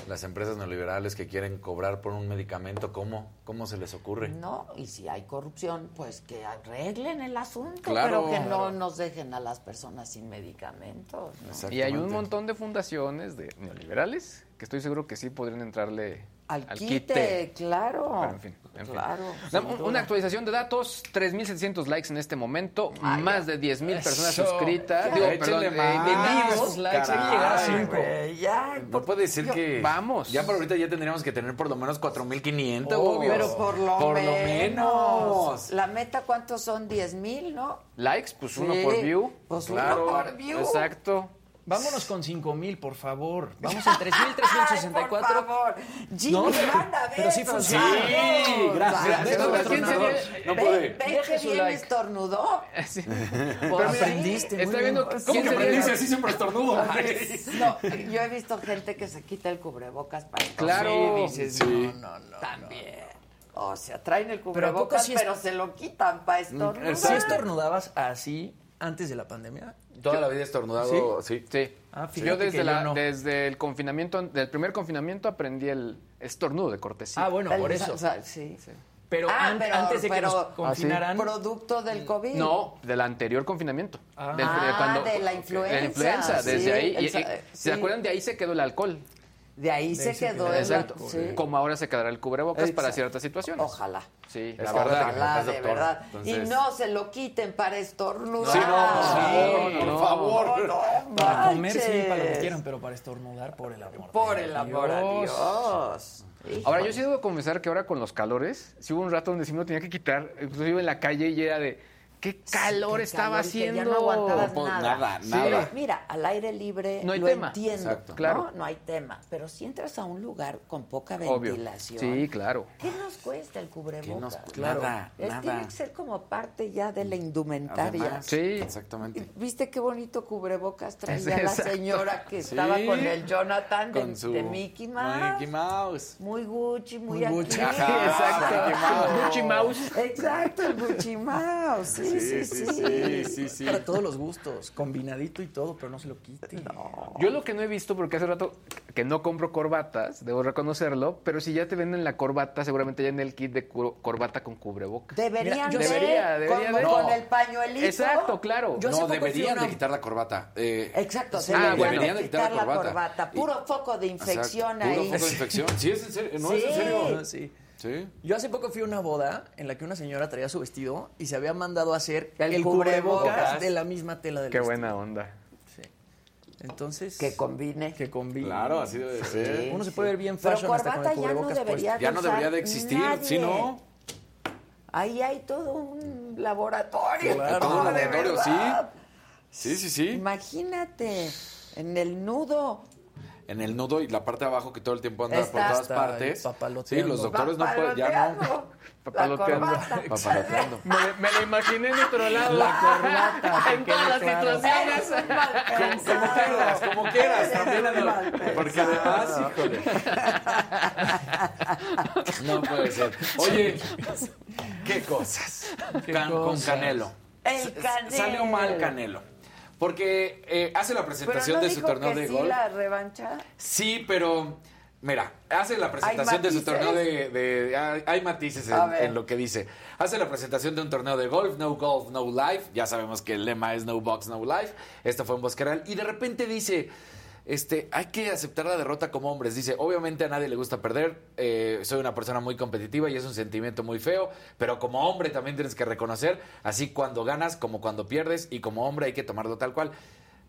Las empresas neoliberales que quieren cobrar por un medicamento, ¿cómo? ¿Cómo se les ocurre? No, y si hay corrupción, pues que arreglen el asunto, Claro. pero que no nos dejen a las personas sin medicamentos. ¿no? Y hay un montón de fundaciones de neoliberales que estoy seguro que sí podrían entrarle Al, al quite, quite. claro. Pero, en fin, en fin. claro. Una- sin Una duda. actualización de datos, 3.700 likes en este momento, Ay, más de 10.000 personas Eso. suscritas. Ya, Digo, perdón, eh, en vivo. Esos likes, a cinco. Güey, ya, No puede ser que. Vamos. Ya por ahorita ya tendríamos que tener por lo menos 4.500. Obvio. pero por lo Por lo menos. La meta, ¿cuántos son? ¿10 mil, no? Likes, pues uno Sí, por view. Pues Claro, uno por view. Exacto. Vámonos con 5000, por favor. Vamos en Ay, 3364. por favor. Jimmy, No, manda pero sí funciona. Sí, gracias. No Ven, pude. ven que bien like. estornudó. Sí. Pero aprendiste, Está viendo ¿Cómo que aprendiste? así siempre estornudo. No, yo he visto gente que se quita el cubrebocas para Claro. Sí, dices, Sí. no, no, no. También. O sea, traen el Pero ¿a poco cubrebocas, sí es- pero se lo quitan para estornudar. ¿Sí estornudabas así antes de la pandemia? Toda la vida estornudado, sí. Sí. Ah, yo desde, la- yo no. desde el confinamiento, del primer confinamiento aprendí el estornudo de cortesía. Ah, bueno, por eso. o sea, sí. Pero, Ah, an- pero- antes de que pero- nos confinaran... Producto del COVID. No, del anterior confinamiento. Ah. Del- Ah, de la influenza, De la influenza, sí, desde ahí. el Y- sa- y- sí. ¿Se acuerdan? De ahí se quedó el alcohol. De ahí se quedó el Exacto. sí. Como ahora se quedará el cubrebocas para ciertas situaciones. Ojalá. Sí, Es la verdad. Ojalá, de verdad. entonces- Y no se lo quiten para estornudar. Sí, no, sí, por no. favor. No Para comer sí, para lo que quieran, pero para estornudar, por el amor. Por el amor a Dios. Ahora, yo sí debo confesar que ahora con los calores, sí hubo un rato donde sí me lo tenía que quitar, inclusive en la calle y era de, ¿qué calor Qué estaba calor, que haciendo? Ya no aguantabas pues, nada. nada. Mira, al aire libre No hay lo tema. entiendo. Exacto. Claro. No, no hay tema. Pero si entras a un lugar con poca Obvio. ventilación. Sí, claro. ¿Qué nos cuesta el cubrebocas? ¿Qué nos cu- Claro. nada, Es- nada. Tiene que ser como parte ya de la indumentaria. Además, Sí. Exactamente. ¿Viste qué bonito cubrebocas traía la Exacto. señora que Sí. estaba con el Jonathan de, Con su de Mickey Mouse? Mickey Mouse. Muy Gucci, muy, Muy aquí. Gucci. Ajá, Exacto. Gucci Mouse. Exacto, el Gucci Mouse. Sí, sí, sí. sí, sí, sí. Para todos los gustos, combinadito y todo, pero no se lo quite. Yo lo que no he visto, porque hace rato que no compro corbatas, debo reconocerlo, pero si ya te venden la corbata, seguramente ya en el kit de corbata con cubrebocas. Deberían debería- debería con el pañuelito. Exacto, claro. No, deberían de quitar la corbata. Eh, Exacto, sí, deberían, deberían de quitar la corbata. corbata. Puro foco de infección Exacto, ahí. Puro foco de infección. Sí, es en serio. No, es en serio. Sí. Sí. Yo hace poco fui a una boda en la que una señora traía su vestido y se había mandado a hacer El el, cubrebocas. cubrebocas de la misma tela del Qué vestido. buena onda. Sí. Entonces, Que combine. que combine. Claro, así debe ser. Uno se puede ver bien Pero fashion hasta con el ya no cubrebocas debería. Ya no debería de existir. nadie. Sí, no. Ahí hay todo un laboratorio. Claro. Todo un laboratorio, verdad. Sí, sí, sí. Imagínate, en el nudo. En el nudo y la parte de abajo que todo el tiempo anda por todas Está partes. Sí, los doctores no pueden, ya no. Papaloteando. Papaloteando. Me, me lo imaginé en otro lado. La corbata, en todas las claro. situaciones. Como, como quieras, como quieras. También porque además, híjole. No puede ser. Oye, qué cosas. Qué Can- cosas. Con Canelo. El Canelo. Salió mal Canelo. Porque eh, hace la Pero presentación no de su dijo torneo que de sí golf. la revancha. Sí, pero mira, hace la presentación de su torneo de... de- hay, hay matices A en, ver. en lo que dice. Hace la presentación de un torneo de golf, no golf, no life. Ya sabemos que el lema es no box, no life. Esto fue en Bosqueral. Y de repente dice... Este, hay que aceptar la derrota como hombres. Dice, obviamente a nadie le gusta perder. eh, soy una persona muy competitiva y es un sentimiento muy feo. Pero como hombre también tienes que reconocer, así cuando ganas como cuando pierdes. Y como hombre hay que tomarlo tal cual.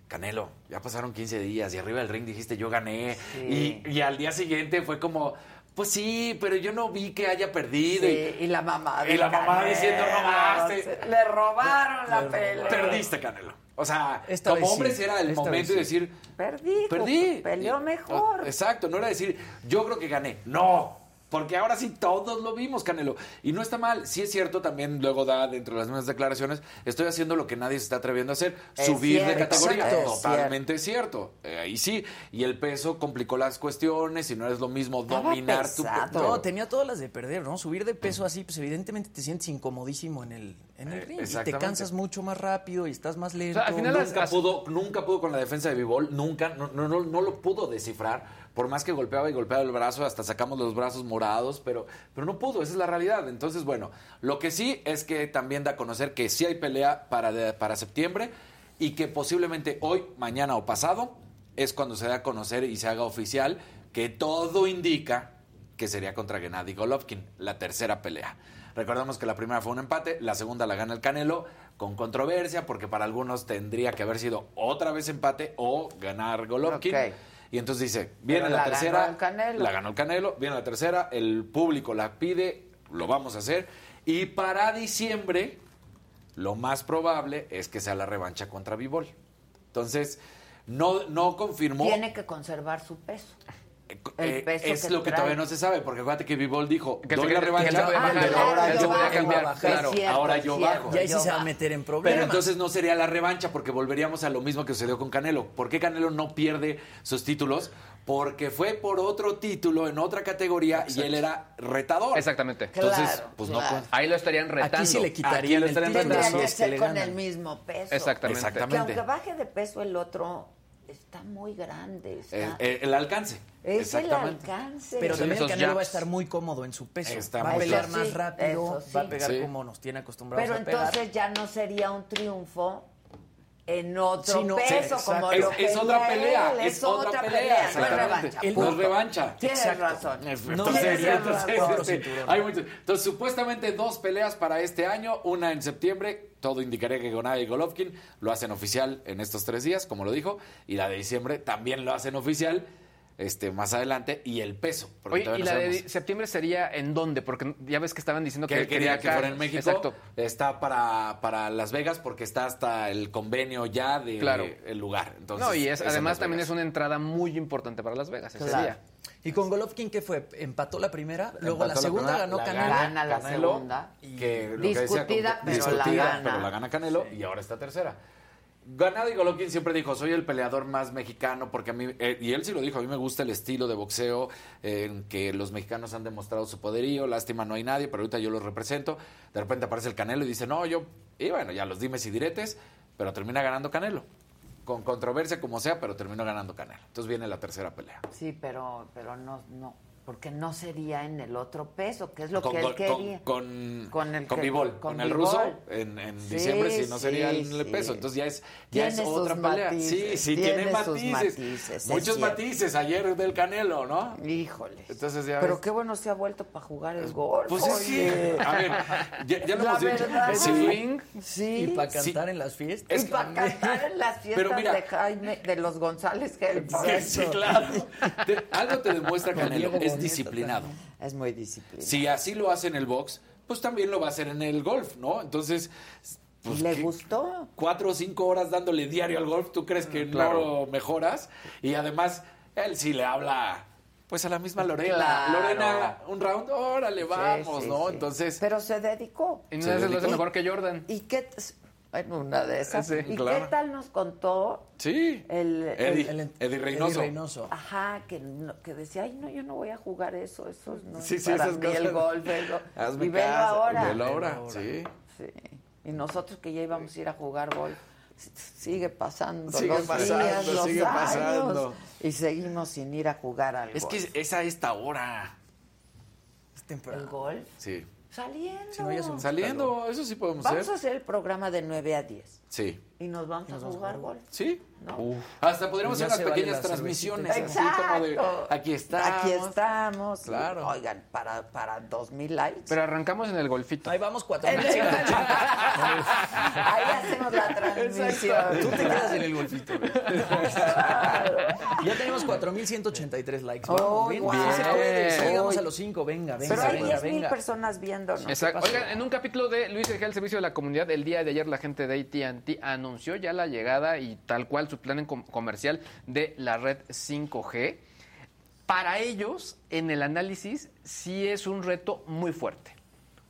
Canelo, ya pasaron 15 días y arriba del ring dijiste yo gané. Sí. Y, y al día siguiente fue como, pues sí, pero yo no vi que haya perdido. Sí, y la mamá. y la mamá diciendo, robaste. se- Le robaron la pelea. Perdiste, Canelo. O sea, Esta como vez sí, hombres era el esta momento de sí. decir, Perdí. perdí. Peleó mejor. Exacto, no era decir, yo creo que gané. No. Porque ahora sí todos lo vimos, Canelo. Y no está mal. Sí es cierto, también luego da dentro de las mismas declaraciones, estoy haciendo lo que nadie se está atreviendo a hacer, Es subir de cierto, categoría. exacto. Totalmente cierto. Eh, ahí sí. Y el peso complicó las cuestiones y no es lo mismo dominar tu pesado. peso. No, tenía todas las de perder, ¿no? Subir de peso así, pues evidentemente te sientes incomodísimo en el, en el Eh, ring. Y te cansas mucho más rápido y estás más lento. O sea, al final nunca pudo, nunca pudo con la defensa de Bivol, nunca, no, no, no, no lo pudo descifrar. Por más que golpeaba y golpeaba el brazo, hasta sacamos los brazos morados, pero, pero no pudo, esa es la realidad. Entonces, bueno, lo que sí es que también da a conocer que sí hay pelea para, para septiembre y que posiblemente hoy, mañana o pasado es cuando se dé a conocer y se haga oficial que todo indica que sería contra Gennady Golovkin, la tercera pelea. Recordemos que la primera fue un empate, la segunda la gana el Canelo con controversia porque para algunos tendría que haber sido otra vez empate o ganar Golovkin. Y entonces dice, viene Pero la, la tercera, ganó el Canelo. la ganó el Canelo, viene la tercera, el público la pide, lo vamos a hacer y para diciembre lo más probable es que sea la revancha contra Bivol. Entonces, no, no confirmó. Tiene que conservar su peso. El Eh, peso es que lo que trae. todavía no se sabe, porque acuérdate que Bivol dijo, Que doy la que- que revancha, él se podía bajar, pero ahora yo cambiar, Claro, cierto, ahora yo cierto. bajo. Y ahí sí se va a meter en problemas. Pero entonces no sería la revancha, porque volveríamos a lo mismo que sucedió con Canelo. ¿Por qué Canelo no pierde sus títulos? Porque fue por otro título en otra categoría y él era retador. Exactamente. Entonces, Claro, pues claro. no. Ahí lo estarían retando. Aquí sí le Aquí quitarían lo el estarían título que es que ser le con el mismo peso. Exactamente. Que Exactamente. aunque baje de peso el otro, está muy grande. Eh, el alcance. Es el alcance. Pero también el Canelo va a estar muy cómodo en su peso. va a pelear más rápido, va a pegar como nos tiene acostumbrados Pero a pegar. entonces ya no sería un triunfo en otro peso, como es, lo es otra pelea, él, es, otra pelea, no es revancha. No es revancha. Tienes razón. Entonces, No entonces, este, hay muchos. entonces, supuestamente dos peleas para este año, una en septiembre, todo indicaría que Gonada y Golovkin lo hacen oficial en estos tres días, como lo dijo, y la de diciembre también lo hacen oficial este, más adelante y el peso. Oye, ¿y la de septiembre sería en dónde? Porque ya ves que estaban diciendo que, que quería que fuera en México. Exacto. Está para, para Las Vegas porque está hasta el convenio ya de Claro. el lugar. Entonces, no, y es, además también es una entrada muy importante para Las Vegas ese Claro. día. ¿Y con Golovkin qué fue? ¿Empató la primera? Luego la segunda primera, ganó la Canelo. Gana la Canelo, segunda. que lo que decía, Discutida, pero la gana. pero la gana Canelo y ahora está tercera. Ganado y Golovkin siempre dijo, soy el peleador más mexicano porque a mí, eh, y él sí lo dijo, a mí me gusta el estilo de boxeo en que los mexicanos han demostrado su poderío, lástima no hay nadie, pero ahorita yo los represento. De repente aparece el Canelo y dice, no, yo, y bueno, ya los dimes y diretes, pero termina ganando Canelo. Con controversia como sea, pero terminó ganando Canelo. Entonces viene la tercera pelea. Sí, pero, pero no, no, porque no sería en el otro peso, que es lo con, que él con- quería. con, Con el con que- Bivol, con con, el ruso en, en Sí, diciembre si no sería sí, el sí. peso entonces ya es ya es otra pelea matices, sí sí tiene matices, matices, es muchos matices ayer del Canelo no Híjole. entonces ya Pero ves. qué bueno se ha vuelto para jugar el gol. pues es que a ver ya, ya lo hemos dicho Sí. swing, sí. Y para Sí. cantar en las fiestas. Es y para cantar en las fiestas mira- de Jaime, de los González Gelfand. Sí, sí, claro. Te- algo te demuestra Con Canelo Diego es disciplinado Es muy disciplinado. si así lo hace en el box pues también lo va a hacer en el golf no entonces pues, ¿Le ¿qué- gustó? cuatro o cinco horas dándole diario al golf, ¿tú crees que Claro. no mejoras? Y además, él sí le habla, pues a la misma Lorena. Claro. Lorena, un round, órale, vamos, Sí, sí, ¿no? sí. Entonces, Pero se dedicó. Y no Se es lo hace dedicó. mejor que Jordan. ¿Y qué? Bueno, una de esas. Sí, ¿Y claro. qué tal nos contó sí, el, Eddie, el- El- Eddie Reynoso. Eddie Reynoso. Ajá, que, no- que decía, ay, no, yo no voy a jugar eso, eso no Sí, es sí, para esas mí cosas. el golf. velo". Hazme y velo ahora. velo ahora, sí. Sí. Y nosotros que ya íbamos a ir a jugar golf, sigue pasando Sigue los pasando, días, los sigue años, pasando. y seguimos sin ir a jugar al Es golf. que es a esta hora. Es temprano. ¿El golf? Sí. Saliendo. Si no, ya se Saliendo, eso sí podemos Vamos hacer. a hacer el programa de 9 a 10 Sí. Y nos vamos a jugar golf. Sí. ¿no? Hasta podríamos hacer unas vale pequeñas la transmisiones. así como de, Exacto. aquí estamos. Aquí estamos. Claro. Oigan, para, para 2000 likes. Pero arrancamos en el golfito. Ahí vamos cuatro mil. Ahí hacemos la transmisión. Tú te quedas en el golfito. güey. Ya tenemos 4.183 likes. Vamos, Oh, bien, guau. bien se puede. Ya llegamos a los 5. Venga, venga, Pero hay venga, 10 mil venga. personas viéndonos. ¿Qué Exacto. Oigan, en un capítulo de Luis Sergio al servicio de la comunidad, el día de ayer la gente de AT&T anunció ya la llegada y tal cual su plan comercial de la red 5G. Para ellos, en el análisis, sí es un reto muy fuerte.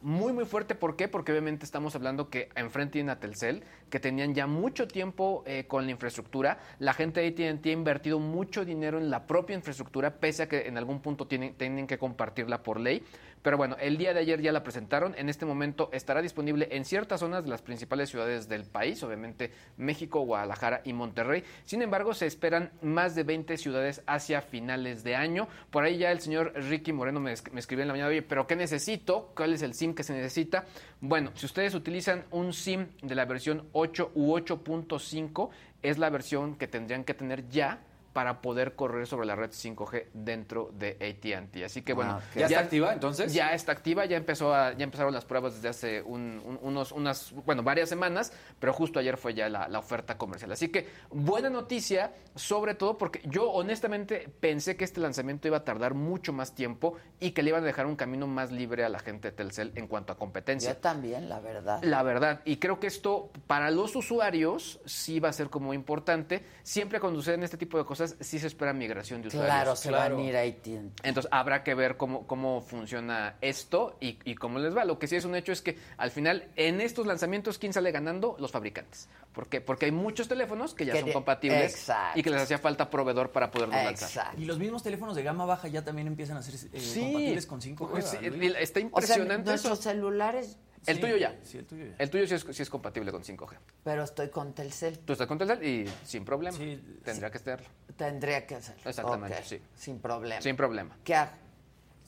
Muy, muy fuerte. ¿Por qué? Porque obviamente estamos hablando que enfrente tienen a Telcel, que tenían ya mucho tiempo eh, con la infraestructura. La gente de AT&T ha invertido mucho dinero en la propia infraestructura, pese a que en algún punto tienen que compartirla por ley. Pero bueno, el día de ayer ya la presentaron. En este momento estará disponible en ciertas zonas de las principales ciudades del país, obviamente México, Guadalajara y Monterrey. Sin embargo, se esperan más de 20 ciudades hacia finales de año. Por ahí ya el señor Ricky Moreno me, me escribió en la mañana, oye, pero ¿qué necesito? ¿Cuál es el SIM que se necesita? Bueno, si ustedes utilizan un SIM de la versión 8 u 8.5, es la versión que tendrían que tener ya para poder correr sobre la red 5G dentro de AT&T. Así que bueno, Ah. ¿Ya está activa, entonces? Ya está activa, ya empezó a- ya empezaron las pruebas desde hace un- un- unos unas bueno, varias semanas, pero justo ayer fue ya la, la oferta comercial. Así que buena noticia, sobre todo porque yo honestamente pensé que este lanzamiento iba a tardar mucho más tiempo y que le iban a dejar un camino más libre a la gente de Telcel en cuanto a competencia. Yo también, la verdad. La verdad, y creo que esto para los usuarios sí va a ser como importante. Siempre cuando suceden este tipo de cosas, sí se espera migración de usuarios. Claro, se van a ir a. Entonces habrá que ver cómo, cómo funciona esto y, y cómo les va. Lo que sí es un hecho es que al final en estos lanzamientos, ¿quién sale ganando? Los fabricantes. ¿Por qué? Porque hay muchos teléfonos que ya Que son de- compatibles Exacto. y que les hacía falta proveedor para poderlos lanzar. Exacto. Y los mismos teléfonos de gama baja ya también empiezan a ser eh, Sí. compatibles con 5G. Pues sí, ¿verdad, Luis? está O sea, impresionante eso. nuestros celulares El Sí, tuyo ya. sí, el tuyo ya. El tuyo sí es, sí es compatible con 5G. Pero estoy con Telcel. Tú estás con Telcel y sin problema. Tendría que estarlo. Tendría que hacerlo. Exactamente, sí. Sin problema. Sin problema. ¿Qué hago?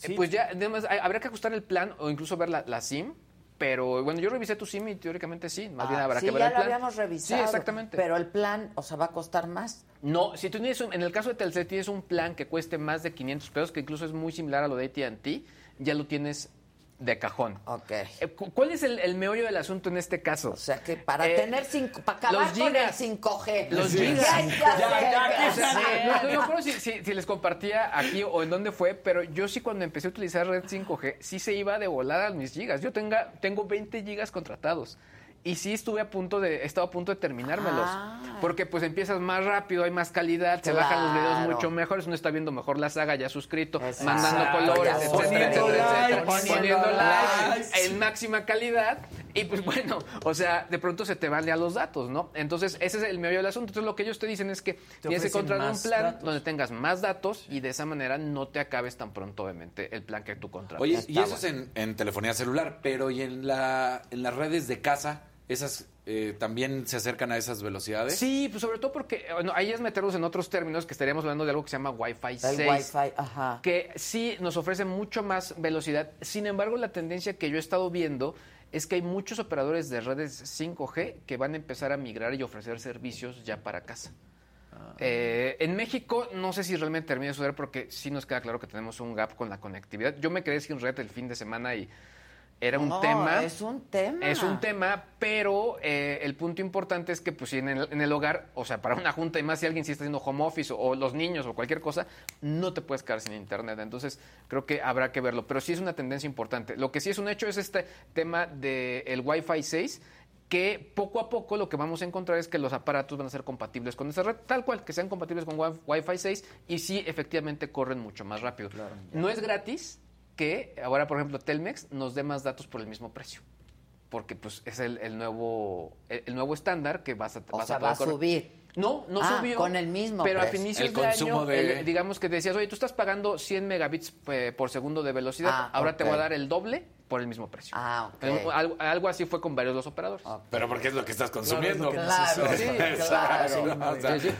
Eh, pues ya, además, hay- habría que ajustar el plan o incluso ver la, la SIM. Pero bueno, yo revisé tu SIM y teóricamente sí. Más bien Ah, habrá sí, que ver ya el lo habíamos revisado. Sí, exactamente. Pero el plan, o sea, va a costar más. No, si tú tienes un- en el caso de Telcel tienes un plan que cueste más de 500 pesos, que incluso es muy similar a lo de AT&T, ya lo tienes de cajón. Ok. Eh, cu- ¿Cuál es el, el meollo del asunto en este caso? O sea, que para tener cinco, para acabar los con el gigas. 5G. Los gigas. Ya, ya, ya, O sea, ya. no, no me acuerdo si, si- si les compartía aquí o en dónde fue, pero yo sí cuando empecé a utilizar red 5G, sí se iba de volada a mis gigas. Yo tenga, tengo 20 gigas contratados. Y sí estuve a punto de, he estado a punto de terminármelos. Ah. Porque pues empiezas más rápido, hay más calidad, se bajan los videos mucho mejores, uno está viendo mejor la saga ya suscrito, Exacto. mandando colores, Ya etcétera, poniendo etcétera, like, etcétera, poniendo likes, likes. en máxima calidad. Y pues bueno, o sea, de pronto se te van ya los datos, ¿no? Entonces, ese es el meollo del asunto. Entonces, lo que ellos te dicen es que tienes que ofrecen contratar un plan datos. donde tengas más datos y de esa manera no te acabes tan pronto, obviamente, el plan que tú contratas. Oye, y eso es en, en telefonía celular, pero ¿y en, la, en las redes de casa? ¿Esas eh, también se acercan a esas velocidades? Sí, pues sobre todo porque, bueno, ahí es meternos en otros términos que estaríamos hablando de algo que se llama Wi-Fi 6. El Wi-Fi, ajá. que sí nos ofrece mucho más velocidad. Sin embargo, la tendencia que yo he estado viendo es que hay muchos operadores de redes 5G que van a empezar a migrar y ofrecer servicios ya para casa. Eh, en México no sé si realmente termina de suceder porque sí nos queda claro que tenemos un gap con la conectividad. Yo me quedé sin red el fin de semana y era un No, tema. es un tema. Es un tema, pero eh, el punto importante es que pues si en el, en el hogar, o sea, para una junta y más si alguien sí está haciendo home office o, o los niños o cualquier cosa, no te puedes quedar sin internet. Entonces creo que habrá que verlo, pero sí es una tendencia importante. Lo que sí es un hecho es este tema del el Wi-Fi 6 que poco a poco lo que vamos a encontrar es que los aparatos van a ser compatibles con esa red, tal cual, que sean compatibles con Wi- Wi-Fi 6 y sí, efectivamente, corren mucho más rápido. no es gratis que ahora, por ejemplo, Telmex nos dé más datos por el mismo precio. Porque pues es el, el nuevo el, el nuevo estándar que vas a O vas sea, a va a correr. subir. No, no Ah, subió. con el mismo Pero a precio. inicios El de consumo año, de- el- digamos que decías, oye, tú estás pagando 100 megabits eh, por segundo de velocidad, Ah, ahora te voy a dar el doble por el mismo precio. Ah, ok. Eh, algo, algo así fue con varios de los operadores. Pero porque es lo que estás consumiendo. Claro, Sí, Exacto. claro.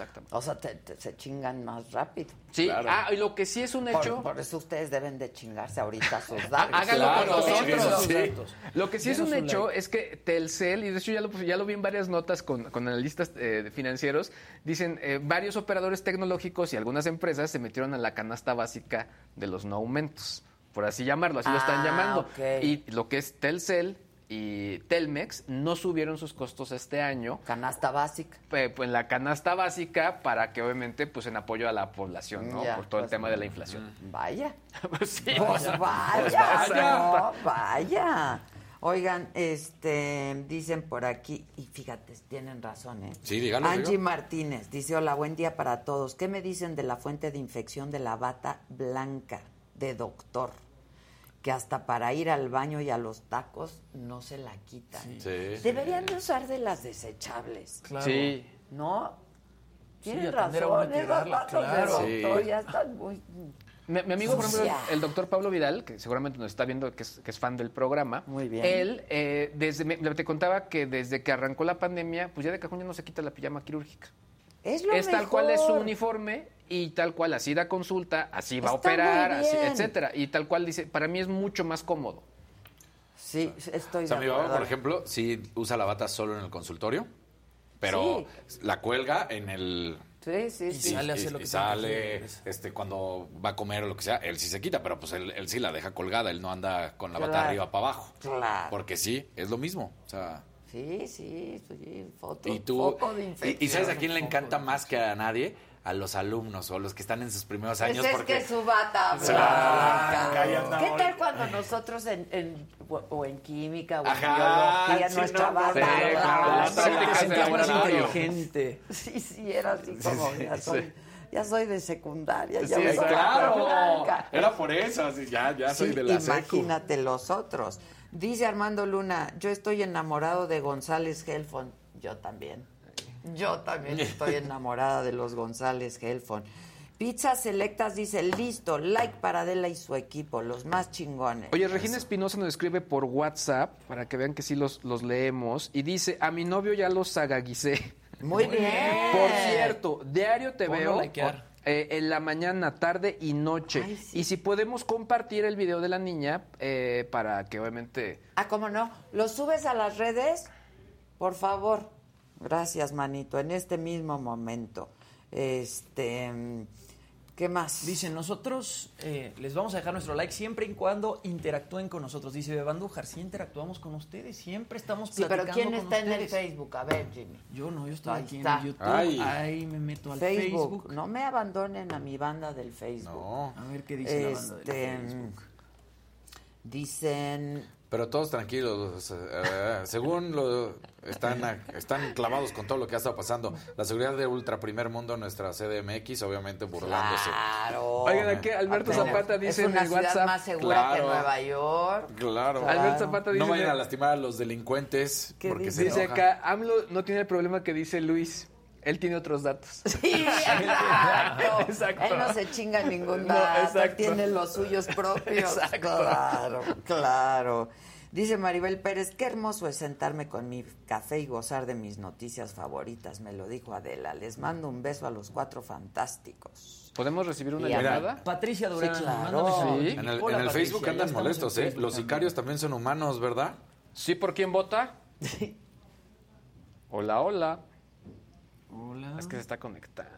Exactamente. O sea, te- te- se chingan más rápido. Sí, ah, y lo que sí es un hecho... Por, por eso ustedes deben de chingarse ahorita sus datos. Háganlo con nosotros. sí. Lo que sí es un un hecho like. es que Telcel, y de hecho ya lo, ya lo vi en varias notas con, con analistas eh, financieros, dicen eh, varios operadores tecnológicos y algunas empresas se metieron a la canasta básica de los no aumentos, por así llamarlo, así lo están Ah, llamando. Y lo que es Telcel y Telmex no subieron sus costos este año Canasta básica. pues, en la canasta básica para que obviamente pues en apoyo a la población, ¿no? Ya, Por todo el pues, tema de la inflación. Vaya. Pues sí, Pues vaya, pues vaya. no, vaya. Oigan, este, dicen por aquí, y fíjate, tienen razón, ¿eh? Sí, dígalo, Angie. Martínez dice, hola, buen día para todos. ¿Qué me dicen de la fuente de infección de la bata blanca de doctor? Que hasta para ir al baño y a los tacos no se la quitan. Sí. Deberían de usar de las desechables. Claro. Sí. ¿No? Tienen razón, esos de claro. doctor ya están muy... Mi, mi amigo, por ejemplo, el, el doctor Pablo Vidal, que seguramente nos está viendo, que es, que es fan del programa. Muy bien. Él, eh, desde, me- te contaba que desde que arrancó la pandemia, pues ya de cajón ya no se quita la pijama quirúrgica. Es lo es tal cual es su uniforme y tal cual así da consulta, así va a Está operar, así, etcétera. Y tal cual dice, para mí es mucho más cómodo. Sí, estoy O sea, de mi papá, acuerdo. por ejemplo, sí usa la bata solo en el consultorio, pero la cuelga en el... Sí, sí, Y sí. sale a hacer y- lo que y sale, este, cuando va a comer o lo que sea, él sí se quita, pero pues él, él sí la deja colgada, él no anda con la bata Claro. arriba para abajo. Claro. Porque sí, es lo mismo. O sea, Sí, sí, sí, foto, y tú... foco de infección. y, ¿sabes a quién le encanta más que a nadie? A los alumnos o a los que están en sus primeros Pues años. es porque que su bata Sí, blanca. andaba. ¿Qué tal cuando nosotros en, en- o- en química o en Ajá, biología sí, nuestra no, bata sí, blanca? claro, las Sí, te más inteligente. Sí, sí, era así como, ya soy, ya soy de secundaria, ya Sí, uso bata claro. blanca. Era por eso, así, ya, ya soy Sí, de la secu. imagínate los otros. Dice Armando Luna, yo estoy enamorado de González Gelfon. Yo también. Yo también estoy enamorada de los González Gelfon. Pizzas Selectas dice, listo, like para Adela y su equipo, los más chingones. Oye, Regina Espinosa nos escribe por WhatsApp, para que vean que sí los, los leemos, y dice, a mi novio ya los agaguicé. Muy bien. Por cierto, diario te Ponlo veo a likear. Eh, en la mañana, tarde y noche. Ay, sí. Y si podemos compartir el video de la niña eh, para que obviamente... Ah, ¿cómo no? ¿Lo subes a las redes? Por favor. Gracias, manito. En este mismo momento. Este. ¿Qué más? Dice, nosotros eh, les vamos a dejar nuestro like siempre y cuando interactúen con nosotros. Dice Bebandújar, sí interactuamos con ustedes, siempre estamos Sí, pero platicando ¿quién con está en el. Facebook? A ver, Jimmy. Yo no, yo estoy Ahí aquí está. en el YouTube. Ay. Ahí me meto al Facebook. Facebook. No me abandonen a mi banda del Facebook. No. A ver qué dice la banda del Este, Facebook. Dicen. Pero todos tranquilos. eh, según lo están, están clavados con todo lo que ha estado pasando. La seguridad de Ultra Primer Mundo, nuestra CDMX, obviamente burlándose. Claro. Oigan, aquí Alberto Apenas. Zapata dice es en una el ciudad WhatsApp... más segura que. Nueva York. Claro. Alberto Zapata dice... No vayan a lastimar a los delincuentes ¿Qué porque dice? se Dice acá, AMLO no tiene el problema que dice Luis. Él tiene otros datos. Sí, exacto. Exacto. Él no se chinga ningún No, dato, exacto. tiene los suyos propios. Exacto. Claro, claro. Dice Maribel Pérez, qué hermoso es sentarme con mi café y gozar de mis noticias favoritas, me lo dijo Adela. Les mando un beso a los cuatro fantásticos. ¿Podemos recibir una llamada? Patricia Durán, Sí, claro. Sí. En el, Hola, en el Patricia, Facebook andan molestos, ¿eh? Los sicarios también son humanos, ¿verdad? ¿Sí por quién vota? Hola, hola. Hola. Es que se está conectando.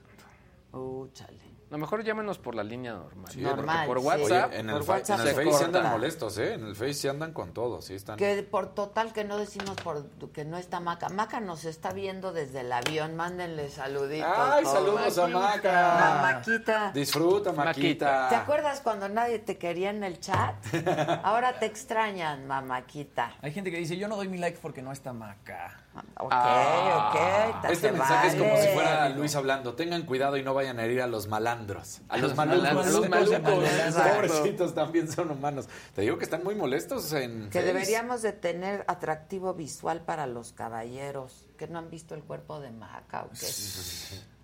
Uh, chale. A lo mejor llámenos por la línea normal. Sí, Normal, porque por sí. WhatsApp... Oye, en por el, WhatsApp en el se Face corta. andan molestos, ¿eh? En el Face sí andan con todo, sí están. Que por total que no decimos por que no está Maca. Maca nos está viendo desde el avión, mándenle saluditos. ¡Ay, todos. saludos a Maca! Mamaquita. Disfruta, Maquita. ¿Te acuerdas cuando nadie te quería en el chat? Ahora te extrañan, mamaquita. Hay gente que dice, yo no doy mi like porque no está Maca. Ok, Ah. ok. ta- Este mensaje es como si fuera Luis hablando. Tengan cuidado y no vayan a herir a los malandros. A los malucos. malandros, los malucos, malucos. exacto. Pobrecitos también son humanos. Te digo que están muy molestos en Que deberíamos de tener atractivo visual para los caballeros, que no han visto el cuerpo de Maca o qué.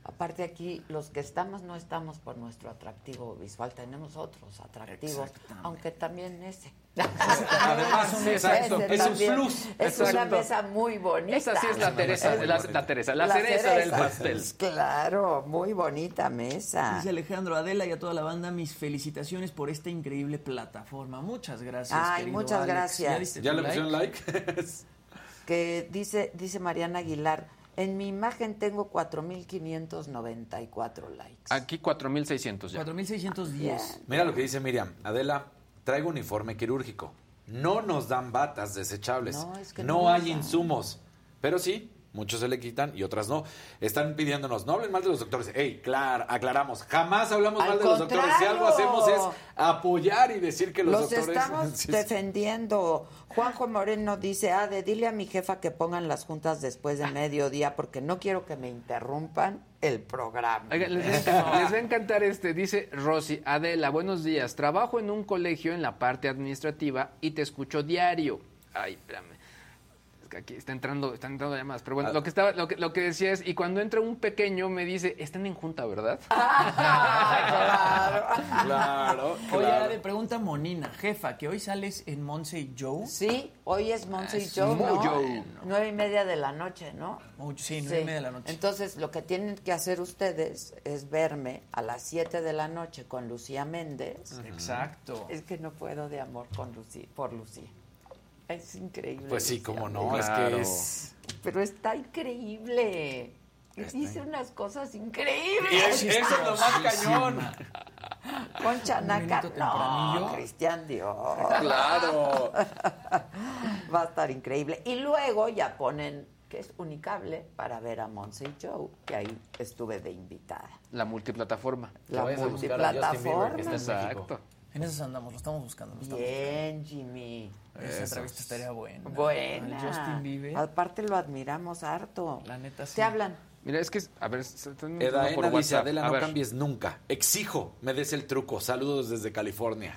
Aparte aquí, los que estamos no estamos por nuestro atractivo visual, tenemos otros atractivos, aunque también ese. Además, exacto, es un también. plus. Es una mesa muy bonita. Esa sí es la Teresa, la, la Teresa, la, cereza, del pastel. Claro, muy bonita mesa. Dice Alejandro Adela y a toda la banda, mis felicitaciones por esta increíble plataforma. Muchas gracias. Ay, muchas Alex. gracias. ¿Ya, diste ¿Ya tu le pusieron like? Que dice, dice Mariana Aguilar, en mi imagen tengo 4.594 likes. Aquí 4.600 ya. 4610. Mira lo que dice Miriam. Adela, traigo uniforme quirúrgico. No nos dan batas desechables. No, es que no no hay dan. insumos. Pero sí, muchos se le quitan y otras no. Están pidiéndonos, no hablen mal de los doctores. Ey, claro, aclaramos. Jamás hablamos Al mal de los doctores. Si algo hacemos es apoyar y decir que los, Los doctores... estamos Sí, sí. defendiendo. Juanjo Moreno dice, ah, de dile a mi jefa que pongan las juntas después de mediodía porque no quiero que me interrumpan el programa. Les, va a encantar, les va a encantar este, dice Rosy, Adela, buenos días. Trabajo en un colegio en la parte administrativa y te escucho diario. Ay, espérame. Es que aquí está entrando, están entrando llamadas. Pero bueno, lo que estaba, lo que, lo que decía es, y cuando entra un pequeño me dice, están en junta, ¿verdad? Claro, Oye, claro. le pregunta Monina, jefa, que hoy sales en Monse y Joe. Sí, hoy es Monse y Ah, Joe, ¿no? Joe. Nueve y media de la noche, ¿no? Sí, nueve y media de la noche. Entonces, lo que tienen que hacer ustedes es verme a las 7 de la noche con Lucía Méndez. Exacto. Es que no puedo de amor con Lucía, por Lucía. Es increíble. Pues sí, cómo no, es que es... Pero está increíble. Y Dice unas cosas increíbles. Y es- eso es lo más cañón. Con Chanaca, Benito no. Cristian Dios. Claro. Va a estar increíble. Y luego ya ponen que es unicable para ver a Monse y Joe, que ahí estuve de invitada. La multiplataforma. La multiplataforma. está. Exacto. En esas andamos, lo estamos buscando. Lo estamos Bien, Jimmy. Esa entrevista estaría buena. Buena. Justin Bieber. Aparte lo admiramos harto. La neta, sí. Te hablan. Mira, es que, a ver, Edaena por dice, WhatsApp. Adela, A no ver. cambies nunca. Exijo, me des el truco. Saludos desde California.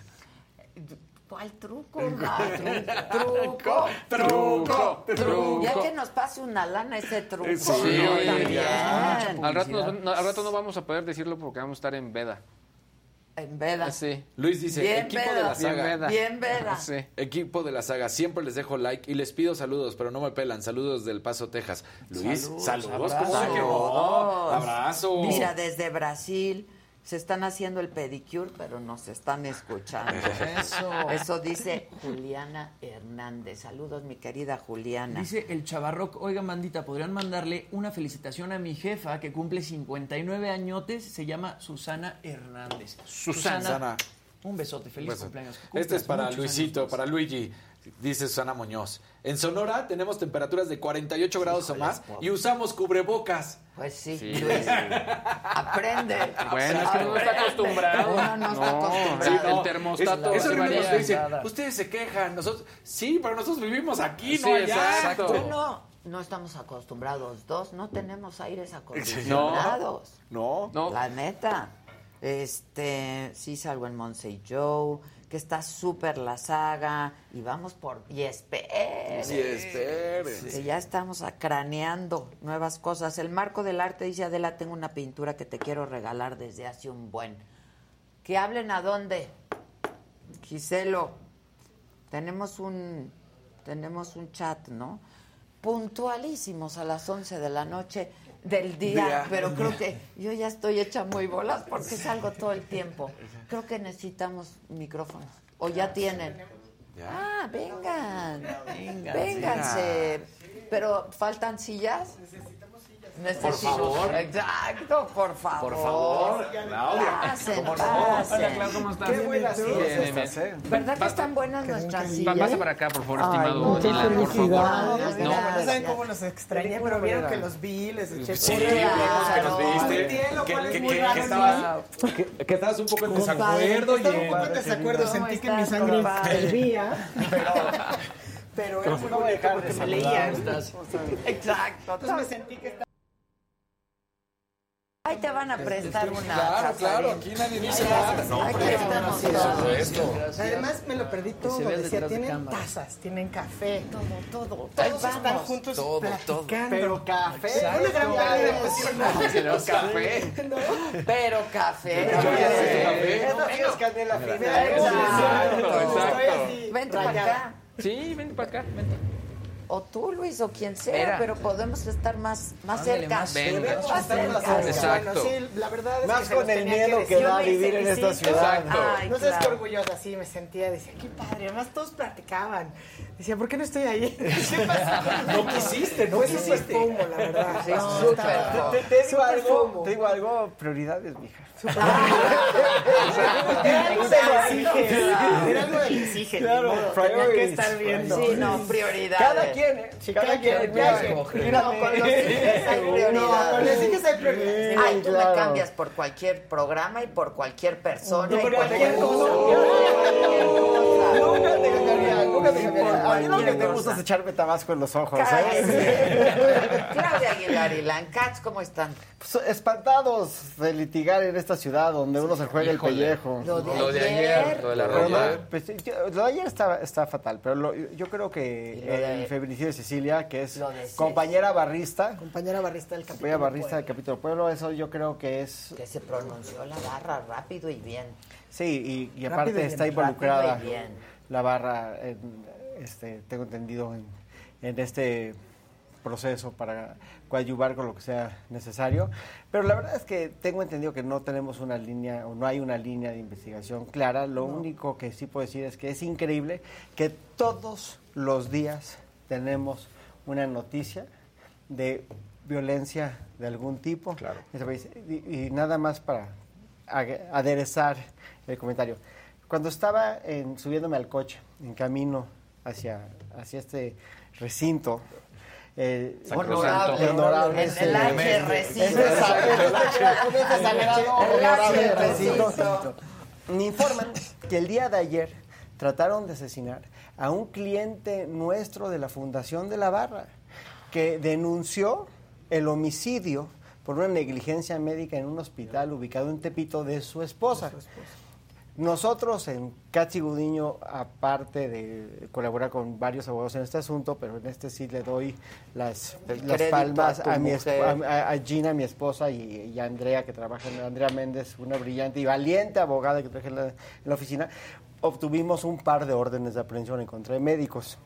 ¿Cuál truco? truco, truco, truco, Ya que nos pase una lana ese truco. Sí, sí Al rato, no, al rato no vamos a poder decirlo porque vamos a estar en veda. En veda. Sí. Luis dice, Bien equipo veda. de la saga. Bien veda. Bien veda. Sí. Equipo de la saga, siempre les dejo like y les pido saludos, pero no me pelan. Saludos del Paso, Texas. Luis, Saludos, saludos. abrazos. ¿cómo que no? Abrazo. Mira, desde Brasil se están haciendo el pedicure, pero nos están escuchando. Eso. Eso dice Juliana Hernández. Saludos, mi querida Juliana. Dice el Chavarroc, oiga, Mandita, ¿podrían mandarle una felicitación a mi jefa que cumple 59 añotes? Se llama Susana Hernández. Susana. Un besote, feliz Beso. cumpleaños. Este es para Luisito, años para Luigi. Dice Susana Muñoz. En Sonora tenemos temperaturas de 48 grados o más y usamos cubrebocas. Pues sí, Sí. Luis. Aprende. Bueno, es que uno no está acostumbrado. Uno no, está acostumbrado. sí, el termostato Es, eso dice. Ustedes se quejan, nosotros sí, pero nosotros vivimos aquí, no allá. exacto. Uno, no estamos acostumbrados. Dos, no tenemos aires acondicionados. No, no. La neta. Este, sí salgo en Monse Joe, que está súper la saga, y vamos por... Y espere. Sí, espere. Que ya estamos craneando nuevas cosas. El marco del arte dice, Adela, tengo una pintura que te quiero regalar desde hace un buen. Que hablen a dónde. Giselo, tenemos un, tenemos un chat, ¿no? Puntualísimos a las 11 de la noche del día, Día. pero creo que yo ya estoy hecha muy bolas porque salgo todo el tiempo. Creo que necesitamos micrófonos. O ya tienen. Ah, vengan. Vénganse. Pero faltan sillas. Necesitamos Por favor. Exacto, por favor. Por favor. Claudia. Pasen, ¿Cómo no? Hola, Clau, ¿cómo estás? Qué buenas sillas. ¿eh? ¿Verdad que están buenas nuestras sillas? Pase para acá, por favor, Ay, estimado. muchas Dylan, por favor. felicidades. No. No saben cómo los extrañé, pero vieron que los vi, les eché Sí, que nos viste. Que, estabas, que, que estabas un poco en desacuerdo. estaba un poco en desacuerdo, ¿Cómo sentí que mi sangre hervía, pero, pero era muy bonito porque me leían. Exacto. Entonces me sentí que estaba... Ahí te van a prestar una. Claro, claro, aquí nadie dice Ay, nada. aquí No, estamos por supuesto. Además me lo perdí todo, decía, de tienen tazas, tienen café, todo, todo. Todos vamos. están juntos Todo, todo. platicando. Pero café. Una gran. Pero café. Pero café. café. Exacto, Estoy exacto. así, Vente para acá. Sí, ven para acá. Vente. O tú, Luis, o quien sea, Mira. pero podemos estar más, más Ándale, cerca. más Más estar más cerca. cerca. Exacto. Bueno, sí, la verdad es Más que se con el miedo que que da vivir en esta ciudad. Ay, no sabes qué claro. orgullosa, sí, me sentía, decía, qué padre, además todos platicaban. Decía, ¿por qué no estoy ahí? ¿Qué pasa? No quisiste, no súper quisiste. FOMO, la verdad. Sí, No, súper estaba- FOMO. Te, te digo algo, te digo algo, prioridades, mija. Era algo exige. Era. Claro, tenía que estar viendo. Sí, no, prioridades. Cada quien, ¿eh? Sí, cada quien. quien. No, con los hijos hay No, prioridades. con los hijos hay prioridades. Ay, tú claro. me cambias por cualquier programa y por cualquier persona. No, y cualquier cosa. Nunca te cambiaría. A ti lo que te gusta es echarme tabasco en los ojos. ¿eh? Claudia Aguilar y Lancats, ¿cómo están? Pues, espantados de litigar en esta ciudad donde uno se juega Híjole. el pellejo. Lo de, Lo de ayer. ayer, lo de la ropa. pues, lo de ayer está, está fatal, pero lo- yo creo que el feminicidio de Cecilia, que es compañera barrista, Compañera barrista del capítulo. compañera barrista del capítulo Pueblo, eso yo creo que es... Que se pronunció la barra rápido y bien. Sí, y, y aparte y bien, está rápido involucrada y bien. La barra, en, este, tengo entendido, en, en este proceso para coadyuvar con lo que sea necesario. Pero la verdad es que tengo entendido que no tenemos una línea o no hay una línea de investigación clara. Lo único que sí puedo decir es que es increíble que todos los días tenemos una noticia de violencia de algún tipo. Claro. Y, y nada más para aderezar el comentario. Cuando estaba en, subiéndome al coche, en camino hacia, hacia este recinto, eh, Honorable. el honorable En el H recinto. sa- sagrado El honorable H recinto. recinto. Me informan que el día de ayer trataron de asesinar a un cliente nuestro de la Fundación de la Barra, que denunció el homicidio por una negligencia médica en un hospital ubicado en Tepito de su esposa. Nosotros en Catsi Gudiño, aparte de colaborar con varios abogados en este asunto, pero en este sí le doy las, las palmas a, mi a, Gina, mi esposa, y, a Andrea, que trabaja en Andrea Méndez, una brillante y valiente abogada que traje en la, en la oficina, obtuvimos un par de órdenes de aprehensión en contra de médicos.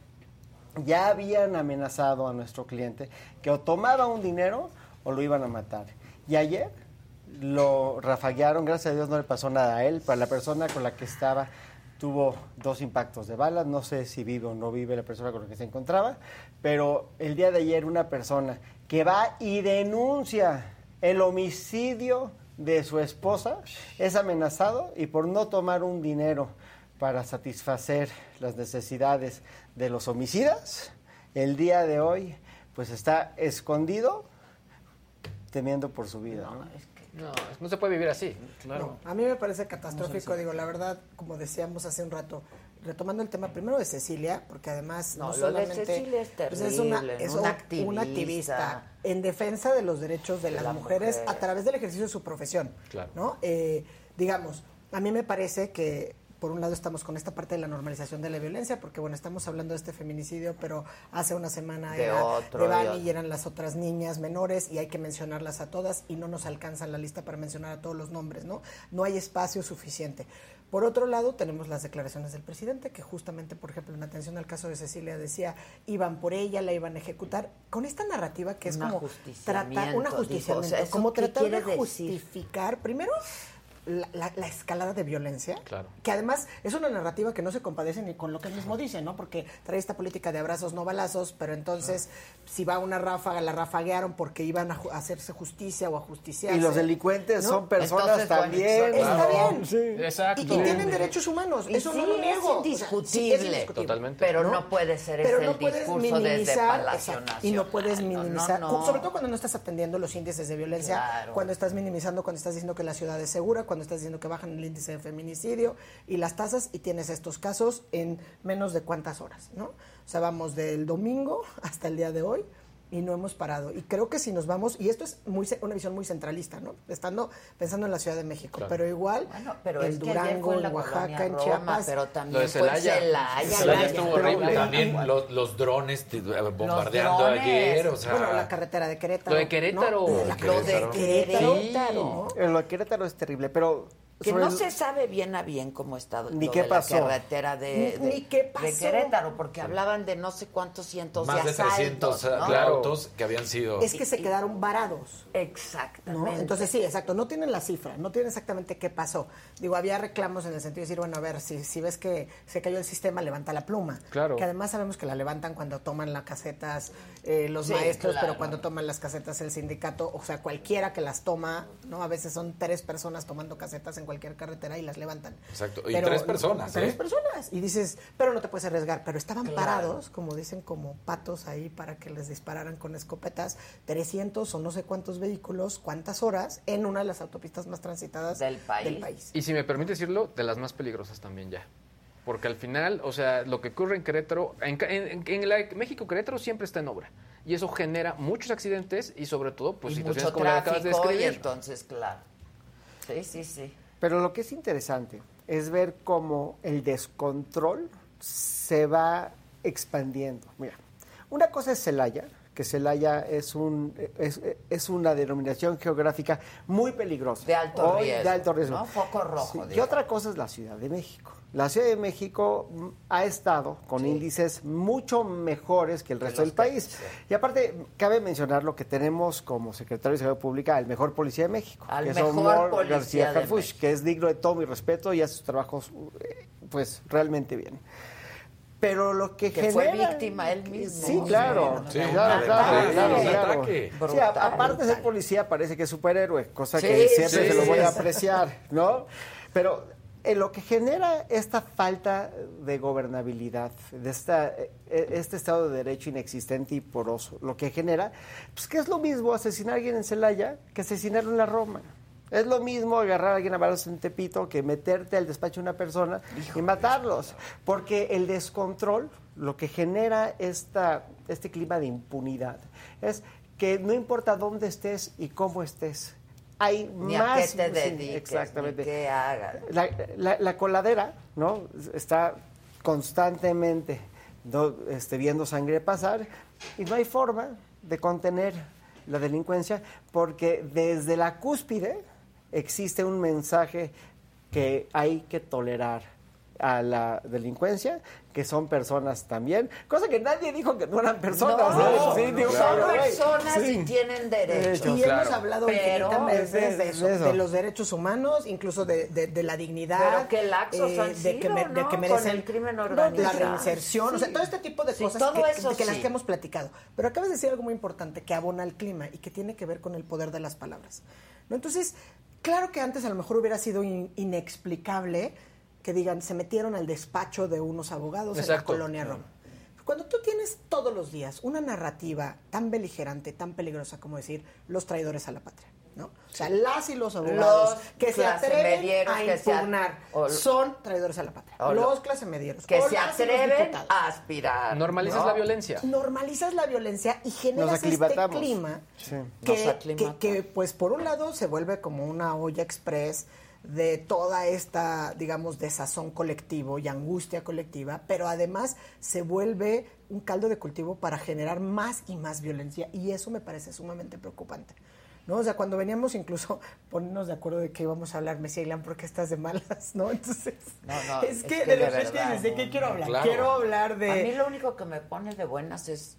Ya habían amenazado a nuestro cliente que o tomaba un dinero o lo iban a matar. Y ayer lo rafaguearon, gracias a Dios no le pasó nada a él, para la persona con la que estaba tuvo dos impactos de balas, no sé si vive o no vive la persona con la que se encontraba, pero el día de ayer una persona que va y denuncia el homicidio de su esposa es amenazado y por no tomar un dinero para satisfacer las necesidades de los homicidas, el día de hoy pues está escondido temiendo por su vida. ¿no? No, no se puede vivir así. Claro. a mí me parece catastrófico, digo, la verdad, como decíamos hace un rato, retomando el tema primero de Cecilia, porque además no, solamente Cecilia es, pues es, una, es una, activista. en defensa de los derechos de, las mujeres a través del ejercicio de su profesión. Claro. ¿no? Eh, digamos, a mí me parece que por un lado estamos con esta parte de la normalización de la violencia, porque bueno, estamos hablando de este feminicidio, pero hace una semana de era otro, de y eran las otras niñas menores y hay que mencionarlas a todas y no nos alcanza la lista para mencionar a todos los nombres, ¿no? No hay espacio suficiente. Por otro lado, tenemos las declaraciones del presidente, que justamente, por ejemplo, en atención al caso de Cecilia decía, iban por ella, la iban a ejecutar, con esta narrativa que es como tratar, una justicia, como tratar de justificar, primero la, escalada de violencia, claro. que además es una narrativa que no se compadece ni con lo que él mismo dice, ¿no? Porque trae esta política de abrazos no balazos, pero entonces si va una ráfaga, la rafaguearon porque iban a, hacerse justicia o a justiciar. Y los delincuentes son personas también. Está bien. Exacto. Y, tienen derechos humanos, eso no lo niego. Es indiscutible. Totalmente. Pero no, puede ser ese el discurso desde Palacio Y no puedes minimizar, sobre todo cuando no estás atendiendo los índices de violencia, cuando estás minimizando, cuando estás diciendo que la ciudad es segura, cuando estás diciendo que bajan el índice de feminicidio y las tasas y tienes estos casos en menos de cuántas horas, ¿no? O sea, vamos del domingo hasta el día de hoy y no hemos parado. Y creo que si nos vamos, y esto es muy una visión muy centralista, ¿no? Estando pensando en la Ciudad de México, pero igual pero en Durango, en, Oaxaca, en Chiapas, pero también Celaya. Celaya, estuvo horrible. También los, los, drones bombardeando ayer, o sea, bueno, la carretera de Querétaro. Lo de Querétaro. Lo de Querétaro. Querétaro. Lo de Querétaro es terrible, pero que no se sabe bien a bien cómo está ni lo qué de pasó. la carretera de, ni, qué pasó. de Querétaro, porque hablaban de no sé cuántos cientos Más de, de 300 autos que habían sido... Es que se quedaron varados. Exactamente. Entonces sí, exacto, no tienen la cifra, no tienen exactamente qué pasó. Digo, había reclamos en el sentido de decir, bueno, a ver, si, si ves que se cayó el sistema, levanta la pluma. Claro. Que además sabemos que la levantan cuando toman las casetas eh, los maestros, pero cuando toman las casetas el sindicato, o sea, cualquiera que las toma, ¿no? A veces son tres personas tomando casetas en cualquier carretera y las levantan. Exacto, y tres personas. Tres ¿eh? personas. Y dices, pero no te puedes arriesgar. Pero estaban parados, como dicen, como patos ahí para que les dispararan con escopetas, 300 o no sé cuántos vehículos, cuántas horas, en una de las autopistas más transitadas del país. Del país. Y si me permite decirlo, de las más peligrosas también ya. Porque al final, o sea, lo que ocurre en Querétaro, en, en, México Querétaro siempre está en obra. Y eso genera muchos accidentes y sobre todo, pues, y situaciones mucho como la que acabas de describir. Y entonces, claro. Sí, sí, sí. Pero lo que es interesante es ver cómo el descontrol se va expandiendo. Mira, una cosa es Celaya, que Celaya es, un, es, es, una denominación geográfica muy peligrosa. De alto riesgo. De alto riesgo. ¿no? Foco rojo. Sí. Y otra cosa es la Ciudad de México. La Ciudad de México ha estado con sí. índices mucho mejores que el resto del país. Sí. Y aparte, cabe mencionar lo que tenemos como secretario de Seguridad Pública, el mejor policía de México, Al que mejor es Omar García de Harfuch, México. que es digno de todo mi respeto y hace sus trabajos pues realmente bien. Pero lo que, que genera... fue víctima él mismo. Sí, claro. Sí, claro, claro, claro, claro. Sí, aparte de ser policía, parece que es superhéroe, cosa que siempre sí, se lo voy a apreciar, ¿no? Pero en lo que genera esta falta de gobernabilidad, de esta, eh, este Estado de Derecho inexistente y poroso, lo que genera, pues que es lo mismo asesinar a alguien en Celaya que asesinar en la Roma. Es lo mismo agarrar a alguien a balas en Tepito que meterte al despacho de una persona y matarlos. Porque el descontrol, lo que genera esta, este clima de impunidad, es que no importa dónde estés y cómo estés, hay Ni más. a qué te dediques, exactamente. ni qué hagas. La, la- la coladera, ¿no? Está constantemente do- este, viendo sangre pasar y no hay forma de contener la delincuencia porque desde la cúspide existe un mensaje que hay que tolerar a la delincuencia, que son personas también, cosa que nadie dijo que no eran personas. No, ¿eh? Sí, digo, son personas sí. y tienen derechos. Y hemos hablado Pero- infinitamente Es- de es eso, eso. de los derechos humanos, incluso de, de- de la dignidad. Pero qué laxos han de que, sido, me- de que Con merecen el crimen la organizado. reinserción, o sea, todo este tipo de Sí, cosas todo que, eso que las sí. que hemos platicado. Pero acabas de decir algo muy importante que abona al clima y que tiene que ver con el poder de las palabras. ¿no? Entonces, claro que antes a lo mejor hubiera sido in- inexplicable que digan, se metieron al despacho de unos abogados en la colonia Roma. Cuando tú tienes todos los días una narrativa tan beligerante, tan peligrosa como decir los traidores a la patria, ¿no? O sea, las y los abogados Los que se atreven a se impugnar son traidores a la patria. o los lo- clase medieros. que o se los atreven a aspirar. Normalizas ¿no? la violencia. Normalizas la violencia y generas este clima Sí. Que, que, que, pues por un lado se vuelve como una olla express de toda esta, digamos, desazón colectivo y angustia colectiva, pero además se vuelve un caldo de cultivo para generar más y más violencia y eso me parece sumamente preocupante. ¿No? O sea, cuando veníamos incluso ponernos de acuerdo de que íbamos a hablar, Messi Ilan, ¿por qué estás de malas? ¿No? Entonces, No, no, es, que, es que de de repente dices, ¿de qué quiero hablar? claro. Quiero hablar de... A mí lo único que me pone de buenas es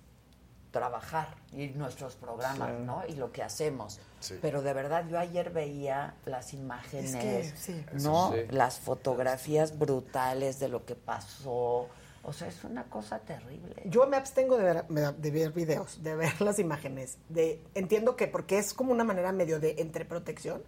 trabajar y nuestros programas, Sí. ¿no? Y lo que hacemos. Sí. Pero de verdad, yo ayer veía las imágenes, Es que, sí. ¿no? Las fotografías brutales de lo que pasó. O sea, es una cosa terrible. Yo me abstengo de ver, de ver videos, de ver las imágenes. De, entiendo que porque es como una manera medio de entreprotección,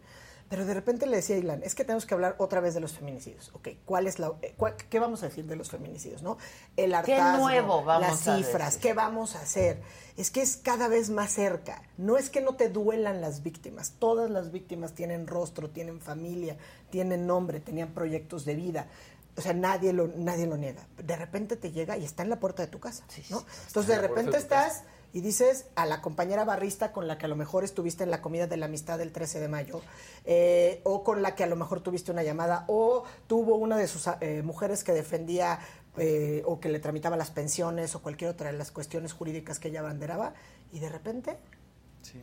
pero de repente le decía a Ilan, es que tenemos que hablar otra vez de los feminicidios. Ok, ¿cuál es la, eh, cuál- ¿qué vamos a decir de los feminicidios? ¿no? El ¿Qué hartazgo, nuevo vamos las a cifras, decir? ¿qué vamos a hacer? Es que es cada vez más cerca. No es que no te duelan las víctimas. Todas las víctimas tienen rostro, tienen familia, tienen nombre, tenían proyectos de vida. O sea, nadie lo, nadie lo niega. De repente te llega y está en la puerta de tu casa. ¿no? Entonces, de repente de estás y dices a la compañera barrista con la que a lo mejor estuviste en la comida de la amistad del 13 de mayo, eh, o con la que a lo mejor tuviste una llamada, o tuvo una de sus eh, mujeres que defendía eh, o que le tramitaba las pensiones o cualquier otra de las cuestiones jurídicas que ella abanderaba, y de repente,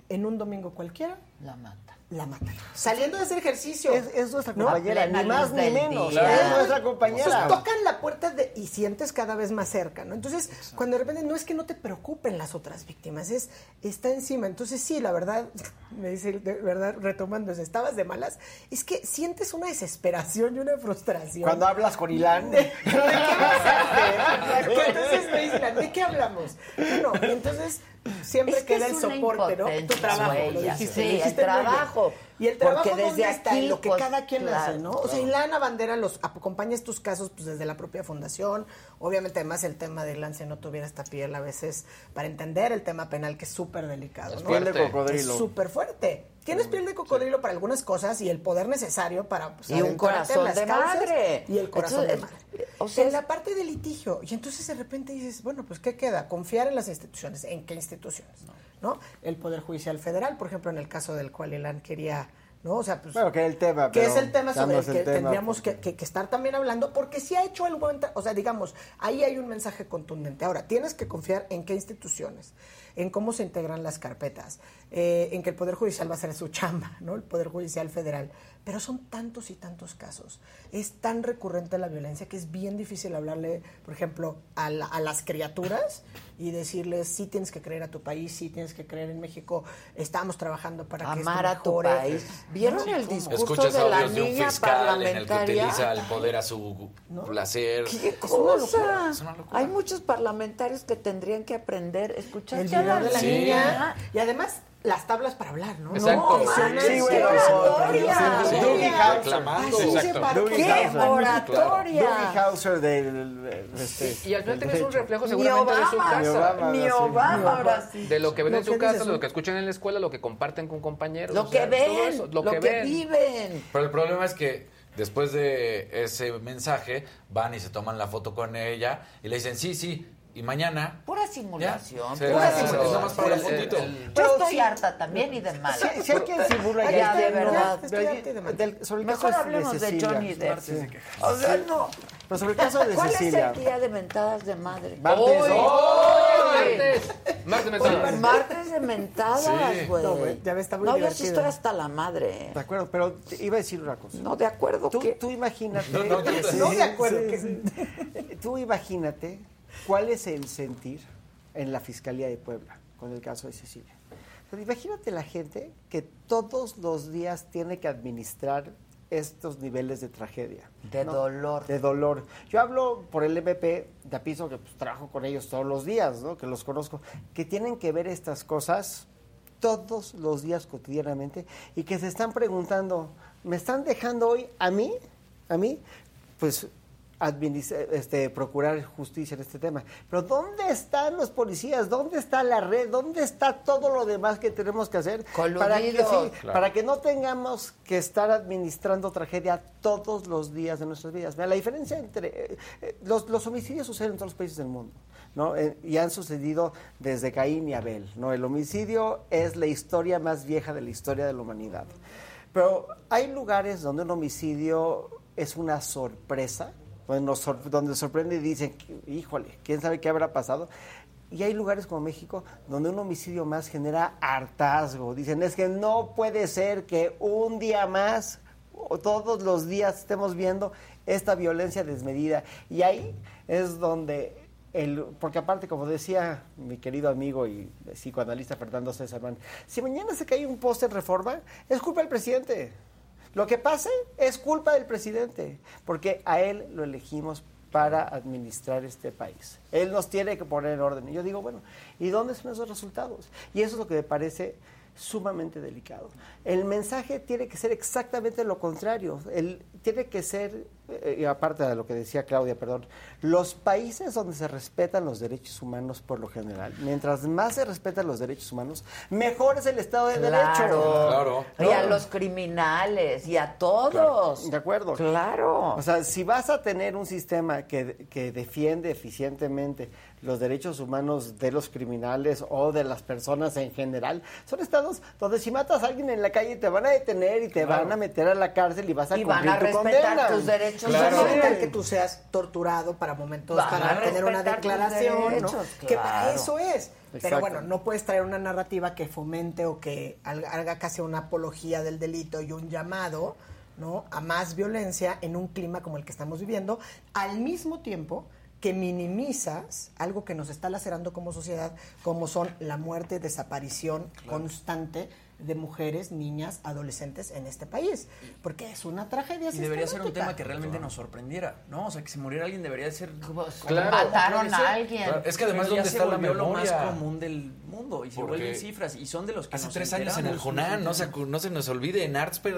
en un domingo cualquiera, La mata. la matan. Saliendo de hacer ejercicio. Es, es nuestra ¿no? compañera, Plena ni más ni menos. día. Es nuestra Entonces compañera. tocan la puerta de, y sientes cada vez más cerca, ¿no? Entonces, cuando de repente no es que no te preocupen las otras víctimas, es está encima. Entonces, sí, la verdad, me dice, de verdad, retomando, estabas de malas, es que sientes una desesperación y una frustración. Cuando hablas con Ilan. ¿De qué vas a hacer? Que entonces me dicen, ¿de qué hablamos? Bueno, y entonces siempre Es que queda el soporte, ¿no? Tu trabajo, lo dijiste, sí, el muy bien. trabajo. Y el trabajo Porque desde aquí, en lo que pues, cada quien claro, hace, ¿no? O sea, Ilana Bandera los acompaña estos casos pues desde la propia fundación. Obviamente, además, el tema de Lance no tuviera esta piel a veces para entender el tema penal, que es súper delicado, Es ¿no? Piel de Fuerte. cocodrilo. Es súper fuerte. Tienes piel de cocodrilo para algunas cosas y el poder necesario para pues, Y un corazón las de madre. Y el corazón de madre. o sea, en la parte de litigio. Y entonces de repente dices, bueno, pues ¿qué queda? Confiar en las instituciones. ¿En qué instituciones? ¿No? El Poder Judicial Federal, por ejemplo, en el caso del cual Elan quería, ¿no? O sea, pues... Bueno, que es el tema. que es el tema sobre el que tema, tendríamos que, que- que estar también hablando, porque sí ha hecho algo, o sea, digamos, ahí hay un mensaje contundente. Ahora, tienes que confiar en qué instituciones, en cómo se integran las carpetas, eh, en que el Poder Judicial va a hacer su chamba, ¿no? El Poder Judicial Federal. Pero son tantos y tantos casos. Es tan recurrente la violencia que es bien difícil hablarle, por ejemplo, a, la- a las criaturas y decirles, sí tienes que creer a tu país, sí tienes que creer en México, estamos trabajando para que esto Amar a tu mejore". país. ¿Vieron ¿No? el discurso Escuchas de la de un niña fiscal en el que parlamentaria? utiliza el poder a su placer. ¡Qué Es una cosa! locura. Es una locura. Hay muchos parlamentarios que tendrían que aprender. ¿Escuchaste a la de la Sí. niña y además las tablas para hablar, ¿no? Exacto. No, manches, sí, güey, ¡Qué oratoria! Sí, Dougie Hauser. ¡Qué oratoria! Dougie Hauser del... Este, Y al final tienes un reflejo seguramente de su casa. Ni sí. Obama, ahora sí. De lo que ven en su casa, lo que escuchan en la escuela, lo que comparten con compañeros. Lo que ven, lo, que, ven. viven. Pero el problema es que después de ese mensaje van y se toman la foto con ella y le dicen, sí, sí, y mañana. Pura simulación. Ya, pura simulación. nomás para la fotito. Yo estoy harta también y de mala. Si, hay quien simula ya, ya, de verdad. el Mejor caso hablemos de Cecilia. Johnny Depp. Sí. O sea, Sí. no. Pero sobre el caso de ¿Cuál Cecilia. es el día de mentadas de madre? Martes. Hoy. ¡Hoy! Martes. Martes de mentadas. Martes de mentadas, Sí. güey. No, güey, ya ves, está muy No, yo sí divertido. estoy hasta la madre. De acuerdo, pero te iba a decir una cosa. No, de acuerdo. Tú, ¿qué? tú imagínate. No, no, Sí, no de acuerdo, sí, que- sí. Tú imagínate cuál es el sentir en la Fiscalía de Puebla con el caso de Cecilia. Pero imagínate la gente que todos los días tiene que administrar estos niveles de tragedia. De ¿no? dolor. De dolor. Yo hablo por el MP de Apiso, que pues, trabajo con ellos todos los días, ¿no? que los conozco, que tienen que ver estas cosas todos los días cotidianamente y que se están preguntando, ¿me están dejando hoy a mí? ¿A mí? Pues este, procurar justicia en este tema. Pero ¿dónde están los policías? ¿Dónde está la red? ¿Dónde está todo lo demás que tenemos que hacer para que, sí, Claro. para que no tengamos que estar administrando tragedia todos los días de nuestras vidas? Mira, la diferencia entre... eh, eh, los, los homicidios suceden en todos los países del mundo. ¿no? Eh, y han sucedido desde Caín y Abel. ¿no? El homicidio es la historia más vieja de la historia de la humanidad. Pero hay lugares donde un homicidio es una sorpresa, donde, nos sor- donde sorprende y dicen, híjole, ¿quién sabe qué habrá pasado? Y hay lugares como México donde un homicidio más genera hartazgo. Dicen, es que no puede ser que un día más o todos los días estemos viendo esta violencia desmedida. Y ahí es donde, el, porque aparte, como decía mi querido amigo y psicoanalista Fernando César Man, si mañana se cae un poste en reforma, es culpa del presidente. Lo que pase es culpa del presidente, porque a él lo elegimos para administrar este país. Él nos tiene que poner en orden. Y yo digo, bueno, ¿y dónde son esos resultados? Y eso es lo que me parece sumamente delicado. El mensaje tiene que ser exactamente lo contrario. El, tiene que ser, y aparte de lo que decía Claudia, perdón, los países donde se respetan los derechos humanos por lo general, mientras más se respetan los derechos humanos, mejor es el Estado de Derecho. Claro. Y a los criminales y a todos. De acuerdo. Claro. O sea, si vas a tener un sistema que, que defiende eficientemente los derechos humanos de los criminales o de las personas en general, son estados donde si matas a alguien en la calle te van a detener y te Claro. van a meter a la cárcel y vas a Y cumplir van a tu respetar condena. tus derechos Claro. No evitar que tú seas torturado para momentos, Van para tener una declaración, ¿no? para eso es. Pero bueno, no puedes traer una narrativa que fomente o que haga haga casi una apología del delito y un llamado, ¿no? A más violencia en un clima como el que estamos viviendo, al mismo tiempo que minimizas algo que nos está lacerando como sociedad, como son la muerte, desaparición constante de mujeres, niñas, adolescentes en este país, porque es una tragedia Y debería ser un tema que realmente nos sorprendiera, ¿no? O sea, que si muriera alguien debería de ser... como Claro. Mataron a alguien. Es que además, Pero ya ¿dónde se está la lo memoria? más común del mundo y se vuelven cifras y son de los que Hace nos tres años en el Jonán, no se, no se nos olvide, en Arts Sí,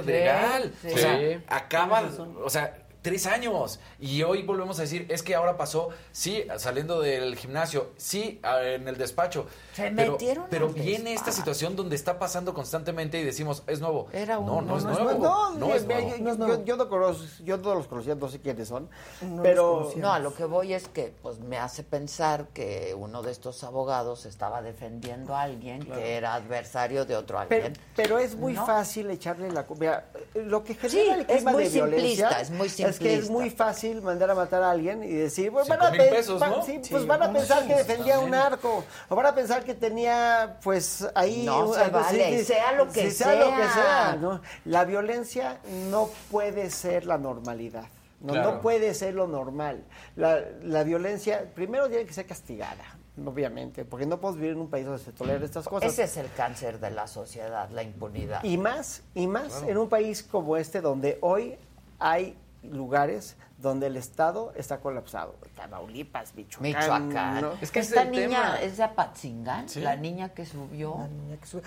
sí. O sea, Sí. acaba, o sea, tres años. Y hoy volvemos a decir, es que ahora pasó, sí, saliendo del gimnasio, sí, en el despacho. Se pero, metieron Pero viene esta situación donde está pasando constantemente y decimos, es nuevo. Era un- no, no, es No, nuevo. no, No, es nuevo. yo, yo- yo no conozco, yo no los conocía, no sé quiénes son, No pero No, a lo que voy es que pues me hace pensar que uno de estos abogados estaba defendiendo a alguien Claro. que era adversario de otro Pero, alguien. pero es muy ¿No? fácil echarle la culpa. Lo que genera Sí, el es clima muy de violencia simplista, es muy que es simplista. muy fácil mandar a matar a alguien y decir, pues van a, pesos, van- ¿no? sí, Sí, pues van a pensar que defendía un narco, o van a pensar que tenía, pues ahí. No se vale, sí, sea lo que sí, sea. lo que sea. sea, ¿no? La violencia no puede ser la normalidad. No, Claro. no puede ser lo normal. La, la violencia, primero tiene que ser castigada, obviamente, porque no podemos vivir en un país donde se toleran estas cosas. Ese es el cáncer de la sociedad, la impunidad. Y más, y más Claro. en un país como este donde hoy hay lugares donde el Estado está colapsado. Tamaulipas, Michoacán. Michoacán. ¿no? Es que esta niña es de Apatzingán, Sí. la niña que subió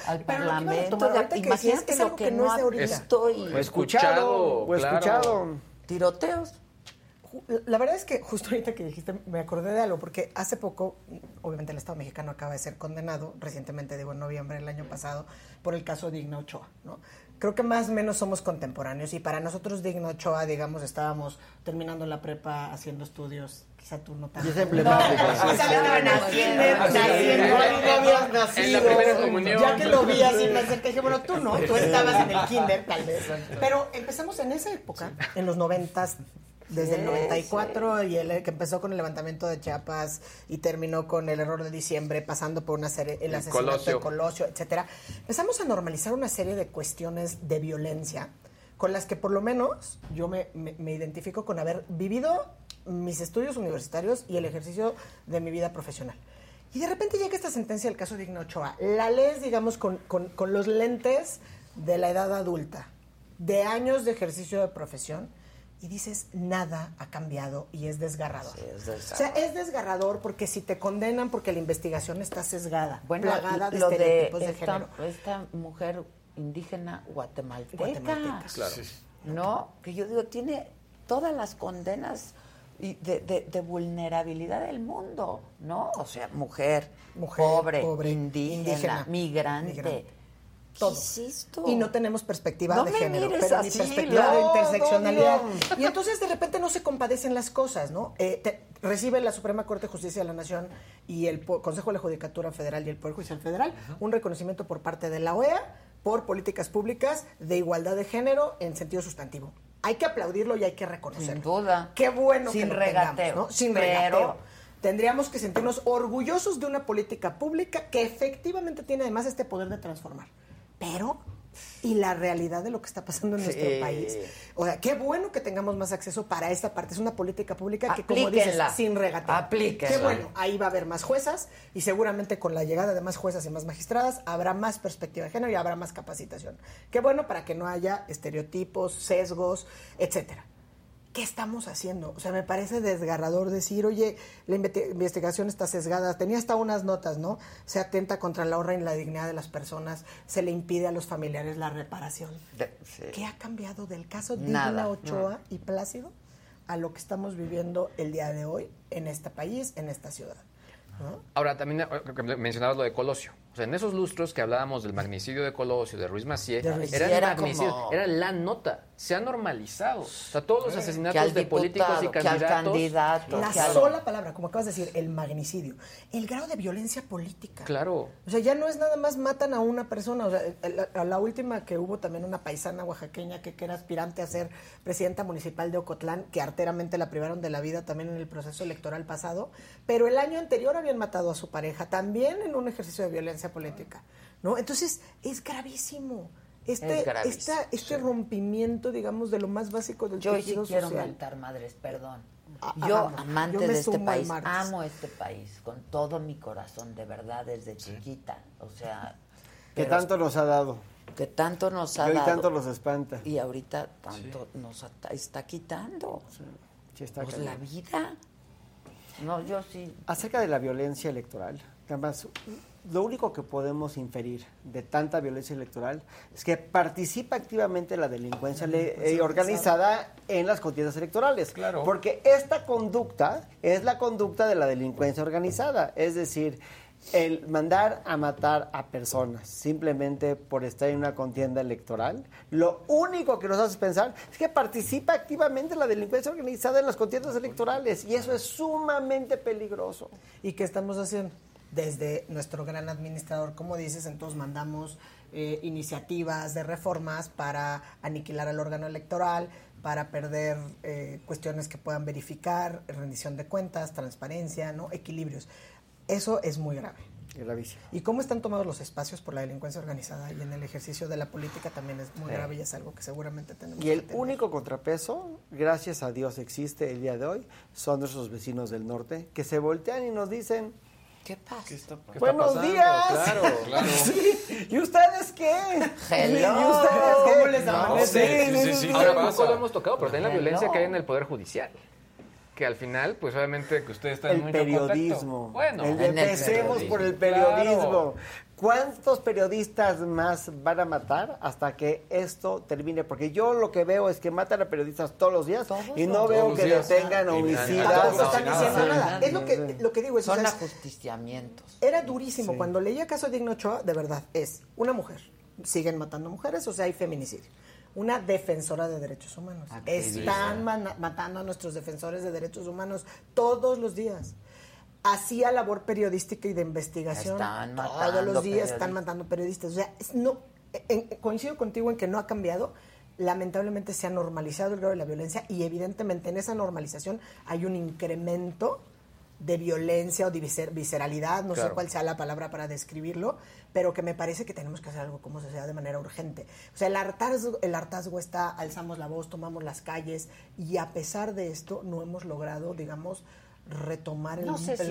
al Pero lo que iban a parlamento. tomar de- que decías Imagínate que es lo que, que no es de estoy O escuchado, o escuchado. Tiroteos. La verdad es que justo ahorita que dijiste me acordé de algo, porque hace poco, obviamente el Estado mexicano acaba de ser condenado, recientemente, digo en noviembre del año pasado, por el caso de Igna Ochoa, ¿no? Creo que más o menos somos contemporáneos y para nosotros Digno Ochoa, digamos, estábamos terminando la prepa haciendo estudios. Quizá tú no tanto. Y es emblemático. Habías nacido. Ya que lo vi así, me acerqué y dije, bueno, tú no, tú estabas en el kinder, tal vez. Pero empezamos en esa época, en los noventas, desde el 94 y el que empezó con el levantamiento de Chiapas y terminó con el error de diciembre, pasando por una serie, el asesinato Colosio. de Colosio, etcétera. Empezamos a normalizar una serie de cuestiones de violencia con las que por lo menos yo me, me- me identifico con haber vivido mis estudios universitarios y el ejercicio de mi vida profesional. Y de repente llega esta sentencia del caso de Igno Ochoa. La lees, digamos, con, con- con los lentes de la edad adulta, de años de ejercicio de profesión, y dices, nada ha cambiado y es desgarrador. O sea, es desgarrador porque si te condenan porque la investigación está sesgada, Bueno, plagada de lo de estereotipos de, esta, género. esta mujer indígena guatemalteca, Guatemalteca. Claro. ¿no? Que yo digo, tiene todas las condenas y de, de- de vulnerabilidad del mundo, ¿no? O sea, mujer, Mujer, pobre, pobre, indígena, indígena, migrante. migrante. ¿Qué Todo. Y no tenemos perspectiva No de me género, mires pero ni perspectiva no, de interseccionalidad. no, Y entonces de repente no se compadecen las cosas, ¿no? Eh, te- recibe la Suprema Corte de Justicia de la Nación y el Consejo de la Judicatura Federal y el Poder Judicial Federal un reconocimiento por parte de la OEA por políticas públicas de igualdad de género en sentido sustantivo. Hay que aplaudirlo y hay que reconocerlo. Sin duda. Qué bueno Sin que lo regateo, tengamos, ¿no? Sin pero- regateo. Tendríamos que sentirnos orgullosos de una política pública que efectivamente tiene además este poder de transformar. Pero, ¿y la realidad de lo que está pasando en nuestro país? O sea, qué bueno que tengamos más acceso para esta parte. Es una política pública que, como dices, sin regateo. Aplíquenla. Qué bueno, ahí va a haber más juezas y seguramente con la llegada de más juezas y más magistradas habrá más perspectiva de género y habrá más capacitación. Qué bueno para que no haya estereotipos, sesgos, etcétera. ¿Qué estamos haciendo? O sea, me parece desgarrador decir, oye, la investigación está sesgada. Tenía hasta unas notas, ¿no? Se atenta contra la honra y la dignidad de las personas, se le impide a los familiares la reparación. ¿Qué ha cambiado del caso de Nada. Digna Ochoa y Plácido a lo que estamos viviendo el día de hoy en este país, en esta ciudad? ¿no? Ahora, también eh, mencionabas lo de Colosio. O sea, en esos lustros que hablábamos del magnicidio de Colosio, de Ruiz Macié, De Ruiz. era, era como- era la nota. Se ha normalizado. O sea, todos los asesinatos de políticos y candidatos. candidato, La al- sola palabra, como acabas de decir, el magnicidio. El grado de violencia política. Claro. O sea, ya no es nada más matan a una persona. O sea, la, a la última que hubo también una paisana oaxaqueña que, que era aspirante a ser presidenta municipal de Ocotlán, que arteramente la privaron de la vida también en el proceso electoral pasado. Pero el año anterior habían matado a su pareja, también en un ejercicio de violencia política. ¿no? Entonces, es gravísimo. Este, Es gravísimo, esta- este rompimiento, digamos, de lo más básico del Yo sí quiero social. mentar madres, perdón. Ah, Yo, ah, amante yo de este país, amo este país con todo mi corazón, de verdad, desde chiquita. O sea, Que tanto nos ha dado. que tanto nos ha Y hoy dado. tanto los espanta. Y ahorita tanto nos ata- está quitando. Sí, está Pues la vida. No, yo sí. Acerca de la violencia electoral, además, lo único que podemos inferir de tanta violencia electoral es que participa activamente la delincuencia eh, organizada en las contiendas electorales. Claro. Porque esta conducta es la conducta de la delincuencia organizada. Es decir, el mandar a matar a personas simplemente por estar en una contienda electoral, lo único que nos hace pensar es que participa activamente la delincuencia organizada en las contiendas electorales y eso es sumamente peligroso. ¿Y qué estamos haciendo? Desde nuestro gran administrador, como dices, entonces mandamos eh, iniciativas de reformas para aniquilar al órgano electoral, para perder eh, cuestiones que puedan verificar, rendición de cuentas, transparencia, ¿no? equilibrios. Eso es muy grave. Y cómo están tomados los espacios por la delincuencia organizada y en el ejercicio de la política también es muy grave y es algo que seguramente tenemos Y que el único contrapeso, gracias a Dios existe el día de hoy, son nuestros vecinos del norte que se voltean y nos dicen, ¿Qué pasa? Buenos pasando? días. Claro, claro. Sí. ¿Y ustedes qué? Hello. ¿Y ustedes cómo les No, amanece? sí, sí, sí, Ahora, Ahora, ¿cómo poco lo hemos tocado, pero también la violencia que hay en el Poder Judicial. Que al final, pues obviamente que ustedes están en el mucho periodismo. contacto. Bueno, empecemos por el periodismo. periodismo. ¿Cuántos periodistas más van a matar hasta que esto termine? Porque yo lo que veo es que matan a periodistas todos los días y no veo que días. detengan homicidas. Tampoco No, están nada. diciendo nada. Nadie. Es lo que, lo que digo. Es, Son o sea, ajusticiamientos. Era durísimo. Cuando leía Caso Digno Ochoa, de verdad, es una mujer siguen matando mujeres, o sea, hay feminicidio. Una defensora de derechos humanos. Están matando a nuestros defensores de derechos humanos todos los días. Hacía labor periodística y de investigación. todos los días están matando periodistas. O sea, no, coincido contigo en que no ha cambiado. Lamentablemente se ha normalizado el grado de la violencia y evidentemente en esa normalización hay un incremento de violencia o de visceralidad, no sé cuál sea la palabra para describirlo, pero que me parece que tenemos que hacer algo como sociedad de manera urgente. O sea, el hartazgo, el hartazgo está, alzamos la voz, tomamos las calles y a pesar de esto no hemos logrado, digamos, retomar el,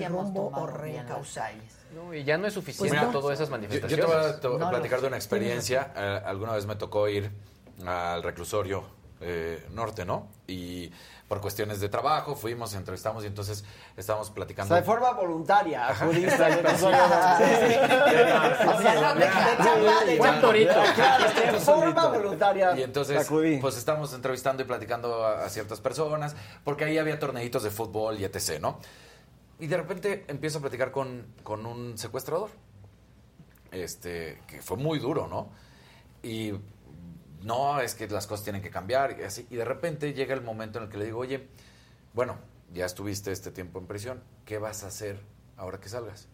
rumbo o reencauzar. No, y ya no es suficiente pues todas esas manifestaciones. Yo, te voy a, platicar de una experiencia. Eh, alguna vez me tocó ir al reclusorio eh, norte, ¿no? Y por cuestiones de trabajo, fuimos, entrevistamos y entonces estábamos platicando. de forma voluntaria, acudiste De forma voluntaria. Y entonces, pues estamos entrevistando y platicando a, ciertas personas, porque ahí había torneitos de fútbol y etc., ¿no? Y de repente empiezo a platicar con, con un secuestrador, este, que fue muy duro, ¿no? Y no, es que las cosas tienen que cambiar y así. Y de repente llega el momento en el que le digo, oye, bueno, ya estuviste este tiempo en prisión, ¿qué vas a hacer ahora que salgas?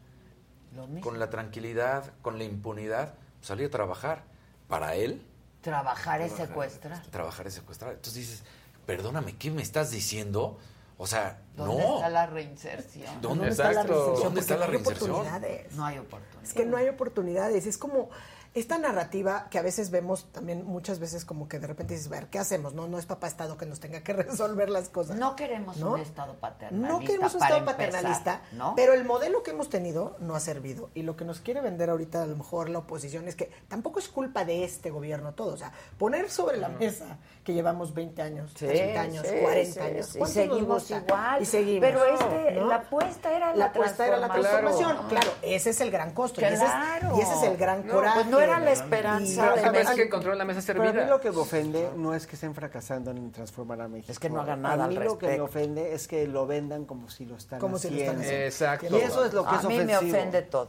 Con la tranquilidad, con la impunidad, pues, salir a trabajar. Para él. Trabajar es secuestrar. Trabajar es secuestrar. Entonces dices, perdóname, ¿qué me estás diciendo? O sea, ¿Dónde está la reinserción? ¿Dónde, está la reinserción? ¿Dónde está la reinserción? No hay oportunidades. Es que no hay oportunidades. Es como esta narrativa que a veces vemos también muchas veces como que de repente dices, ver, ¿qué hacemos? No, no es papá Estado que nos tenga que resolver las cosas. No queremos un Estado paternalista. No queremos un Estado paternalista, pero el modelo que hemos tenido no ha servido. Y lo que nos quiere vender ahorita a lo mejor la oposición es que tampoco es culpa de este gobierno todo. O sea, poner sobre la mesa que llevamos 20 años, 30 años, 40 años. Y seguimos igual. Y seguimos. Pero este, la apuesta era la, la apuesta era la transformación. Claro. ese es el gran costo. Y, ese es, el gran pues coraje era la esperanza. de México. que encontró la mesa servida. Pero a mí lo que me ofende no es que estén fracasando en transformar a México. Es que no hagan nada. A mí lo que me ofende es que lo vendan como si lo están como haciendo. Si lo están haciendo. Exacto. Y eso es lo que a es ofensivo. A mí me ofende todo.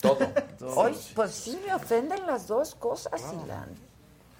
Todo. Hoy, pues sí me ofenden las dos cosas, Ilan.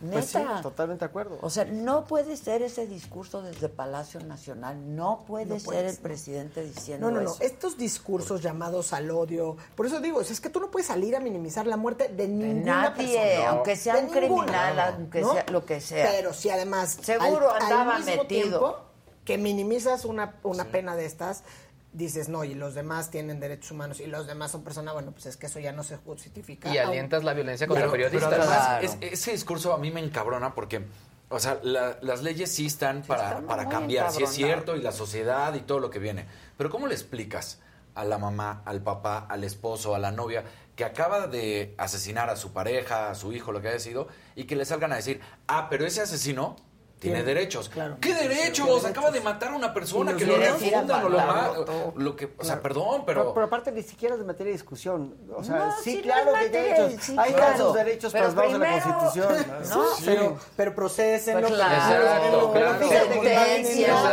Pues Neta. totalmente de acuerdo. O sea, no puede ser ese discurso desde Palacio Nacional, no puede ser el presidente diciendo No, no, no, estos discursos llamados al odio, por eso digo, es que tú no puedes salir a minimizar la muerte de ninguna Nadie, aunque sea un criminal, aunque sea lo que sea. Pero si además seguro andaba al mismo metido tiempo que minimizas una, una pena de estas, dices, no, y los demás tienen derechos humanos y los demás son personas, bueno, pues es que eso ya no se justifica. Y alientas la violencia contra periodistas. ese discurso a mí me encabrona porque, o sea, las leyes sí están para, para cambiar, sí es cierto, y la sociedad y todo lo que viene. Pero ¿cómo le explicas a la mamá, al papá, al esposo, a la novia, que acaba de asesinar a su pareja, a su hijo, lo que haya sido, y que le salgan a decir, ah, pero ese asesino tiene derechos. Claro. ¿Qué derechos? Acaba de matar a una persona que lo refundan o lo, lo que, o sea, perdón, pero... pero... aparte ni siquiera es de materia de discusión. O sea, sí, claro que hay derechos. hay claro. derechos pero plasmados en la Constitución. ¿no? Pero, pero procesen pues claro, claro,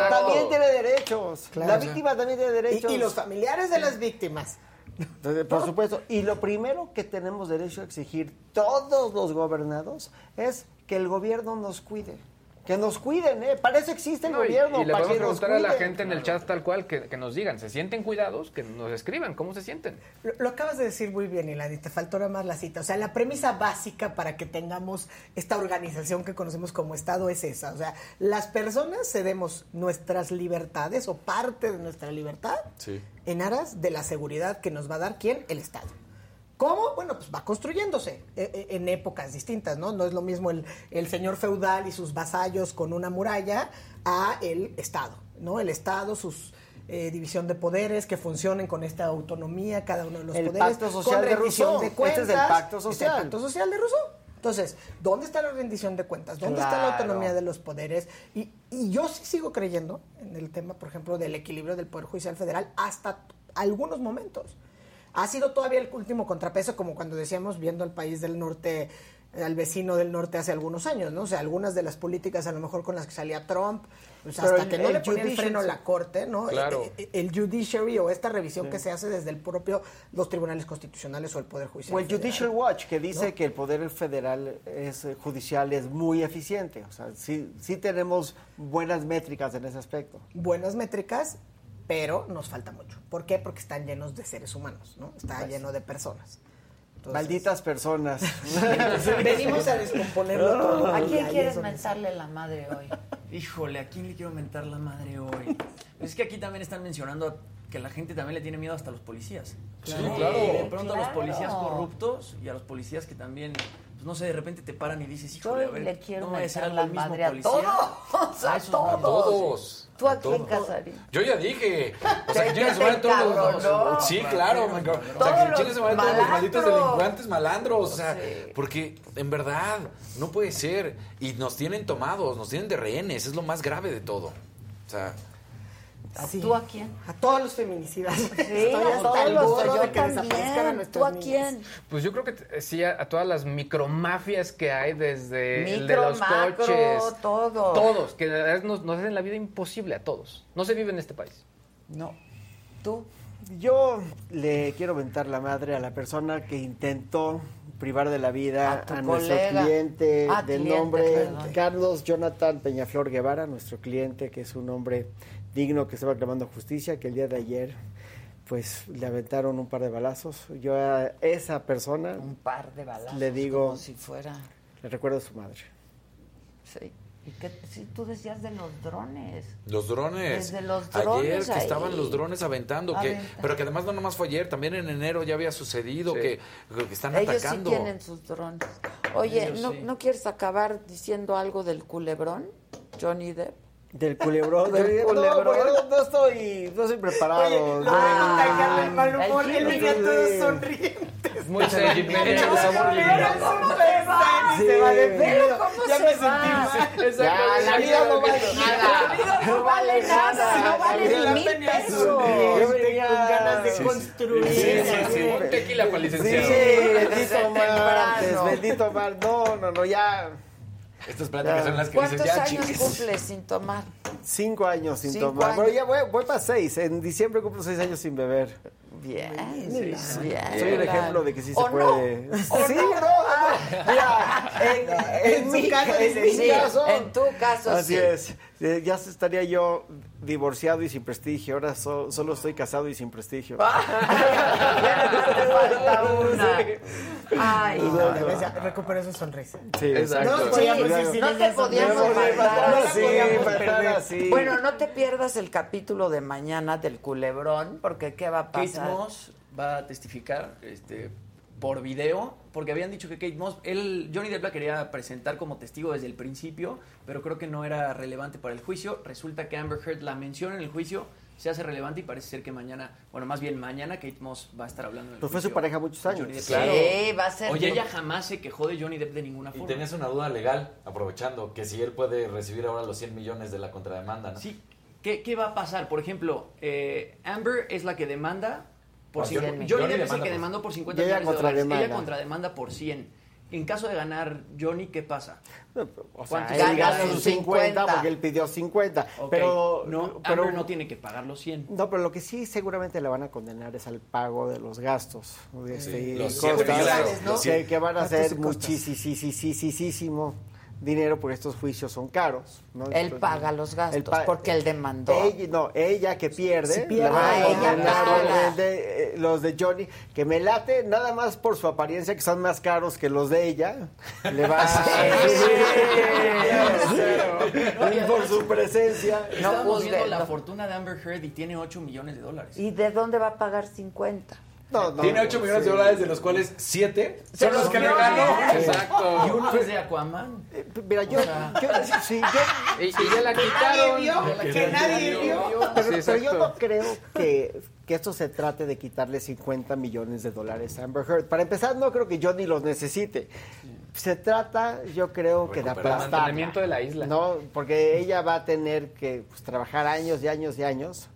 También tiene derechos. La víctima también tiene derechos. Y, los familiares de las víctimas. por supuesto. Y lo primero que tenemos derecho a exigir todos los gobernados es que el gobierno nos cuide. Que nos cuiden, ¿eh? Para eso existe el gobierno. Y, le para vamos a preguntar a la gente en el chat tal cual que, nos digan, ¿se sienten cuidados? Que nos escriban, ¿cómo se sienten? Lo, acabas de decir muy bien, Ilani, te faltó nada más la cita. O sea, la premisa básica para que tengamos esta organización que conocemos como Estado es esa. O sea, las personas cedemos nuestras libertades o parte de nuestra libertad en aras de la seguridad que nos va a dar quién? El Estado. ¿Cómo? Bueno, pues va construyéndose eh, eh, en épocas distintas, ¿no? No es lo mismo el, señor feudal y sus vasallos con una muralla a el Estado, ¿no? El Estado, sus eh, división de poderes que funcionen con esta autonomía, cada uno de los el poderes. Pacto social de Rousseau. este es el pacto social. el pacto social de Rousseau. Entonces, ¿dónde está la rendición de cuentas? ¿Dónde está la autonomía de los poderes? Y, y yo sí sigo creyendo en el tema, por ejemplo, del equilibrio del Poder Judicial Federal hasta algunos momentos ha sido todavía el último contrapeso, como cuando decíamos, viendo el país del norte, al vecino del norte hace algunos años, ¿no? O sea, algunas de las políticas a lo mejor con las que salía Trump, pues hasta que no le ponía el freno a la corte, ¿no? Claro. El, eh, el, judiciary o esta revisión que se hace desde el propio los tribunales constitucionales o el poder judicial. O el Judicial Watch que dice ¿no? que el poder federal es eh, judicial es muy eficiente, o sea, sí sí tenemos buenas métricas en ese aspecto. Buenas métricas, pero nos falta mucho. ¿Por qué? Porque están llenos de seres humanos, ¿no? Está pues, lleno de personas. Entonces, Malditas personas. venimos a descomponerlo todo. ¿A quién quieres mentarle la madre hoy? Híjole, ¿a quién le quiero mentar la madre hoy? Es que aquí también están mencionando que la gente también le tiene miedo hasta a los policías. Claro. Sí, claro. De pronto claro. a los policías corruptos y a los policías que también pues no sé, de repente te paran y dices, híjole, a ver, le quiero no mentar la el mismo madre a policía. todos, a, a todos. todos. ¿Tú a quién casarías? Yo ya dije. O sea, que chingue madre todos los. no. Sí, claro, man, O sea, que chingue su madre todos los malditos delincuentes malandros. O sea, sí. porque en verdad no puede ser. Y nos tienen tomados, nos tienen de rehenes. Es lo más grave de todo. O sea. Sí. ¿Tú a quién? A todos los feminicidas. Sí, a todos los yo también. ¿Tú a quién? Pues yo creo que sí, a, a, todas las micromafias que hay desde Micro, el de los macro, coches. todo. Todos, que nos, nos hacen la vida imposible a todos. No se vive en este país. No. ¿Tú? Yo le quiero mentar la madre a la persona que intentó privar de la vida a, a nuestro cliente ah, del cliente, nombre perdón. Carlos Jonathan Peñaflor Guevara, nuestro cliente, que es un hombre digno que estaba clamando justicia, que el día de ayer pues le aventaron un par de balazos. Yo a esa persona un par de balazos le digo como si fuera le recuerdo a su madre. Sí. ¿Y qué si tú decías de los drones? Los drones. Desde los drones ayer que ahí. estaban los drones aventando, que, pero que además no nomás fue ayer, también en enero ya había sucedido Sí. que, que están Ellos atacando. sí tienen sus drones. Oye, Ellos ¿no, sí. ¿no quieres acabar diciendo algo del culebrón, Johnny Depp? Del culebrón. Del No, culebrón. porque no, no estoy, no estoy preparado. no. Ah, el mal humor, el él venía sí. todo sonriente. Muy sentimental. No, el amor no, libre. ¿cómo se va? Sí. Se va de pedo. ¿cómo Ya se me va? sentí Ya, la vida no vale La vida no vale nada, no vale ni mil pesos. Yo venía- con ganas de Sí, sí. construir. Sí, sí, sí. Un tequila para Sí, licenciado. desde bendito temprano. bendito mar. No, no, no, ya Estas pláticas son las que dices, ¿Cuántos ya, años chiques. cumples sin tomar? cinco años sin Cinco tomar. años. Pero ya voy, voy para seis. En diciembre cumplo seis años sin beber. Bien, Sí, bien. Soy el ejemplo de que sí se puede. ¿O sí, no? no, no. Mira, en, en En mi caso, ca- en mi sí, caso. en tu caso, Así sí. es. Eh, Ya estaría yo divorciado y sin prestigio. Ahora so- solo estoy casado y sin prestigio. Una. Ay, No, Recuperó su sonrisa. Sí, Exacto. No Sí, te podíamos faltar así, así. Bueno, no te pierdas el capítulo de mañana del culebrón, porque ¿qué va a pasar? Moss va a testificar este, por video, porque habían dicho que Kate Moss, él, Johnny Depp la quería presentar como testigo desde el principio, pero creo que no era relevante para el juicio. Resulta que Amber Heard la menciona en el juicio, se hace relevante y parece ser que mañana, bueno, más bien mañana Kate Moss va a estar hablando en el Pues fue su pareja muchos años. Depp. Claro. Sí, va a ser. Oye, ella jamás se quejó de Johnny Depp de ninguna Y forma. tenías una duda legal, aprovechando, que si él puede recibir ahora los 100 millones de la contrademanda, ¿no? Sí. ¿Qué, qué va a pasar? Por ejemplo, eh, Amber es la que demanda por 100. Johnny- Depp es el que demandó por 50 Y ella millones de dólares. Ella contrademanda por 100. En caso de ganar Johnny, ¿qué pasa? O sea, ¿Cuánto él gana sus sus 50 50? porque él pidió 50. Ok, Pero, no, pero Amber no tiene que pagar los 100. No, pero lo que sí seguramente le van a condenar es al pago de los gastos. Este, y los costas, ¿no? que, que van a ser muchísimo dinero porque estos juicios son caros. ¿no? Él Entonces, paga los gastos él pa- porque él demandó. Ella, no, ella que pierde, Si pierde, la ah, ella paga. los de, eh, los de Johnny, que me late nada más por su apariencia, que son más caros que los de ella. Le va a y por su presencia. No Estamos juzgue, viendo la no. fortuna de Amber Heard y tiene 8 millones de dólares. ¿Y de dónde va a pagar 50? No, no, Tiene 8 millones de dólares, de los cuales 7 Se son los que le ganó. Exacto. Y uno es de Aquaman. Eh, Mira, yo, yo, sí, yo, Y, y ya la quitaron. vio, que nadie vio. pero, Sí, pero yo no creo que, que esto se trate de quitarle 50 millones de dólares a Amber Heard. Para empezar, no creo que Johnny los necesite. Se trata, yo creo que de aplastarla. Mantenimiento de la isla. No, porque ella va a tener que pues, trabajar años y años y años.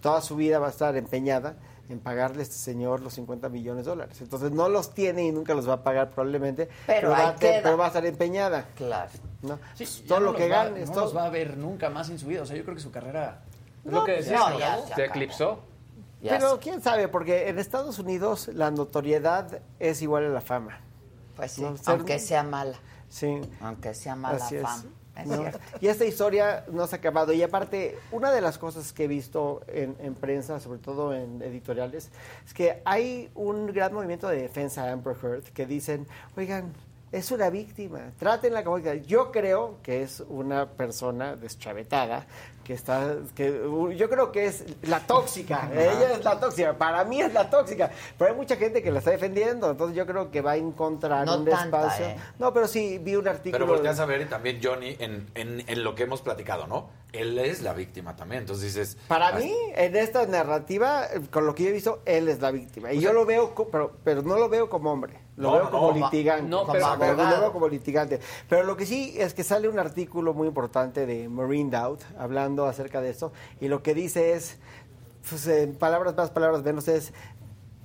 Toda su vida va a estar empeñada. En pagarle a este señor los 50 millones de dólares. Entonces no los tiene y nunca los va a pagar probablemente, pero, va, a, pero va, a estar empeñada. Claro. ¿no? Sí, todo lo que va, gane. No todo... los va a ver nunca más en su vida. O sea, yo creo que su carrera... No, lo que decía, no, ya, se, se eclipsó. Ya pero quién sabe, porque en Estados Unidos la notoriedad es igual a la fama. Pues sí, ¿no? Ser... aunque sea mala. Sí. Aunque sea mala Así fama. Es. ¿No? Y esta historia no se ha acabado. Y aparte, una de las cosas que he visto en, en, prensa, sobre todo en editoriales, es que hay un gran movimiento de defensa a Amber Heard que dicen, oigan, es una víctima, trátenla como víctima. Yo creo que es una persona deschavetada que está, que yo creo que es la tóxica, ella es la tóxica, para mí es la tóxica, pero hay mucha gente que la está defendiendo, entonces yo creo que va a encontrar no un tanta, espacio. Eh. No, pero sí vi un artículo. Pero volteas a ver y también Johnny en, en, en, lo que hemos platicado, ¿no? Él es la víctima también, entonces dices... Para mí, en esta narrativa, con lo que yo he visto, él es la víctima. Y o sea, yo lo veo, pero, pero no lo veo como hombre. Lo no, veo como no, litigante. No, como pero, pero lo veo como litigante. Pero lo que sí es que sale un artículo muy importante de Marine Dowd hablando acerca de esto. Y lo que dice es, pues, en palabras más, palabras menos, es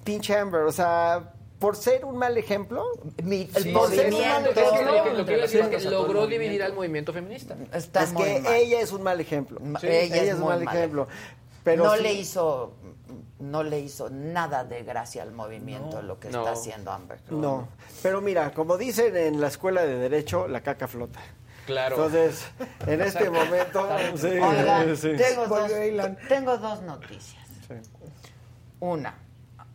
pinche Amber. O sea, por ser un mal ejemplo, Mi, el Sí, movimiento. Lo que, lo que, lo que iba a decir es que logró dividir al movimiento feminista. Está es muy que mal. ella es un mal ejemplo. Sí, ella, ella es, un mal mal ejemplo. Pero no sí- le hizo no le hizo nada de gracia al movimiento lo que no. está haciendo Amber. Heard. No, pero mira, como dicen en la escuela de derecho, la caca flota. Claro. Entonces, en este momento, sí, Oigan, sí. tengo, dos, tengo dos noticias. Sí. Una,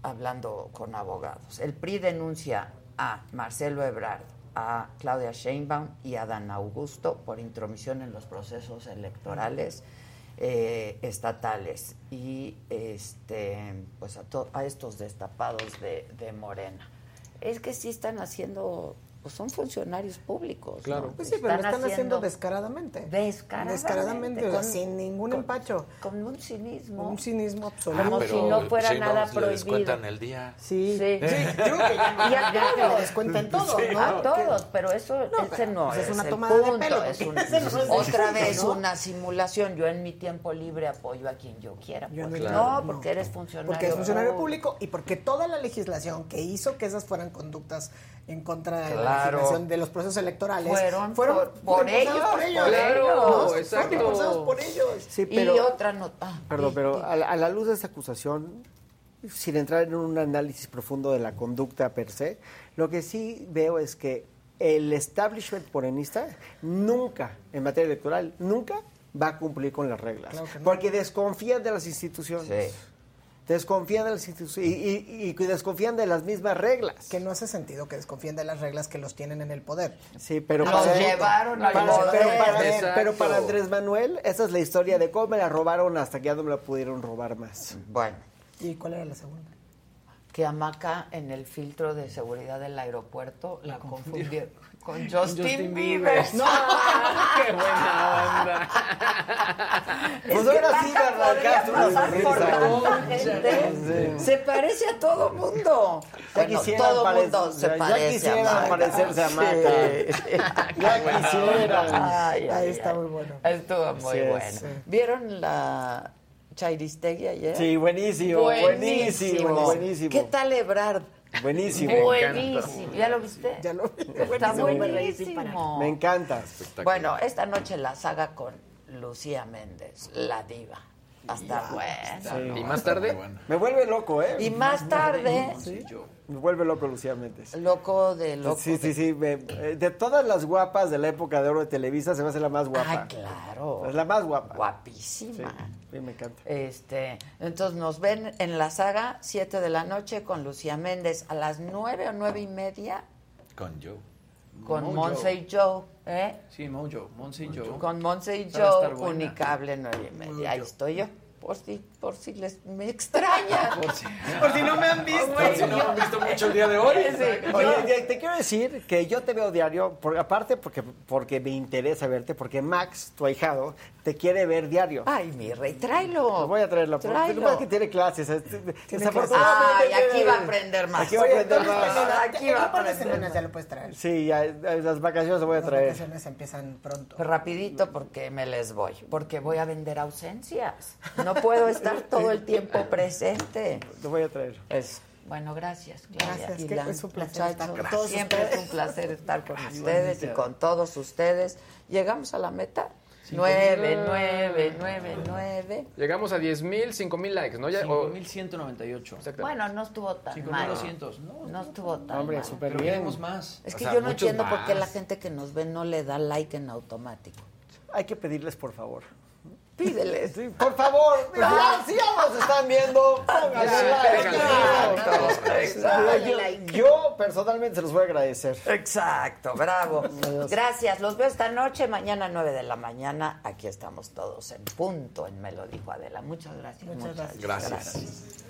hablando con abogados. El PRI denuncia a Marcelo Ebrard, a Claudia Sheinbaum y a Dan Augusto por intromisión en los procesos electorales eh, estatales y este pues a, a estos destapados de, de Morena. Es que sí están haciendo, pues son funcionarios públicos. Claro. ¿no? Pues sí, pero lo están haciendo descaradamente. descaradamente, Descaradamente, o sea, sin ningún con- empacho. Con un cinismo. Un cinismo absoluto. Como si no fuera Sheinbaum nada prohibido. descuentan el día. Sí. Sí. Yo que ya, Y a ya que descuentan todo, Sí, ¿no? A todos, pero eso ese pero, no pues, es, es una tomada de pelo, es porque un- ese no es el otra vez ¿no? una simulación. Yo en mi tiempo libre apoyo a quien yo quiera. Yo pues. no, no, no, porque eres funcionario. Porque es funcionario público y porque toda la legislación que hizo que esas fueran conductas en contra de la Claro. legislación de los procesos electorales Fueron por- por impulsadas ellos, por ellos. claro, ¿no? Fueron exacto. impulsados por ellos. Sí, Y pero, otra nota. perdón, pero a la, a la luz de esta acusación, sin entrar en un análisis profundo de la conducta per se, lo que sí veo es que el establishment morenista nunca, en materia electoral, nunca va a cumplir con las reglas. Claro que no. Porque desconfían de las instituciones. Sí. Desconfían de las instituciones y, y- y desconfían de las mismas reglas. Que no hace sentido que desconfíen de las reglas que los tienen en el poder. Sí, pero Los para, llevaron al para- poder. pero, para, pero para Andrés Manuel, esa es la historia de cómo me la robaron hasta que ya no me la pudieron robar más. Bueno, ¿Y cuál era la segunda? Que Amaca en el filtro de seguridad del aeropuerto la confundieron con Justin, Justin Bieber. Bieber. No, ¡Qué buena onda! Pues ahora sí Maca arrancaste una sonrisa. Se parece a todo mundo. Ya Bueno, todo mundo se ya parece quisieran a Maca. parecerse a Sí. Maca. Ya quisieran. Ay, está muy bueno. Estuvo muy Sí bueno. sí. ¿Vieron la Chairistegui ayer? Sí, buenísimo, buenísimo, buenísimo. ¿Qué tal Ebrard? Buenísimo. Buenísimo. ¿Ya lo viste? Ya lo vi. Está Buenísimo, buenísimo. Me encanta. Bueno, esta noche la saga con Lucía Méndez, la diva. Va a estar buena. Y más tarde, Me vuelve loco, ¿eh? Y más tarde, Me vuelve loco Lucía Méndez. loco de loco. Sí, sí, de- sí. me- eh, de todas las guapas de la época de oro de Televisa, se me hace la más guapa. Ay, claro. Es la más guapa. Guapísima. Sí, me encanta. Este, entonces nos ven en la saga 7 de la noche con Lucía Méndez a las 9 o nueve y media Con Joe. Con. Monse y Joe, ¿eh? Sí, Mojo, Monse y Joe. Con Monse y Joe. Unicable nueve y media. Ahí estoy yo. Por si, por si les me extrañan. Por si- Por si no me han visto. Por si no han visto mucho el día de hoy. Oye, te- quiero decir que yo te veo diario, por, aparte porque, porque me interesa verte, porque Max, tu ahijado, te quiere ver diario. Ay, mi rey, tráelo. Lo voy a traerlo. porque Tráelo. lo que pasa es que tiene clases. es- Tiene desafortunadamente Ay, aquí va a aprender más. Aquí va a aprender más. Aquí va a aprender semanas más. ya lo puedes traer. Sí, ya, las vacaciones lo voy a Las traer. vacaciones empiezan pronto. Rapidito porque me les voy, porque voy a vender ausencias. No no puedo estar todo el tiempo presente. Lo voy a traer. Es, bueno, gracias. Gracias, que es un placer estar con todos Siempre es un placer estar con ustedes y con todos ustedes. Llegamos a la meta. 9, 9, 9, 9. Llegamos a 10 mil, 5 mil likes, ¿no? 5.198. Bueno, no estuvo tan 5, mal. 200. No, no estuvo tan Hombre, mal. súper bien. queremos más. Es O que sea, yo no entiendo por qué más. la gente que nos ve no le da like en automático. Hay que pedirles, por favor. Pídeles. Sí, por favor, ya, si ya nos están viendo, pónganle like. Exacto. Yo, yo personalmente se los voy a agradecer. Exacto, bravo. Gracias, los veo esta noche, mañana 9 de la mañana. Aquí estamos todos en punto, en Me lo dijo Adela. Muchas gracias. Muchas gracias. Gracias.